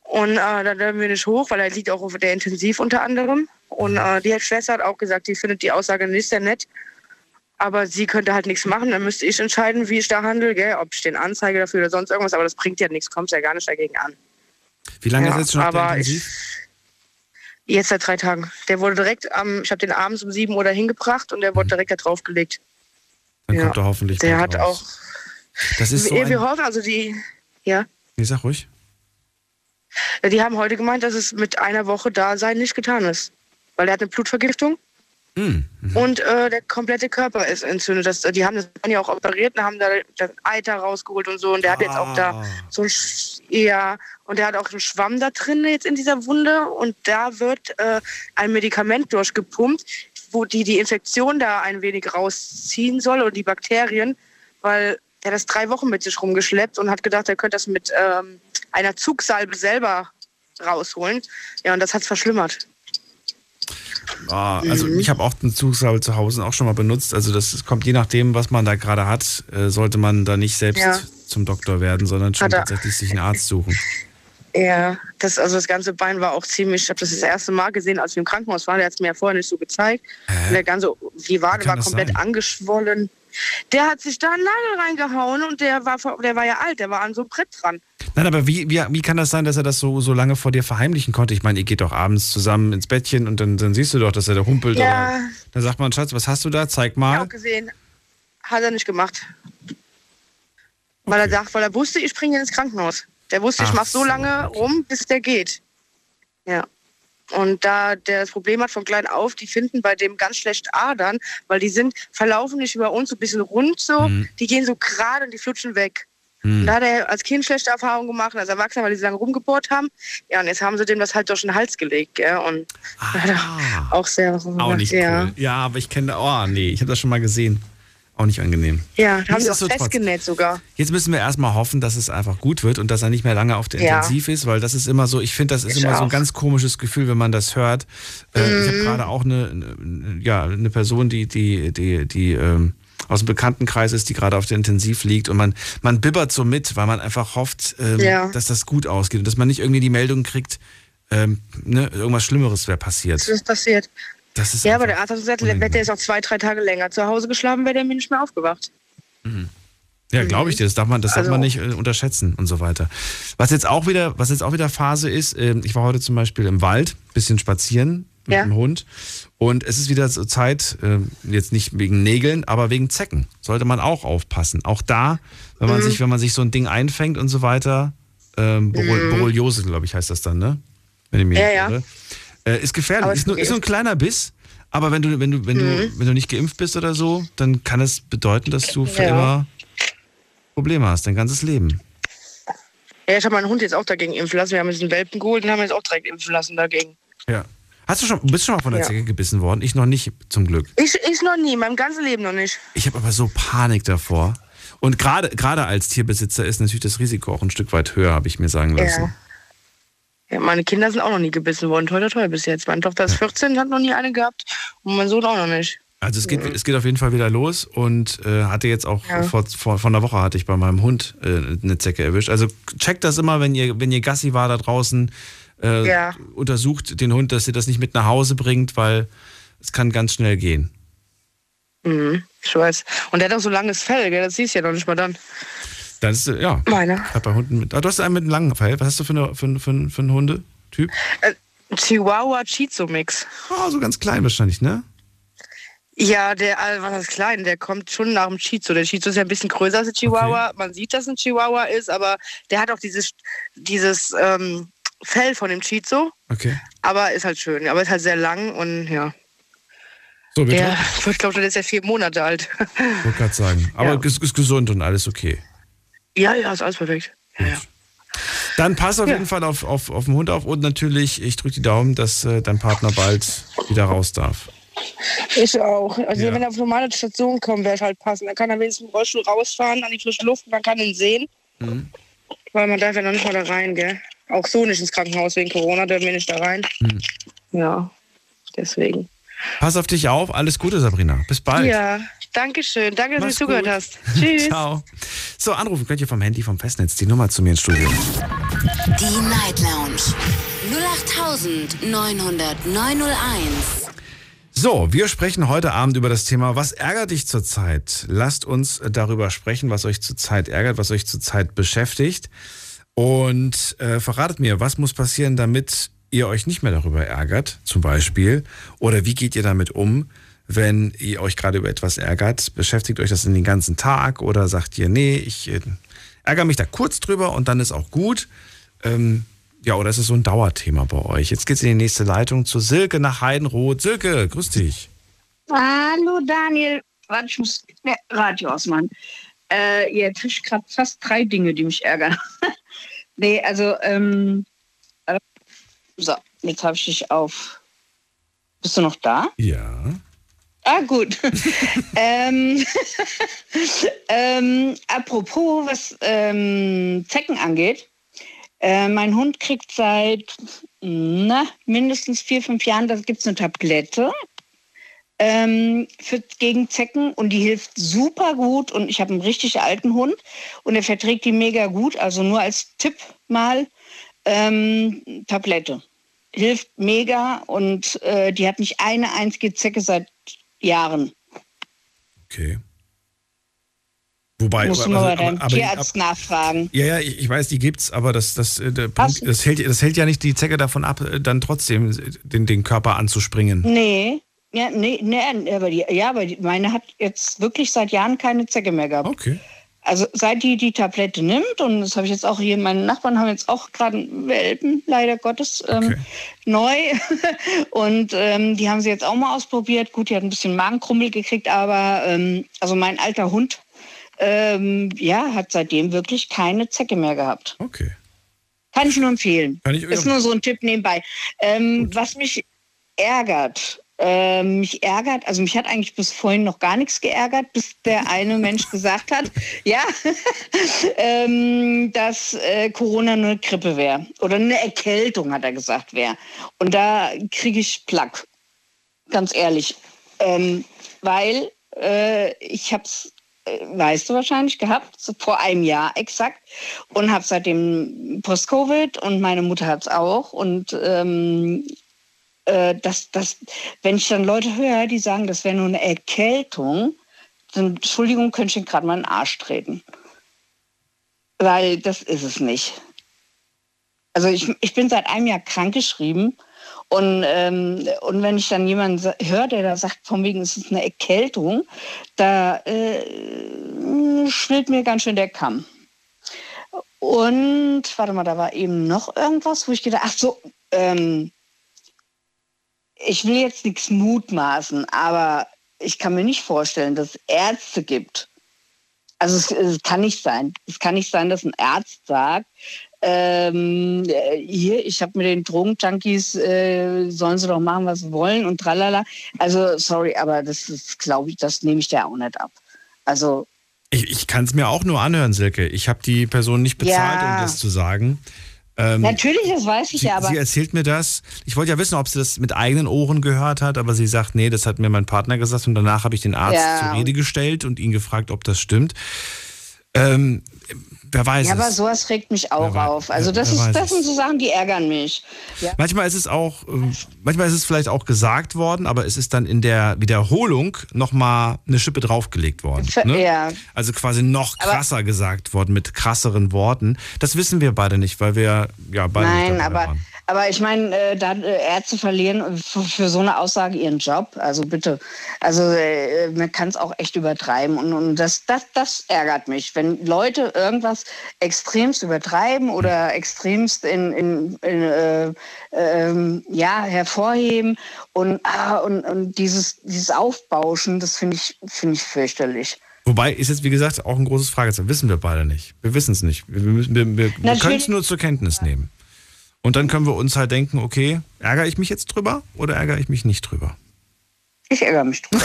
Und äh, da dürfen wir nicht hoch, weil er liegt auch auf der Intensiv unter anderem. Und äh, die Schwester hat auch gesagt, die findet die Aussage nicht sehr nett. Aber sie könnte halt nichts machen. Dann müsste ich entscheiden, wie ich da handle, gell? ob ich den anzeige dafür oder sonst irgendwas. Aber das bringt ja nichts, kommt ja gar nicht dagegen an. Wie lange Ja, ist jetzt schon auf der aber ich- Intensiv? Jetzt seit drei Tagen. Der wurde direkt am, ich habe den abends um 7 Uhr da hingebracht und der wurde direkt da draufgelegt. Dann ja. kommt er hoffentlich Der hat raus. auch. Das ist so wir, hoffen, also die, ja, nee, sag ruhig. die haben heute gemeint, dass es mit einer Woche Dasein nicht getan ist. Weil er hat eine Blutvergiftung Hm. und äh, der komplette Körper ist entzündet. Das, die haben das ja auch operiert und haben da das Eiter rausgeholt und so. Und der hat jetzt auch da Ah. so ein, ja, und der hat auch einen Schwamm da drin jetzt in dieser Wunde. Und da wird äh, ein Medikament durchgepumpt, wo die die Infektion da ein wenig rausziehen soll und die Bakterien, weil hat das drei Wochen mit sich rumgeschleppt und hat gedacht, er könnte das mit ähm, einer Zugsalbe selber rausholen. Ja, und das hat es verschlimmert. Ah, also Mhm. ich habe auch den Zugsalbe zu Hause auch schon mal benutzt. Also das, das kommt je nachdem, was man da gerade hat, äh, sollte man da nicht selbst Ja. Zum Doktor werden, sondern schon er. tatsächlich sich einen Arzt suchen. Ja, das, also das ganze Bein war auch ziemlich, ich habe das das erste Mal gesehen, als wir im Krankenhaus waren, der hat es mir ja vorher nicht so gezeigt. Und der ganze, die Wade war komplett sein? angeschwollen. Der hat sich da einen Nagel reingehauen und der war, der war ja alt, der war an so einem Brett dran. Nein, aber wie, wie, wie kann das sein, dass er das so, so lange vor dir verheimlichen konnte? Ich meine, ihr geht doch abends zusammen ins Bettchen und dann, dann siehst du doch, dass er da humpelt. Ja. Dann sagt man, Schatz, was hast du da? Zeig mal. Ich auch gesehen. Hat er nicht gemacht. Weil er sagt, weil er wusste, ich bringe ihn ins Krankenhaus. Der wusste, ich Ach mach so so, lange rum, bis der geht. Ja. Und da der das Problem hat von klein auf, die finden bei dem ganz schlecht Adern, weil die sind, verlaufen nicht über uns so ein bisschen rund so, Mhm. die gehen so gerade und die flutschen weg. Hm. Und da hat er als Kind schlechte Erfahrungen gemacht, als Erwachsener, weil die so lange rumgebohrt haben. Ja, und jetzt haben sie dem das halt durch den Hals gelegt, gell? Und er auch sehr Ah. Auch nicht ja. cool. Ja, aber ich kenne, oh nee, ich habe das schon mal gesehen. Auch nicht angenehm. Ja, haben sie auch festgenäht sogar. Jetzt müssen wir erstmal hoffen, dass es einfach gut wird und dass er nicht mehr lange auf der Ja. Intensiv ist, weil das ist immer so, ich finde, das ist Ich immer so ein auch. ganz komisches Gefühl, wenn man das hört. Äh, Ich habe Mhm. gerade auch eine, ja, eine Person, die, die, die, die ähm, aus dem Bekanntenkreis ist, die gerade auf der Intensiv liegt und man, man bibbert so mit, weil man einfach hofft, ähm, Ja. dass das gut ausgeht und dass man nicht irgendwie die Meldung kriegt, ähm, ne, irgendwas Schlimmeres wäre Das passiert. ist passiert. Das ist Ja, aber der Arzt hat gesagt, wäre der jetzt auch zwei, drei Tage länger zu Hause geschlafen, wäre der mir nicht mehr aufgewacht. Ja, glaube ich dir. Das darf man, das darf Also- man nicht äh, unterschätzen und so weiter. Was jetzt auch wieder, was jetzt auch wieder Phase ist, ähm, ich war heute zum Beispiel im Wald, bisschen spazieren mit Ja. dem Hund. Und es ist wieder so Zeit, ähm, jetzt nicht wegen Nägeln, aber wegen Zecken. Sollte man auch aufpassen. Auch da, wenn man Mhm. sich, wenn man sich so ein Ding einfängt und so weiter, ähm, Mhm. Borreliose, glaube ich, heißt das dann, ne? Wenn ich mich Ja, nicht ja. Äh, ist gefährlich. Ist nur, ist nur ein kleiner Biss. Aber wenn du, wenn du, wenn du, Mhm. wenn du nicht geimpft bist oder so, dann kann es bedeuten, dass du für Ja. immer Probleme hast, dein ganzes Leben. Ja, ich habe meinen Hund jetzt auch dagegen impfen lassen. Wir haben jetzt einen Welpen geholt und haben jetzt auch direkt impfen lassen dagegen. Ja. Hast du schon, bist du schon mal von der Ja. Zecke gebissen worden? Ich noch nicht, zum Glück. Ich, ich noch nie, mein ganzes Leben noch nicht. Ich habe aber so Panik davor. Und gerade gerade als Tierbesitzer ist natürlich das Risiko auch ein Stück weit höher, habe ich mir sagen lassen. Ja. Ja. Meine Kinder sind auch noch nie gebissen worden. Toll, toll, toll bis jetzt. Meine Tochter ist 14, hat noch nie eine gehabt. Und mein Sohn auch noch nicht. Also es geht, es geht auf jeden Fall wieder los und äh, hatte jetzt auch Ja. vor, vor, vor einer Woche hatte ich bei meinem Hund äh, eine Zecke erwischt. Also checkt das immer, wenn ihr, wenn ihr Gassi war da draußen, äh, Ja. untersucht den Hund, dass ihr das nicht mit nach Hause bringt, weil es kann ganz schnell gehen. Mhm, ich weiß. Und der hat auch so langes Fell, gell? Das siehst du ja noch nicht mal dann. Das ist, äh, ja. Meiner. Ich hab bei Hunden mit, ah, du hast einen mit einem langen Fell. Was hast du für, eine, für, für, für einen Hundetyp? Äh, Chihuahua Chizo Mix. Oh, so ganz klein wahrscheinlich, ne? Ja, der, äh, was ist klein, der kommt schon nach dem Chizo. Der Chizo ist ja ein bisschen größer als der Chihuahua. Man sieht, dass ein Chihuahua ist, aber der hat auch dieses, dieses ähm, Fell von dem Chizo. Okay. Aber ist halt schön. Aber ist halt sehr lang und ja. So, bitte. Der wird, glaube ich, der ist ja vier Monate alt. Wollte gerade sagen. Aber Ja. ist, ist gesund und alles okay. Ja, ja, ist alles perfekt. Dann pass auf Ja. jeden Fall auf, auf, auf den Hund auf und natürlich, ich drücke die Daumen, dass äh, dein Partner bald wieder raus darf. Ich auch. Also Ja. wenn er auf normale Station kommt, wäre es halt passend. Dann kann er wenigstens im Rollstuhl rausfahren an die frische Luft und man kann ihn sehen. Mhm. Weil man darf ja noch nicht mal da rein, gell? Auch so nicht ins Krankenhaus wegen Corona, dürfen wir nicht da rein. Mhm. Ja, deswegen. Pass auf dich auf. Alles Gute, Sabrina. Bis bald. Ja, danke schön. Danke, dass Mach's du zugehört hast. Tschüss. Ciao. So, anrufen könnt ihr vom Handy, vom Festnetz. Die Nummer zu mir ins Studio. Die Night Lounge 0890901. So, wir sprechen heute Abend über das Thema, was ärgert dich zurzeit? Lasst uns darüber sprechen, was euch zurzeit ärgert, was euch zurzeit beschäftigt. Und äh, verratet mir, was muss passieren, damit ihr euch nicht mehr darüber ärgert, zum Beispiel? Oder wie geht ihr damit um, wenn ihr euch gerade über etwas ärgert? Beschäftigt euch das in den ganzen Tag oder sagt ihr, nee, ich äh, ärgere mich da kurz drüber und dann ist auch gut? Ähm, ja, oder ist es so ein Dauerthema bei euch? Jetzt geht's in die nächste Leitung zu Silke nach Heidenroth. Silke, grüß dich. Hallo Daniel. Warte, ich muss ne, Radio ausmachen. Äh, ihr tischt gerade fast drei Dinge, die mich ärgern. nee, also, ähm, äh, so, jetzt habe ich dich auf. Bist du noch da? Ja. Ah, gut. ähm, ähm, apropos, was ähm, Zecken angeht. Äh, mein Hund kriegt seit na, mindestens vier, fünf Jahren, da gibt es eine Tablette ähm, für, gegen Zecken und die hilft super gut. Und ich habe einen richtig alten Hund und er verträgt die mega gut. Also nur als Tipp mal ähm, Tablette. Hilft mega und äh, die hat nicht eine einzige Zecke seit Jahren. Okay. Wobei, Musst du mal bei deinem aber Tierarzt nachfragen. Ja, ja, ich, ich weiß, die gibt's, aber das, das, äh, der Punkt, das, hält, das hält ja nicht die Zecke davon ab, äh, dann trotzdem den, den Körper anzuspringen. Nee, ja, nee, nee, aber die, ja, aber die, meine hat jetzt wirklich seit Jahren keine Zecke mehr gehabt. Okay. Also seit die die Tablette nimmt, und das habe ich jetzt auch hier, meine Nachbarn haben jetzt auch gerade einen Welpen, leider Gottes, ähm, neu. und ähm, die haben sie jetzt auch mal ausprobiert. Gut, die hat ein bisschen Magenkrummel gekriegt, aber ähm, also mein alter Hund, ähm, ja, hat seitdem wirklich keine Zecke mehr gehabt. Okay. Kann ich nur empfehlen. Kann ich- Ist nur so ein Tipp nebenbei. Ähm, was mich ärgert, ähm, mich ärgert, also mich hat eigentlich bis vorhin noch gar nichts geärgert, bis der eine Mensch gesagt hat, ja, ähm, dass äh, Corona nur eine Grippe wäre oder eine Erkältung, hat er gesagt, wäre. Und da kriege ich Plack, ganz ehrlich, ähm, weil äh, ich habe es äh, weißt du wahrscheinlich, gehabt, vor einem Jahr exakt. Und habe seitdem Post-Covid und meine Mutter hat es auch. Und ähm, äh, das, das, wenn ich dann Leute höre, die sagen, das wäre nur eine Erkältung, dann, Entschuldigung, könnte ich ihnen gerade mal in den Arsch treten. Weil das ist es nicht. Also ich, ich bin seit einem Jahr krankgeschrieben und, ähm, und wenn ich dann jemanden höre, der da sagt, von wegen es ist eine Erkältung, da äh, schwillt mir ganz schön der Kamm. Und warte mal, da war eben noch irgendwas, wo ich gedacht, ach so, ähm, ich will jetzt nichts mutmaßen, aber ich kann mir nicht vorstellen, dass es Ärzte gibt. Also es, es kann nicht sein. Es kann nicht sein, dass ein Arzt sagt, ähm, äh, hier, ich habe mit den Drogenjunkies, äh, sollen sie doch machen, was sie wollen und tralala. Also sorry, aber das glaube ich, das nehme ich dir auch nicht ab. Also Ich, ich kann es mir auch nur anhören, Silke. Ich habe die Person nicht bezahlt, Ja. um das zu sagen. Ähm, natürlich, das weiß ich sie, ja, aber sie erzählt mir das. Ich wollte ja wissen, ob sie das mit eigenen Ohren gehört hat, aber sie sagt, nee, das hat mir mein Partner gesagt und danach habe ich den Arzt Ja. zur Rede gestellt und ihn gefragt, ob das stimmt. Ähm, wer weiß ja, aber sowas regt mich auch Wer auf. Also das, ist, das sind so Sachen, die ärgern mich. Ja. Manchmal ist es auch, ähm, manchmal ist es vielleicht auch gesagt worden, aber es ist dann in der Wiederholung nochmal eine Schippe draufgelegt worden. Ne? ja. Also quasi noch Aber- krasser gesagt worden mit krasseren Worten. Das wissen wir beide nicht, weil wir ja beide nicht Nein, dabei aber, waren. Aber ich meine, äh, da äh, Ärzte verlieren für, für so eine Aussage ihren Job. Also bitte. Also äh, man kann es auch echt übertreiben. Und, und das, das, das ärgert mich, wenn Leute irgendwas extremst übertreiben oder extremst in, in, in äh, ähm, ja, hervorheben und, ah, und, und dieses, dieses Aufbauschen, das finde ich, finde ich fürchterlich. Wobei ist jetzt, wie gesagt, auch ein großes Fragezeichen. Wissen wir beide nicht. Wir wissen es nicht. Wir, wir, wir, wir können es nur zur Kenntnis nehmen. Und dann können wir uns halt denken, okay, ärgere ich mich jetzt drüber oder ärgere ich mich nicht drüber? Ich ärgere mich drüber.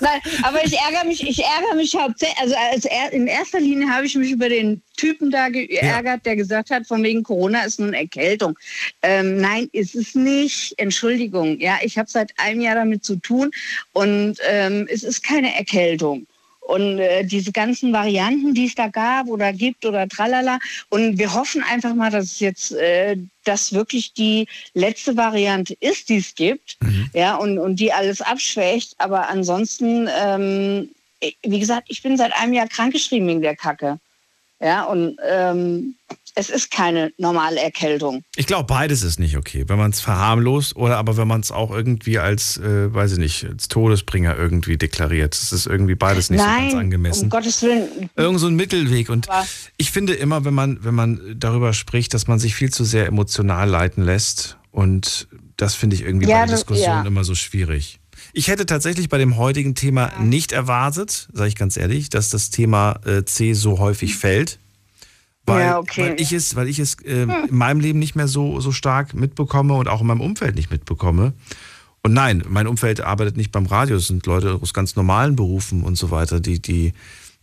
Nein, aber ich ärgere mich, ich ärgere mich hauptsächlich, also als er, in erster Linie habe ich mich über den Typen da geärgert, der gesagt hat, von wegen Corona ist nun Erkältung. Ähm, nein, ist es nicht. Entschuldigung. Ja, ich habe seit einem Jahr damit zu tun und ähm, es ist keine Erkältung. Und äh, diese ganzen Varianten, die es da gab oder gibt oder tralala. Und wir hoffen einfach mal, dass es jetzt äh, das wirklich die letzte Variante ist, die es gibt. Ja, und, und die alles abschwächt. Aber ansonsten, ähm, wie gesagt, ich bin seit einem Jahr krankgeschrieben wegen der Kacke. Ja, und ähm, es ist keine normale Erkältung. Ich glaube, beides ist nicht okay. Wenn man es verharmlost oder aber wenn man es auch irgendwie als, äh, weiß ich nicht, als Todesbringer irgendwie deklariert. Das ist irgendwie beides nicht so ganz Nein, angemessen. um Gottes Willen. Irgend so ein Mittelweg. Und ich finde immer, wenn man, wenn man darüber spricht, dass man sich viel zu sehr emotional leiten lässt. Und das finde ich irgendwie Ja, bei der das- Diskussion ja. immer so schwierig. Ich hätte tatsächlich bei dem heutigen Thema nicht erwartet, sage ich ganz ehrlich, dass das Thema äh, C so häufig fällt. Weil, Ja, okay. weil ich es, weil ich es äh, in meinem Leben nicht mehr so, so stark mitbekomme und auch in meinem Umfeld nicht mitbekomme. Und nein, mein Umfeld arbeitet nicht beim Radio, es sind Leute aus ganz normalen Berufen und so weiter, die, die,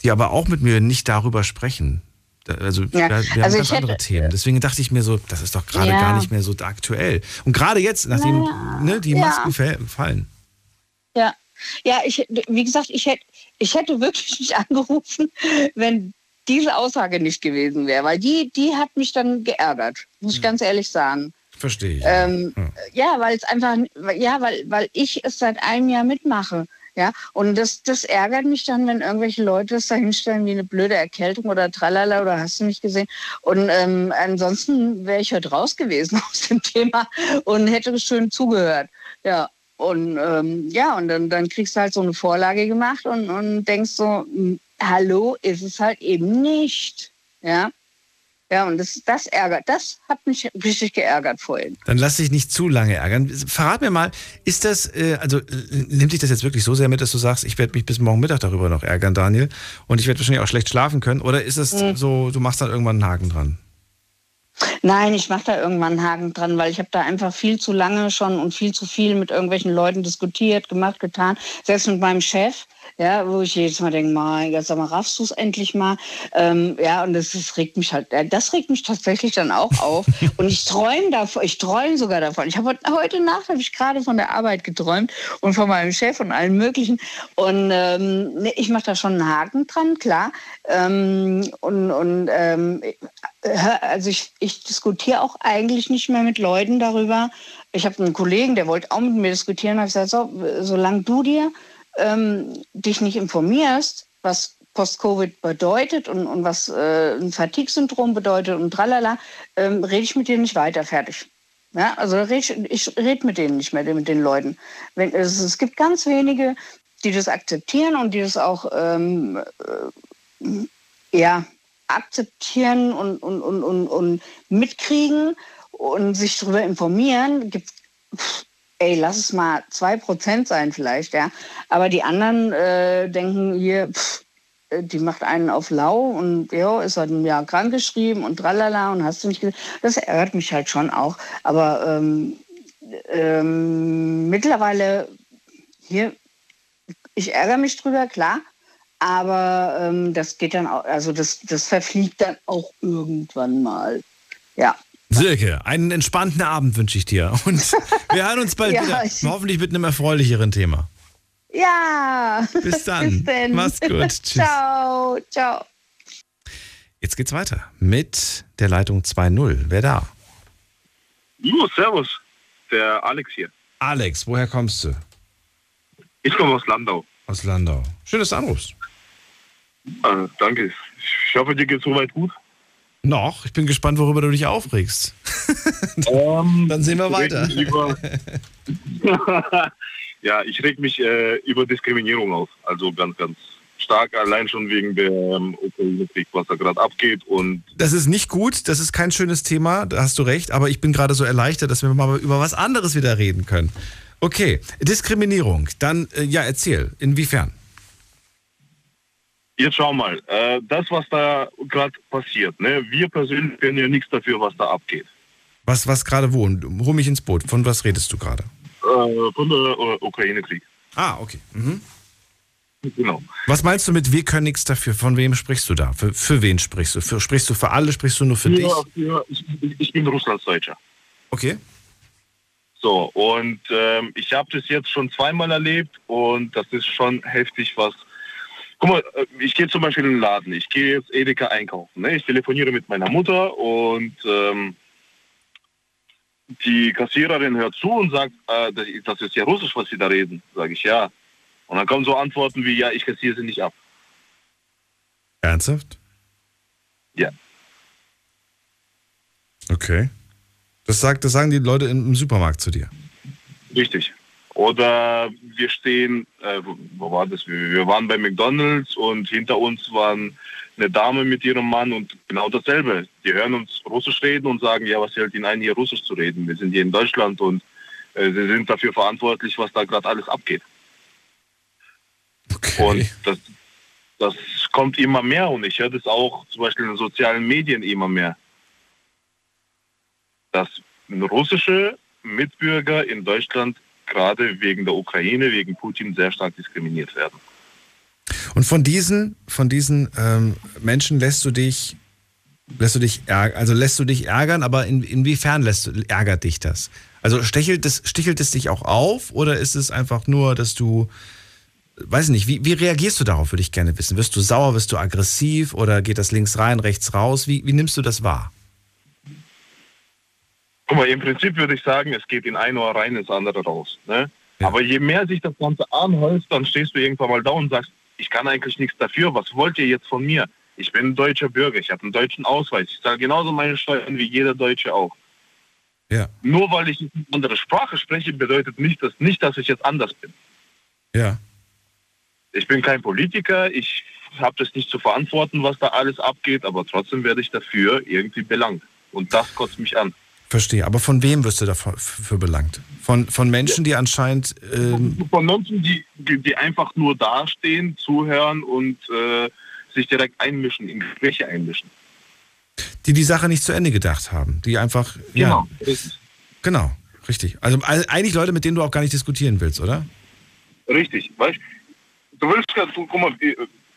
die aber auch mit mir nicht darüber sprechen. Also Ja, wir, also haben ganz hätte- andere Themen. Deswegen dachte ich mir so, das ist doch gerade Ja. gar nicht mehr so aktuell. Und gerade jetzt, nachdem Naja, ne, die ja. Masken fäll- fallen. Ja, ja, ich, wie gesagt, ich hätte, ich hätte wirklich nicht angerufen, wenn diese Aussage nicht gewesen wäre, weil die, die hat mich dann geärgert, muss ich ganz ehrlich sagen. Verstehe ich. Ähm, ja, weil es einfach, ja, weil, weil ich es seit einem Jahr mitmache. Ja, und das, das ärgert mich dann, wenn irgendwelche Leute das da hinstellen wie eine blöde Erkältung oder tralala oder hast du nicht gesehen. Und ähm, ansonsten wäre ich heute raus gewesen aus dem Thema und hätte schön zugehört. Ja, und ähm, ja, und dann, dann kriegst du halt so eine Vorlage gemacht und, und denkst so, hm, hallo, ist es halt eben nicht. Ja. Ja, und das, das ärgert, das hat mich richtig geärgert vorhin. Dann lass dich nicht zu lange ärgern. Verrat mir mal, ist das, äh, also nimmt dich das jetzt wirklich so sehr mit, dass du sagst, ich werde mich bis morgen Mittag darüber noch ärgern, Daniel, und ich werde wahrscheinlich auch schlecht schlafen können? Oder ist es mhm. so, du machst dann irgendwann einen Haken dran? Nein, ich mache da irgendwann einen Haken dran, weil ich habe da einfach viel zu lange schon und viel zu viel mit irgendwelchen Leuten diskutiert, gemacht, getan. Selbst mit meinem Chef ja, wo ich jedes Mal denke, mein Gott, sag mal, raffst du es endlich mal? Ähm, ja, und das, das, regt mich halt, das regt mich tatsächlich dann auch auf. und ich träume davon, ich träume sogar davon. Ich habe heute Nacht habe ich gerade von der Arbeit geträumt und von meinem Chef und allen möglichen. Und ähm, nee, ich mache da schon einen Haken dran, klar. Ähm, und und ähm, also ich, ich diskutiere auch eigentlich nicht mehr mit Leuten darüber. Ich habe einen Kollegen, der wollte auch mit mir diskutieren, habe gesagt, so, solange du dir ähm, dich nicht informierst, was Post-Covid bedeutet und, und was äh, ein Fatigue-Syndrom bedeutet und tralala, ähm, rede ich mit dir nicht weiter, fertig. Ja, also red ich, ich rede mit denen nicht mehr, mit den Leuten. Wenn, es, es, gibt ganz wenige, die das akzeptieren und die das auch ähm, äh, ja, akzeptieren und, und, und, und, und mitkriegen und sich darüber informieren. Gibt ey, lass es mal zwei Prozent sein vielleicht, ja. Aber die anderen äh, denken hier, pff, äh, die macht einen auf lau und ja, ist halt ein Jahr krankgeschrieben und tralala und hast du nicht gesehen. Das ärgert mich halt schon auch. Aber ähm, ähm, mittlerweile hier, ich ärgere mich drüber, klar. Aber ähm, das geht dann auch, also das, das verfliegt dann auch irgendwann mal. Ja. Silke, einen entspannten Abend wünsche ich dir. Und wir hören uns bald ja, wieder. Hoffentlich mit einem erfreulicheren Thema. Ja. Bis dann. Bis Mach's gut. Tschüss. Ciao. Ciao. Jetzt geht's weiter mit der Leitung 2.0. Wer da? Jo, servus. Der Alex hier. Alex, woher kommst du? Ich komme aus Landau. Aus Landau. Schön, dass du anrufst. Äh, danke. Ich hoffe, dir geht's soweit gut. Noch? Ich bin gespannt, worüber du dich aufregst. Um, Dann sehen wir weiter. Ja, ich reg mich äh, über Diskriminierung auf. Also ganz, ganz stark, allein schon wegen dem ähm, Ukraine-Krieg, was da gerade abgeht. Und das ist nicht gut, das ist kein schönes Thema, da hast du recht, aber ich bin gerade so erleichtert, dass wir mal über was anderes wieder reden können. Okay, Diskriminierung. Dann, äh, ja, erzähl, inwiefern? Jetzt schau mal, äh, das, was da gerade passiert, ne? wir persönlich können ja nichts dafür, was da abgeht. Was, was gerade wo? Hol mich ins Boot. Von was redest du gerade? Äh, von der äh, Ukraine-Krieg. Ah, okay. Mhm. Genau. Was meinst du mit wir können nichts dafür? Von wem sprichst du da? Für, für wen sprichst du? Für, sprichst du für alle? Sprichst du nur für ja, dich? Ja, ich, ich bin Russlandsdeutscher. Okay. So, und ähm, ich habe das jetzt schon zweimal erlebt und das ist schon heftig, was Guck mal, äh, ich gehe zum Beispiel in den Laden, ich gehe jetzt Edeka einkaufen. Ne? Ich telefoniere mit meiner Mutter und ähm, die Kassiererin hört zu und sagt, äh, das ist ja Russisch, was Sie da reden. Sage ich ja. Und dann kommen so Antworten wie, ja, ich kassiere sie nicht ab. Ernsthaft? Ja. Okay. Das, sagt, das sagen die Leute im Supermarkt zu dir. Richtig. Oder wir stehen, äh, wo war das? Wir waren bei McDonalds und hinter uns waren eine Dame mit ihrem Mann und genau dasselbe. Die hören uns Russisch reden und sagen, ja, was hält Ihnen ein, hier Russisch zu reden? Wir sind hier in Deutschland und äh, sie sind dafür verantwortlich, was da gerade alles abgeht. Okay. Und das, das kommt immer mehr und ich höre das auch zum Beispiel in den sozialen Medien immer mehr. Dass russische Mitbürger in Deutschland gerade wegen der Ukraine, wegen Putin sehr stark diskriminiert werden. Und von diesen, von diesen ähm, Menschen lässt du dich, lässt du dich ärgern, also lässt du dich ärgern, aber in, inwiefern lässt ärgert dich das? Also stichelt es, stichelt es dich auch auf oder ist es einfach nur, dass du, weiß nicht, wie, wie reagierst du darauf, würde ich gerne wissen. Wirst du sauer, wirst du aggressiv oder geht das links rein, rechts raus? Wie, wie nimmst du das wahr? Guck mal, im Prinzip würde ich sagen, es geht in ein Ohr rein, ins andere raus. Ne? Aber je mehr sich das Ganze anhäuft, dann stehst du irgendwann mal da und sagst, ich kann eigentlich nichts dafür. Was wollt ihr jetzt von mir? Ich bin ein deutscher Bürger, ich habe einen deutschen Ausweis. Ich zahle genauso meine Steuern wie jeder Deutsche auch. Ja. Nur weil ich eine andere Sprache spreche, bedeutet nicht, dass, nicht, dass ich jetzt anders bin. Ja. Ich bin kein Politiker, ich habe das nicht zu verantworten, was da alles abgeht, aber trotzdem werde ich dafür irgendwie belangt. Und das kotzt mich an. Verstehe. Aber von wem wirst du dafür belangt? Von, von Menschen, die anscheinend. Ähm von Menschen, die, die, einfach nur dastehen, zuhören und äh, sich direkt einmischen, in Gespräche einmischen. Die die Sache nicht zu Ende gedacht haben. Die einfach. Genau. Ja, genau, richtig. Also eigentlich Leute, mit denen du auch gar nicht diskutieren willst, oder? Richtig. Weißt du, willst, guck mal,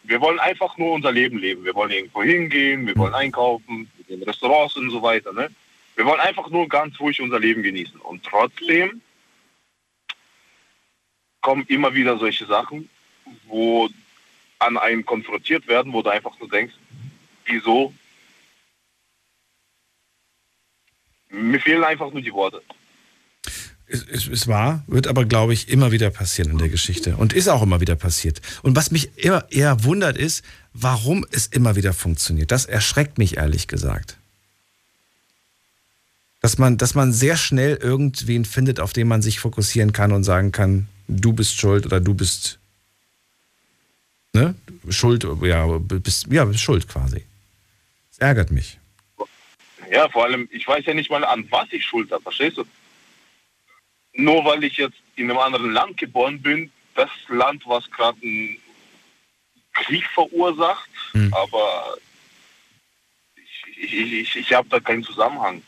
wir wollen einfach nur unser Leben leben. Wir wollen irgendwo hingehen, wir wollen einkaufen, in Restaurants und so weiter. Ne? Wir wollen einfach nur ganz ruhig unser Leben genießen. Und trotzdem kommen immer wieder solche Sachen, wo an einen konfrontiert werden, wo du einfach nur denkst, wieso? Mir fehlen einfach nur die Worte. Es, es, es, war, wird aber, glaube ich, immer wieder passieren in der Geschichte. Und ist auch immer wieder passiert. Und was mich immer eher wundert, ist, warum es immer wieder funktioniert. Das erschreckt mich ehrlich gesagt. Dass man, dass man sehr schnell irgendwen findet, auf den man sich fokussieren kann und sagen kann, du bist schuld oder du bist ne? schuld, ja, bist, ja, bist schuld quasi. Das ärgert mich. Ja, vor allem, ich weiß ja nicht mal, an was ich schuld habe, verstehst du? Nur weil ich jetzt in einem anderen Land geboren bin, das Land, was gerade einen Krieg verursacht, hm. aber ich, ich, ich, ich habe da keinen Zusammenhang.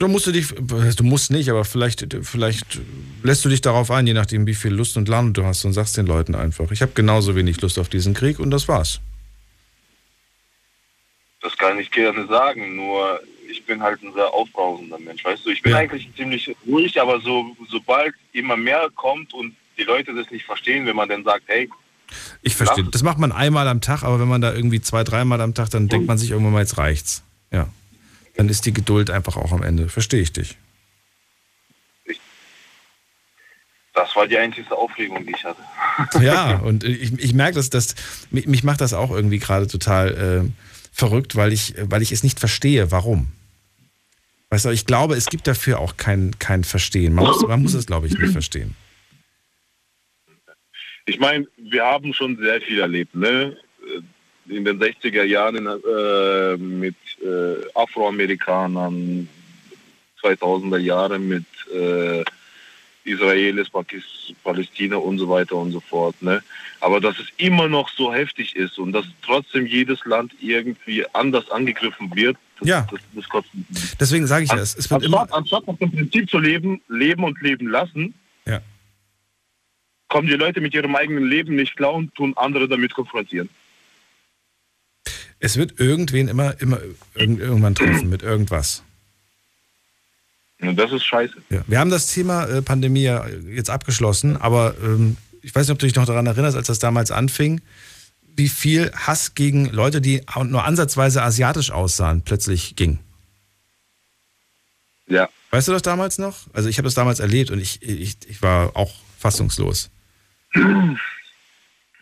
Du musst du dich, du musst nicht, aber vielleicht, vielleicht lässt du dich darauf ein, je nachdem, wie viel Lust und Laune du hast und sagst den Leuten einfach, ich habe genauso wenig Lust auf diesen Krieg und das war's. Das kann ich gerne sagen, nur ich bin halt ein sehr aufbrausender Mensch, weißt du, ich bin ja. eigentlich ziemlich ruhig, aber so, sobald immer mehr kommt und die Leute das nicht verstehen, wenn man dann sagt, hey, ich verstehe. Das macht man einmal am Tag, aber wenn man da irgendwie zwei, dreimal am Tag, dann denkt man sich irgendwann mal, jetzt reicht's. Ja dann ist die Geduld einfach auch am Ende. Verstehe ich dich. Das war die einzige Aufregung, die ich hatte. Ja, und ich, ich merke, dass das, mich, mich macht das auch irgendwie gerade total äh, verrückt, weil ich, weil ich es nicht verstehe, warum. Weißt du, ich glaube, es gibt dafür auch kein, kein Verstehen. Man muss, man muss es, glaube ich, nicht verstehen. Ich meine, wir haben schon sehr viel erlebt. Ne? in den 60er Jahren äh, mit äh, Afroamerikanern, 2000er Jahre mit äh, Israelis, Pakis, Palästina und so weiter und so fort. Ne? Aber dass es immer noch so heftig ist und dass trotzdem jedes Land irgendwie anders angegriffen wird, das, ja. das, das kostet Deswegen sage ich ja, es, es wird anstatt, immer... Anstatt nach dem Prinzip zu leben, leben und leben lassen, ja. kommen die Leute mit ihrem eigenen Leben nicht klar und tun andere damit konfrontieren. Es wird irgendwen immer, immer irgendwann treffen mit irgendwas. Und das ist scheiße. Ja. Wir haben das Thema äh, Pandemie ja jetzt abgeschlossen, aber ähm, ich weiß nicht, ob du dich noch daran erinnerst, als das damals anfing, wie viel Hass gegen Leute, die nur ansatzweise asiatisch aussahen, plötzlich ging. Ja. Weißt du das damals noch? Also ich habe das damals erlebt und ich, ich, ich war auch fassungslos.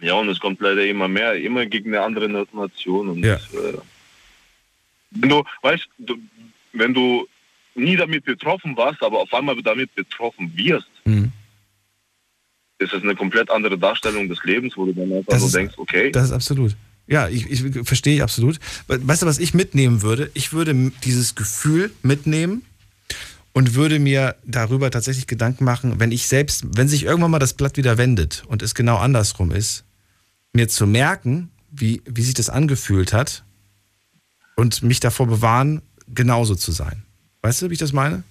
Ja, und es kommt leider immer mehr, immer gegen eine andere Nation. Und, ja. äh, wenn du, weißt du, wenn du nie damit betroffen warst, aber auf einmal damit betroffen wirst, mhm. ist es eine komplett andere Darstellung des Lebens, wo du dann einfach das so ist, denkst, okay. Das ist absolut. Ja, ich, ich verstehe absolut. Weißt du, was ich mitnehmen würde? Ich würde dieses Gefühl mitnehmen und würde mir darüber tatsächlich Gedanken machen, wenn ich selbst, wenn sich irgendwann mal das Blatt wieder wendet und es genau andersrum ist, mir zu merken, wie, wie sich das angefühlt hat und mich davor bewahren, genauso zu sein. Weißt du, wie ich das meine?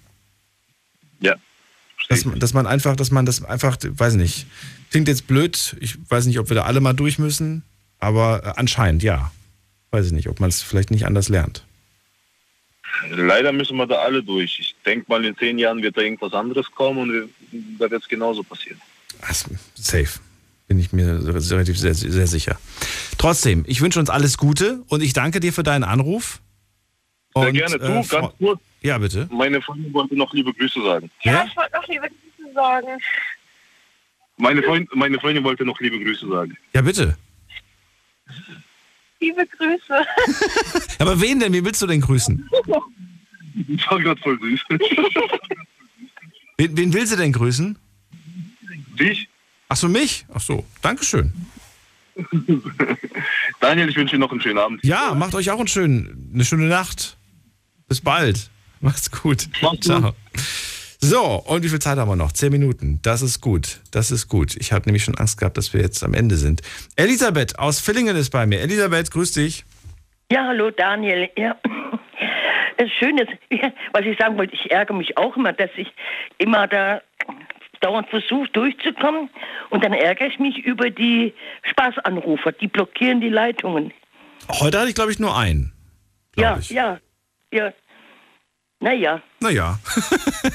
Ja. Dass, dass man einfach, dass man das einfach, weiß nicht, klingt jetzt blöd, ich weiß nicht, ob wir da alle mal durch müssen, aber äh, anscheinend ja. Weiß ich nicht, ob man es vielleicht nicht anders lernt. Leider müssen wir da alle durch. Ich denke mal, in zehn Jahren wird da irgendwas anderes kommen und da wird es genauso passieren. Also, safe. Bin ich mir relativ sehr, sehr sicher. Trotzdem, ich wünsche uns alles Gute und ich danke dir für deinen Anruf. Sehr und, gerne. Du, äh, ganz kurz, Ja, bitte. Meine Freundin wollte noch liebe Grüße sagen. Ja, ich wollte noch liebe Grüße sagen. Meine, Freund, meine Freundin wollte noch liebe Grüße sagen. Ja, bitte. Liebe Grüße. Aber wen denn? Wie willst du denn grüßen? Das war gerade voll süß. Wen, wen will sie denn grüßen? Dich? Ach so, mich? Ach so, Dankeschön. Daniel, ich wünsche dir noch einen schönen Abend. Ja, macht euch auch einen schönen, eine schöne Nacht. Bis bald. Macht's gut. Macht's Ciao. So, und wie viel Zeit haben wir noch? Zehn Minuten. Das ist gut. Das ist gut. Ich habe nämlich schon Angst gehabt, dass wir jetzt am Ende sind. Elisabeth aus Villingen ist bei mir. Elisabeth, grüß dich. Ja, hallo Daniel. Ja. Das Schöne ist, ja, was ich sagen wollte, ich ärgere mich auch immer, dass ich immer da dauernd versuche durchzukommen und dann ärgere ich mich über die Spaßanrufer, die blockieren die Leitungen. Heute hatte ich, glaube ich, nur einen. Ja, ja, ja. Naja. Naja.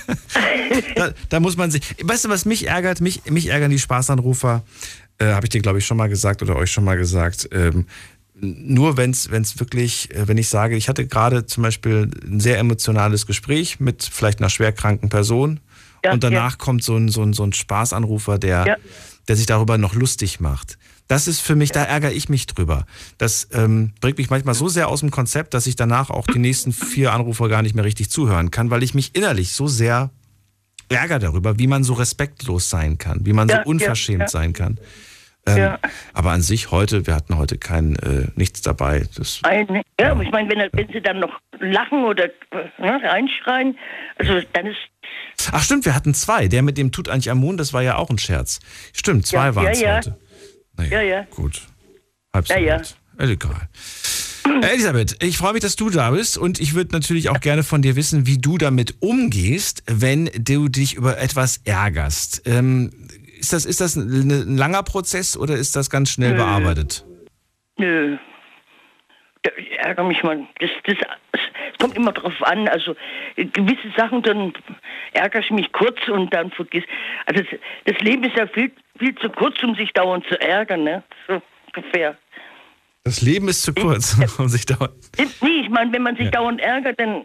da, da muss man sich. Weißt du, was mich ärgert? Mich, mich ärgern die Spaßanrufer. Äh, Habe ich dir, glaube ich, schon mal gesagt oder euch schon mal gesagt. Ähm, nur wenn es wirklich, äh, wenn ich sage, ich hatte gerade zum Beispiel ein sehr emotionales Gespräch mit vielleicht einer schwerkranken Person Ja, und danach ja. kommt so ein, so ein, so ein Spaßanrufer, der, Ja. der sich darüber noch lustig macht. Das ist für mich, da ärgere ich mich drüber. Das ähm, bringt mich manchmal so sehr aus dem Konzept, dass ich danach auch die nächsten vier Anrufer gar nicht mehr richtig zuhören kann, weil ich mich innerlich so sehr ärgere darüber, wie man so respektlos sein kann, wie man so unverschämt sein kann. Ähm, Ja. Aber an sich heute, wir hatten heute kein äh, nichts dabei. Das, Eine, ja, aber ich meine, wenn, wenn sie dann noch lachen oder äh, ne, reinschreien, also dann ist Ach stimmt, wir hatten zwei. Der mit dem Tutanchamun, das war ja auch ein Scherz. Stimmt, zwei ja, waren es ja, ja. heute. Ja, ja. Gut. Halb so Ja, ja. Äh, Egal. Elisabeth, ich freue mich, dass du da bist und ich würde natürlich auch gerne von dir wissen, wie du damit umgehst, wenn du dich über etwas ärgerst. Ähm, ist das, ist das ein, ein langer Prozess oder ist das ganz schnell Nö. bearbeitet? Nö. Ich ärgere mich mal. Das, das, es kommt immer drauf an. Also gewisse Sachen, dann ärgere ich mich kurz und dann vergiss. Also das, das Leben ist ja viel, viel zu kurz, um sich dauernd zu ärgern, ne? So ungefähr. Das Leben ist zu kurz, um sich da. Nee, ich meine, wenn man sich Ja. dauernd ärgert, dann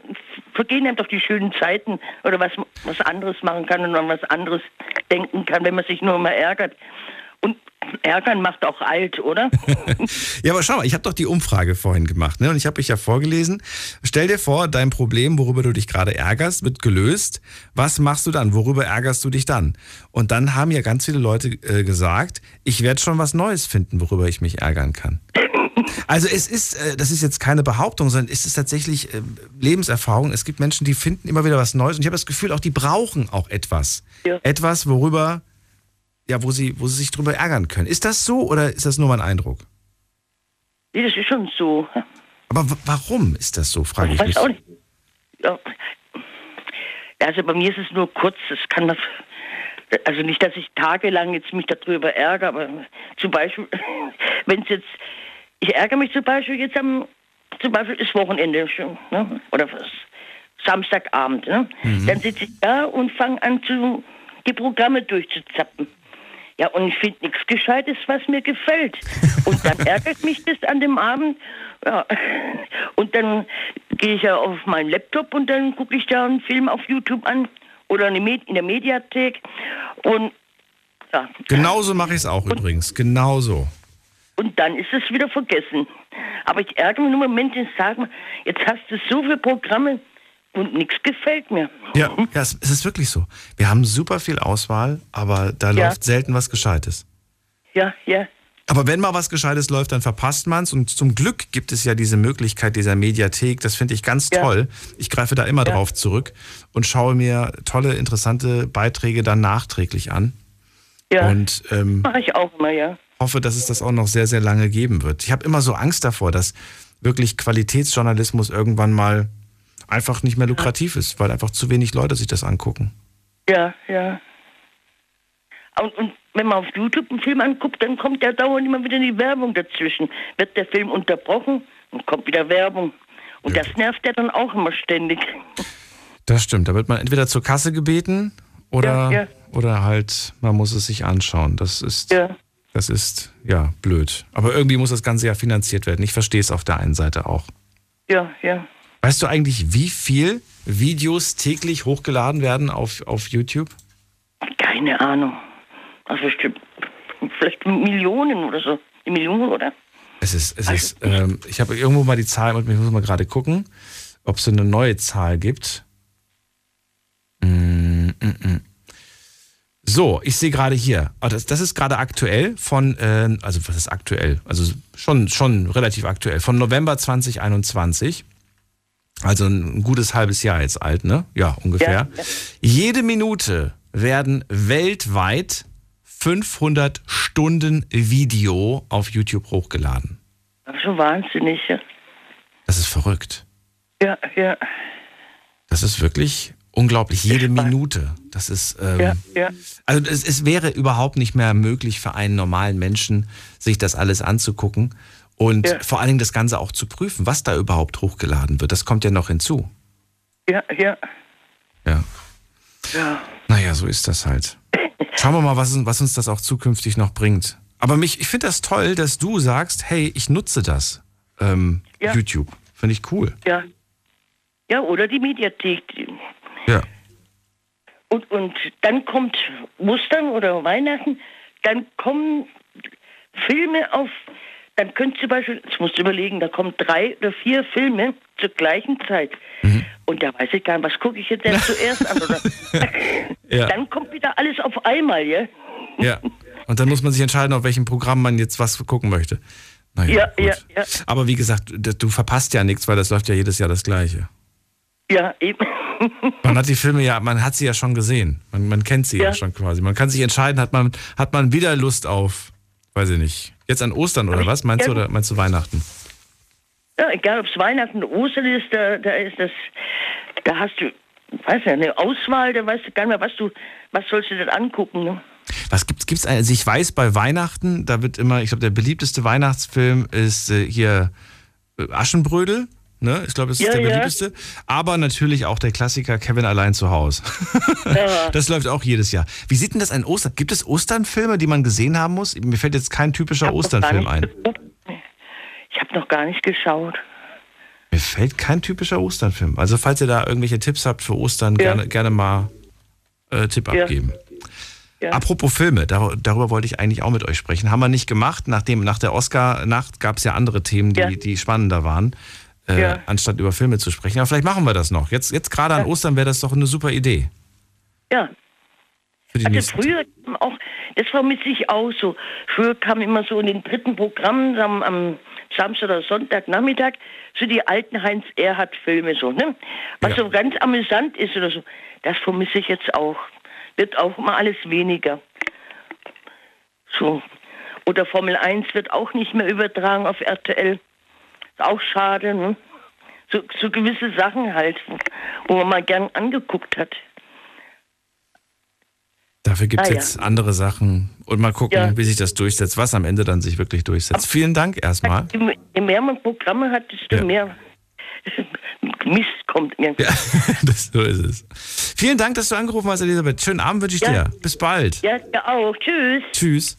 vergehen einem doch die schönen Zeiten oder was, was anderes machen kann und an was anderes denken kann, wenn man sich nur immer ärgert. Und ärgern macht auch alt, oder? Ja, aber schau mal, ich habe doch die Umfrage vorhin gemacht, ne? Und ich habe mich ja vorgelesen. Stell dir vor, dein Problem, worüber du dich gerade ärgerst, wird gelöst. Was machst du dann? Worüber ärgerst du dich dann? Und dann haben ja ganz viele Leute äh, gesagt, ich werde schon was Neues finden, worüber ich mich ärgern kann. Also es ist, äh, das ist jetzt keine Behauptung, sondern es ist tatsächlich äh, Lebenserfahrung. Es gibt Menschen, die finden immer wieder was Neues und ich habe das Gefühl, auch die brauchen auch etwas. Etwas, worüber, ja, wo sie, wo sie sich drüber ärgern können. Ist das so oder ist das nur mein Eindruck? Nee, das ist schon so. Aber warum ist das so, frage ich Ich weiß mich. auch nicht. Ja. Also bei mir ist es nur kurz, es kann das. Also nicht, dass ich tagelang jetzt mich darüber ärgere, aber zum Beispiel, wenn es jetzt, ich ärgere mich zum Beispiel jetzt am, zum Beispiel ist Wochenende schon, ne? oder was, Samstagabend, ne? Dann sitze ich da und fange an zu, die Programme durchzuzappen. Ja, und ich finde nichts Gescheites, was mir gefällt. Und dann ärgert mich das an dem Abend. Ja. Und dann gehe ich ja auf meinen Laptop und dann gucke ich da einen Film auf YouTube an oder in der Mediathek. Und ja, Genauso mache ich es auch übrigens. Genauso. Und dann ist es wieder vergessen. Aber ich ärgere mich im Moment, ich sage mal, jetzt hast du so viele Programme und nichts gefällt mir. Ja, ja es, es ist wirklich so. Wir haben super viel Auswahl, aber da Ja. läuft selten was Gescheites. Ja, ja. Aber wenn mal was Gescheites läuft, dann verpasst man es. Und zum Glück gibt es ja diese Möglichkeit dieser Mediathek. Das finde ich ganz Ja. toll. Ich greife da immer Ja. drauf zurück und schaue mir tolle, interessante Beiträge dann nachträglich an. Ja. Und ähm, Mache ich auch immer, ja. Hoffe, dass es das auch noch sehr, sehr lange geben wird. Ich habe immer so Angst davor, dass wirklich Qualitätsjournalismus irgendwann mal einfach nicht mehr lukrativ ist, weil einfach zu wenig Leute sich das angucken. Ja, ja. Und, und wenn man auf YouTube einen Film anguckt, dann kommt ja dauernd immer wieder die Werbung dazwischen. Wird der Film unterbrochen und kommt wieder Werbung. Und das nervt ja dann auch immer ständig. Das stimmt. Da wird man entweder zur Kasse gebeten oder, Ja, ja. oder halt, man muss es sich anschauen. Das ist, das ist ja blöd. Aber irgendwie muss das Ganze ja finanziert werden. Ich verstehe es auf der einen Seite auch. Ja, ja. Weißt du eigentlich, wie viel Videos täglich hochgeladen werden auf, auf YouTube? Keine Ahnung. Also vielleicht Millionen oder so. Die Millionen, oder? Es ist, es ist, ähm, ich habe irgendwo mal die Zahl, ich muss mal gerade gucken, ob es eine neue Zahl gibt. Mm, mm, mm. So, ich sehe gerade hier, oh, das, das ist gerade aktuell von, äh, also was ist aktuell? Also schon, schon relativ aktuell, von November 2021. Also ein gutes halbes Jahr jetzt alt, ne? Ja, ungefähr. Ja. Jede Minute werden weltweit 500 Stunden Video auf YouTube hochgeladen. Das ist schon wahnsinnig, ja. Das ist verrückt. Ja, ja. Das ist wirklich unglaublich. Jede Minute. Das ist. Ähm, ja, ja. Also es, es wäre überhaupt nicht mehr möglich für einen normalen Menschen, sich das alles anzugucken und ja. vor allen Dingen das Ganze auch zu prüfen, was da überhaupt hochgeladen wird. Das kommt ja noch hinzu. Ja, ja. Ja. Ja. Naja, so ist das halt. Schauen wir mal, was, was uns das auch zukünftig noch bringt. Aber mich, ich finde das toll, dass du sagst, hey, ich nutze das. Ähm. YouTube. Finde ich cool. Ja. Ja, oder die Mediathek. Ja. Und, und dann kommt Ostern oder Weihnachten, dann kommen Filme auf dann könntest du zum Beispiel, jetzt musst du überlegen, da kommen drei oder vier Filme zur gleichen Zeit. Mhm. Und da weiß ich gar nicht, was gucke ich jetzt denn zuerst an? Ja. Dann kommt wieder alles auf einmal, ja? Ja. Und dann muss man sich entscheiden, auf welchem Programm man jetzt was gucken möchte. Naja, ja, ja, ja. Aber wie gesagt, du verpasst ja nichts, weil das läuft ja jedes Jahr das Gleiche. Ja, eben. Man hat die Filme ja, man hat sie ja schon gesehen. Man, man kennt sie ja. ja schon quasi. Man kann sich entscheiden, hat man, hat man wieder Lust auf, weiß ich nicht, Jetzt an Ostern oder was? Meinst du oder meinst du Weihnachten? Ja, egal ob es Weihnachten oder Ostern ist, da, da ist das, da hast du, weiß ja, eine Auswahl, da weißt du gar nicht mehr, was du, was sollst du denn angucken, ne? Was gibt's, gibt's, also ich weiß bei Weihnachten, da wird immer, ich glaube, der beliebteste Weihnachtsfilm ist äh, hier äh, Aschenbrödel. Ne? Ich glaube, das ist ja, der beliebteste. Ja. Aber natürlich auch der Klassiker Kevin allein zu Hause. Ja. Das läuft auch jedes Jahr. Wie sieht denn das ein Ostern? Gibt es Osternfilme, die man gesehen haben muss? Mir fällt jetzt kein typischer Osternfilm ein. Ich habe noch gar nicht geschaut. Mir fällt kein typischer Osternfilm. Also falls ihr da irgendwelche Tipps habt für Ostern, gerne, gerne mal äh, Tipp abgeben. Apropos Filme, dar darüber wollte ich eigentlich auch mit euch sprechen. Haben wir nicht gemacht. Nachdem, nach der Oscar-Nacht gab es ja andere Themen, die, die spannender waren äh, ja. anstatt über Filme zu sprechen. Aber vielleicht machen wir das noch. Jetzt, jetzt gerade an Ostern wäre das doch eine super Idee. Ja. Für die also früher auch, das vermisse ich auch so. Früher kam immer so in den dritten Programmen am, am Samstag oder Sonntagnachmittag so die alten Heinz Erhardt Filme so, ne? Was ja. so ganz amüsant ist oder so. Das vermisse ich jetzt auch. Wird auch immer alles weniger. So. Oder Formel 1 wird auch nicht mehr übertragen auf RTL. Ist auch schade, ne? So, so gewisse Sachen halt, wo man mal gern angeguckt hat. Dafür gibt es ah, jetzt ja. andere Sachen und mal gucken, ja. wie sich das durchsetzt, was am Ende dann sich wirklich durchsetzt. Aber Vielen Dank erstmal. Je mehr man Programme hat, desto ja. mehr Mist kommt mir. Ja, das, so ist es. Vielen Dank, dass du angerufen hast, Elisabeth. Schönen Abend wünsche ich dir. Bis bald. Ja, ja auch. Tschüss. Tschüss.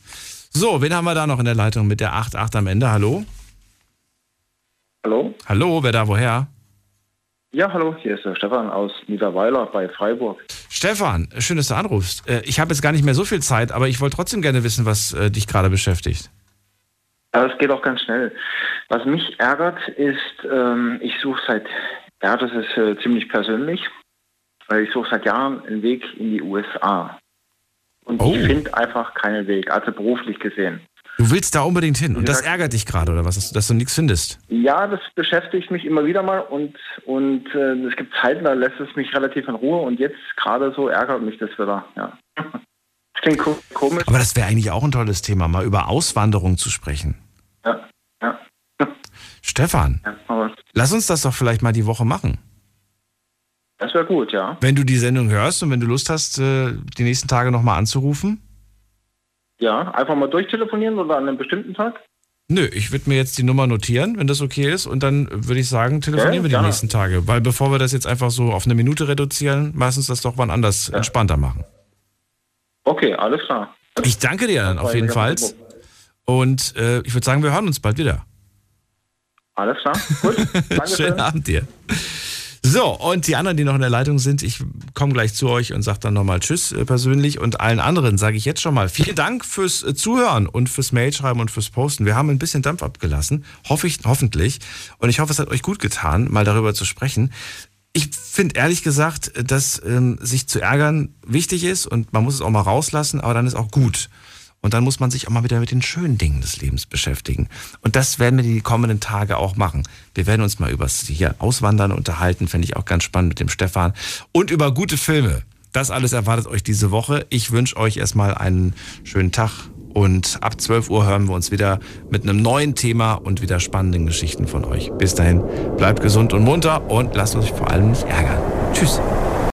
So, wen haben wir da noch in der Leitung mit der 88 am Ende? Hallo? Hallo? Hallo, wer da woher? Ja, hallo, hier ist der Stefan aus Niederweiler bei Freiburg. Stefan, schön, dass du anrufst. Äh, ich habe jetzt gar nicht mehr so viel Zeit, aber ich wollte trotzdem gerne wissen, was äh, dich gerade beschäftigt. Ja, es geht auch ganz schnell. Was mich ärgert, ist, ähm, ich suche seit, ja, das ist äh, ziemlich persönlich, weil ich suche seit Jahren einen Weg in die USA. Und oh. ich finde einfach keinen Weg, also beruflich gesehen. Du willst da unbedingt hin und das ärgert dich gerade oder was, dass du nichts findest? Ja, das beschäftigt mich immer wieder mal und, und äh, es gibt Zeiten, da lässt es mich relativ in Ruhe und jetzt gerade so ärgert mich das wieder. Ja. Das klingt komisch. Aber das wäre eigentlich auch ein tolles Thema, mal über Auswanderung zu sprechen. Ja, ja. Stefan, ja, lass uns das doch vielleicht mal die Woche machen. Das wäre gut, ja. Wenn du die Sendung hörst und wenn du Lust hast, äh, die nächsten Tage nochmal anzurufen. Ja, einfach mal durchtelefonieren oder an einem bestimmten Tag? Nö, ich würde mir jetzt die Nummer notieren, wenn das okay ist. Und dann würde ich sagen, telefonieren ja, wir die gerne. nächsten Tage. Weil bevor wir das jetzt einfach so auf eine Minute reduzieren, meistens das doch wann anders ja. entspannter machen. Okay, alles klar. Ich danke dir dann auf jeden Fall. Und äh, ich würde sagen, wir hören uns bald wieder. Alles klar, gut. Schönen Abend dir. So, und die anderen, die noch in der Leitung sind, ich komme gleich zu euch und sage dann nochmal Tschüss äh, persönlich. Und allen anderen sage ich jetzt schon mal vielen Dank fürs äh, Zuhören und fürs Mailschreiben und fürs Posten. Wir haben ein bisschen Dampf abgelassen, hoffe ich, hoffentlich. Und ich hoffe, es hat euch gut getan, mal darüber zu sprechen. Ich finde ehrlich gesagt, dass ähm, sich zu ärgern wichtig ist und man muss es auch mal rauslassen, aber dann ist auch gut. Und dann muss man sich auch mal wieder mit den schönen Dingen des Lebens beschäftigen. Und das werden wir die kommenden Tage auch machen. Wir werden uns mal über das hier Auswandern unterhalten, fände ich auch ganz spannend mit dem Stefan. Und über gute Filme. Das alles erwartet euch diese Woche. Ich wünsche euch erstmal einen schönen Tag. Und ab 12 Uhr hören wir uns wieder mit einem neuen Thema und wieder spannenden Geschichten von euch. Bis dahin, bleibt gesund und munter und lasst euch vor allem nicht ärgern. Tschüss.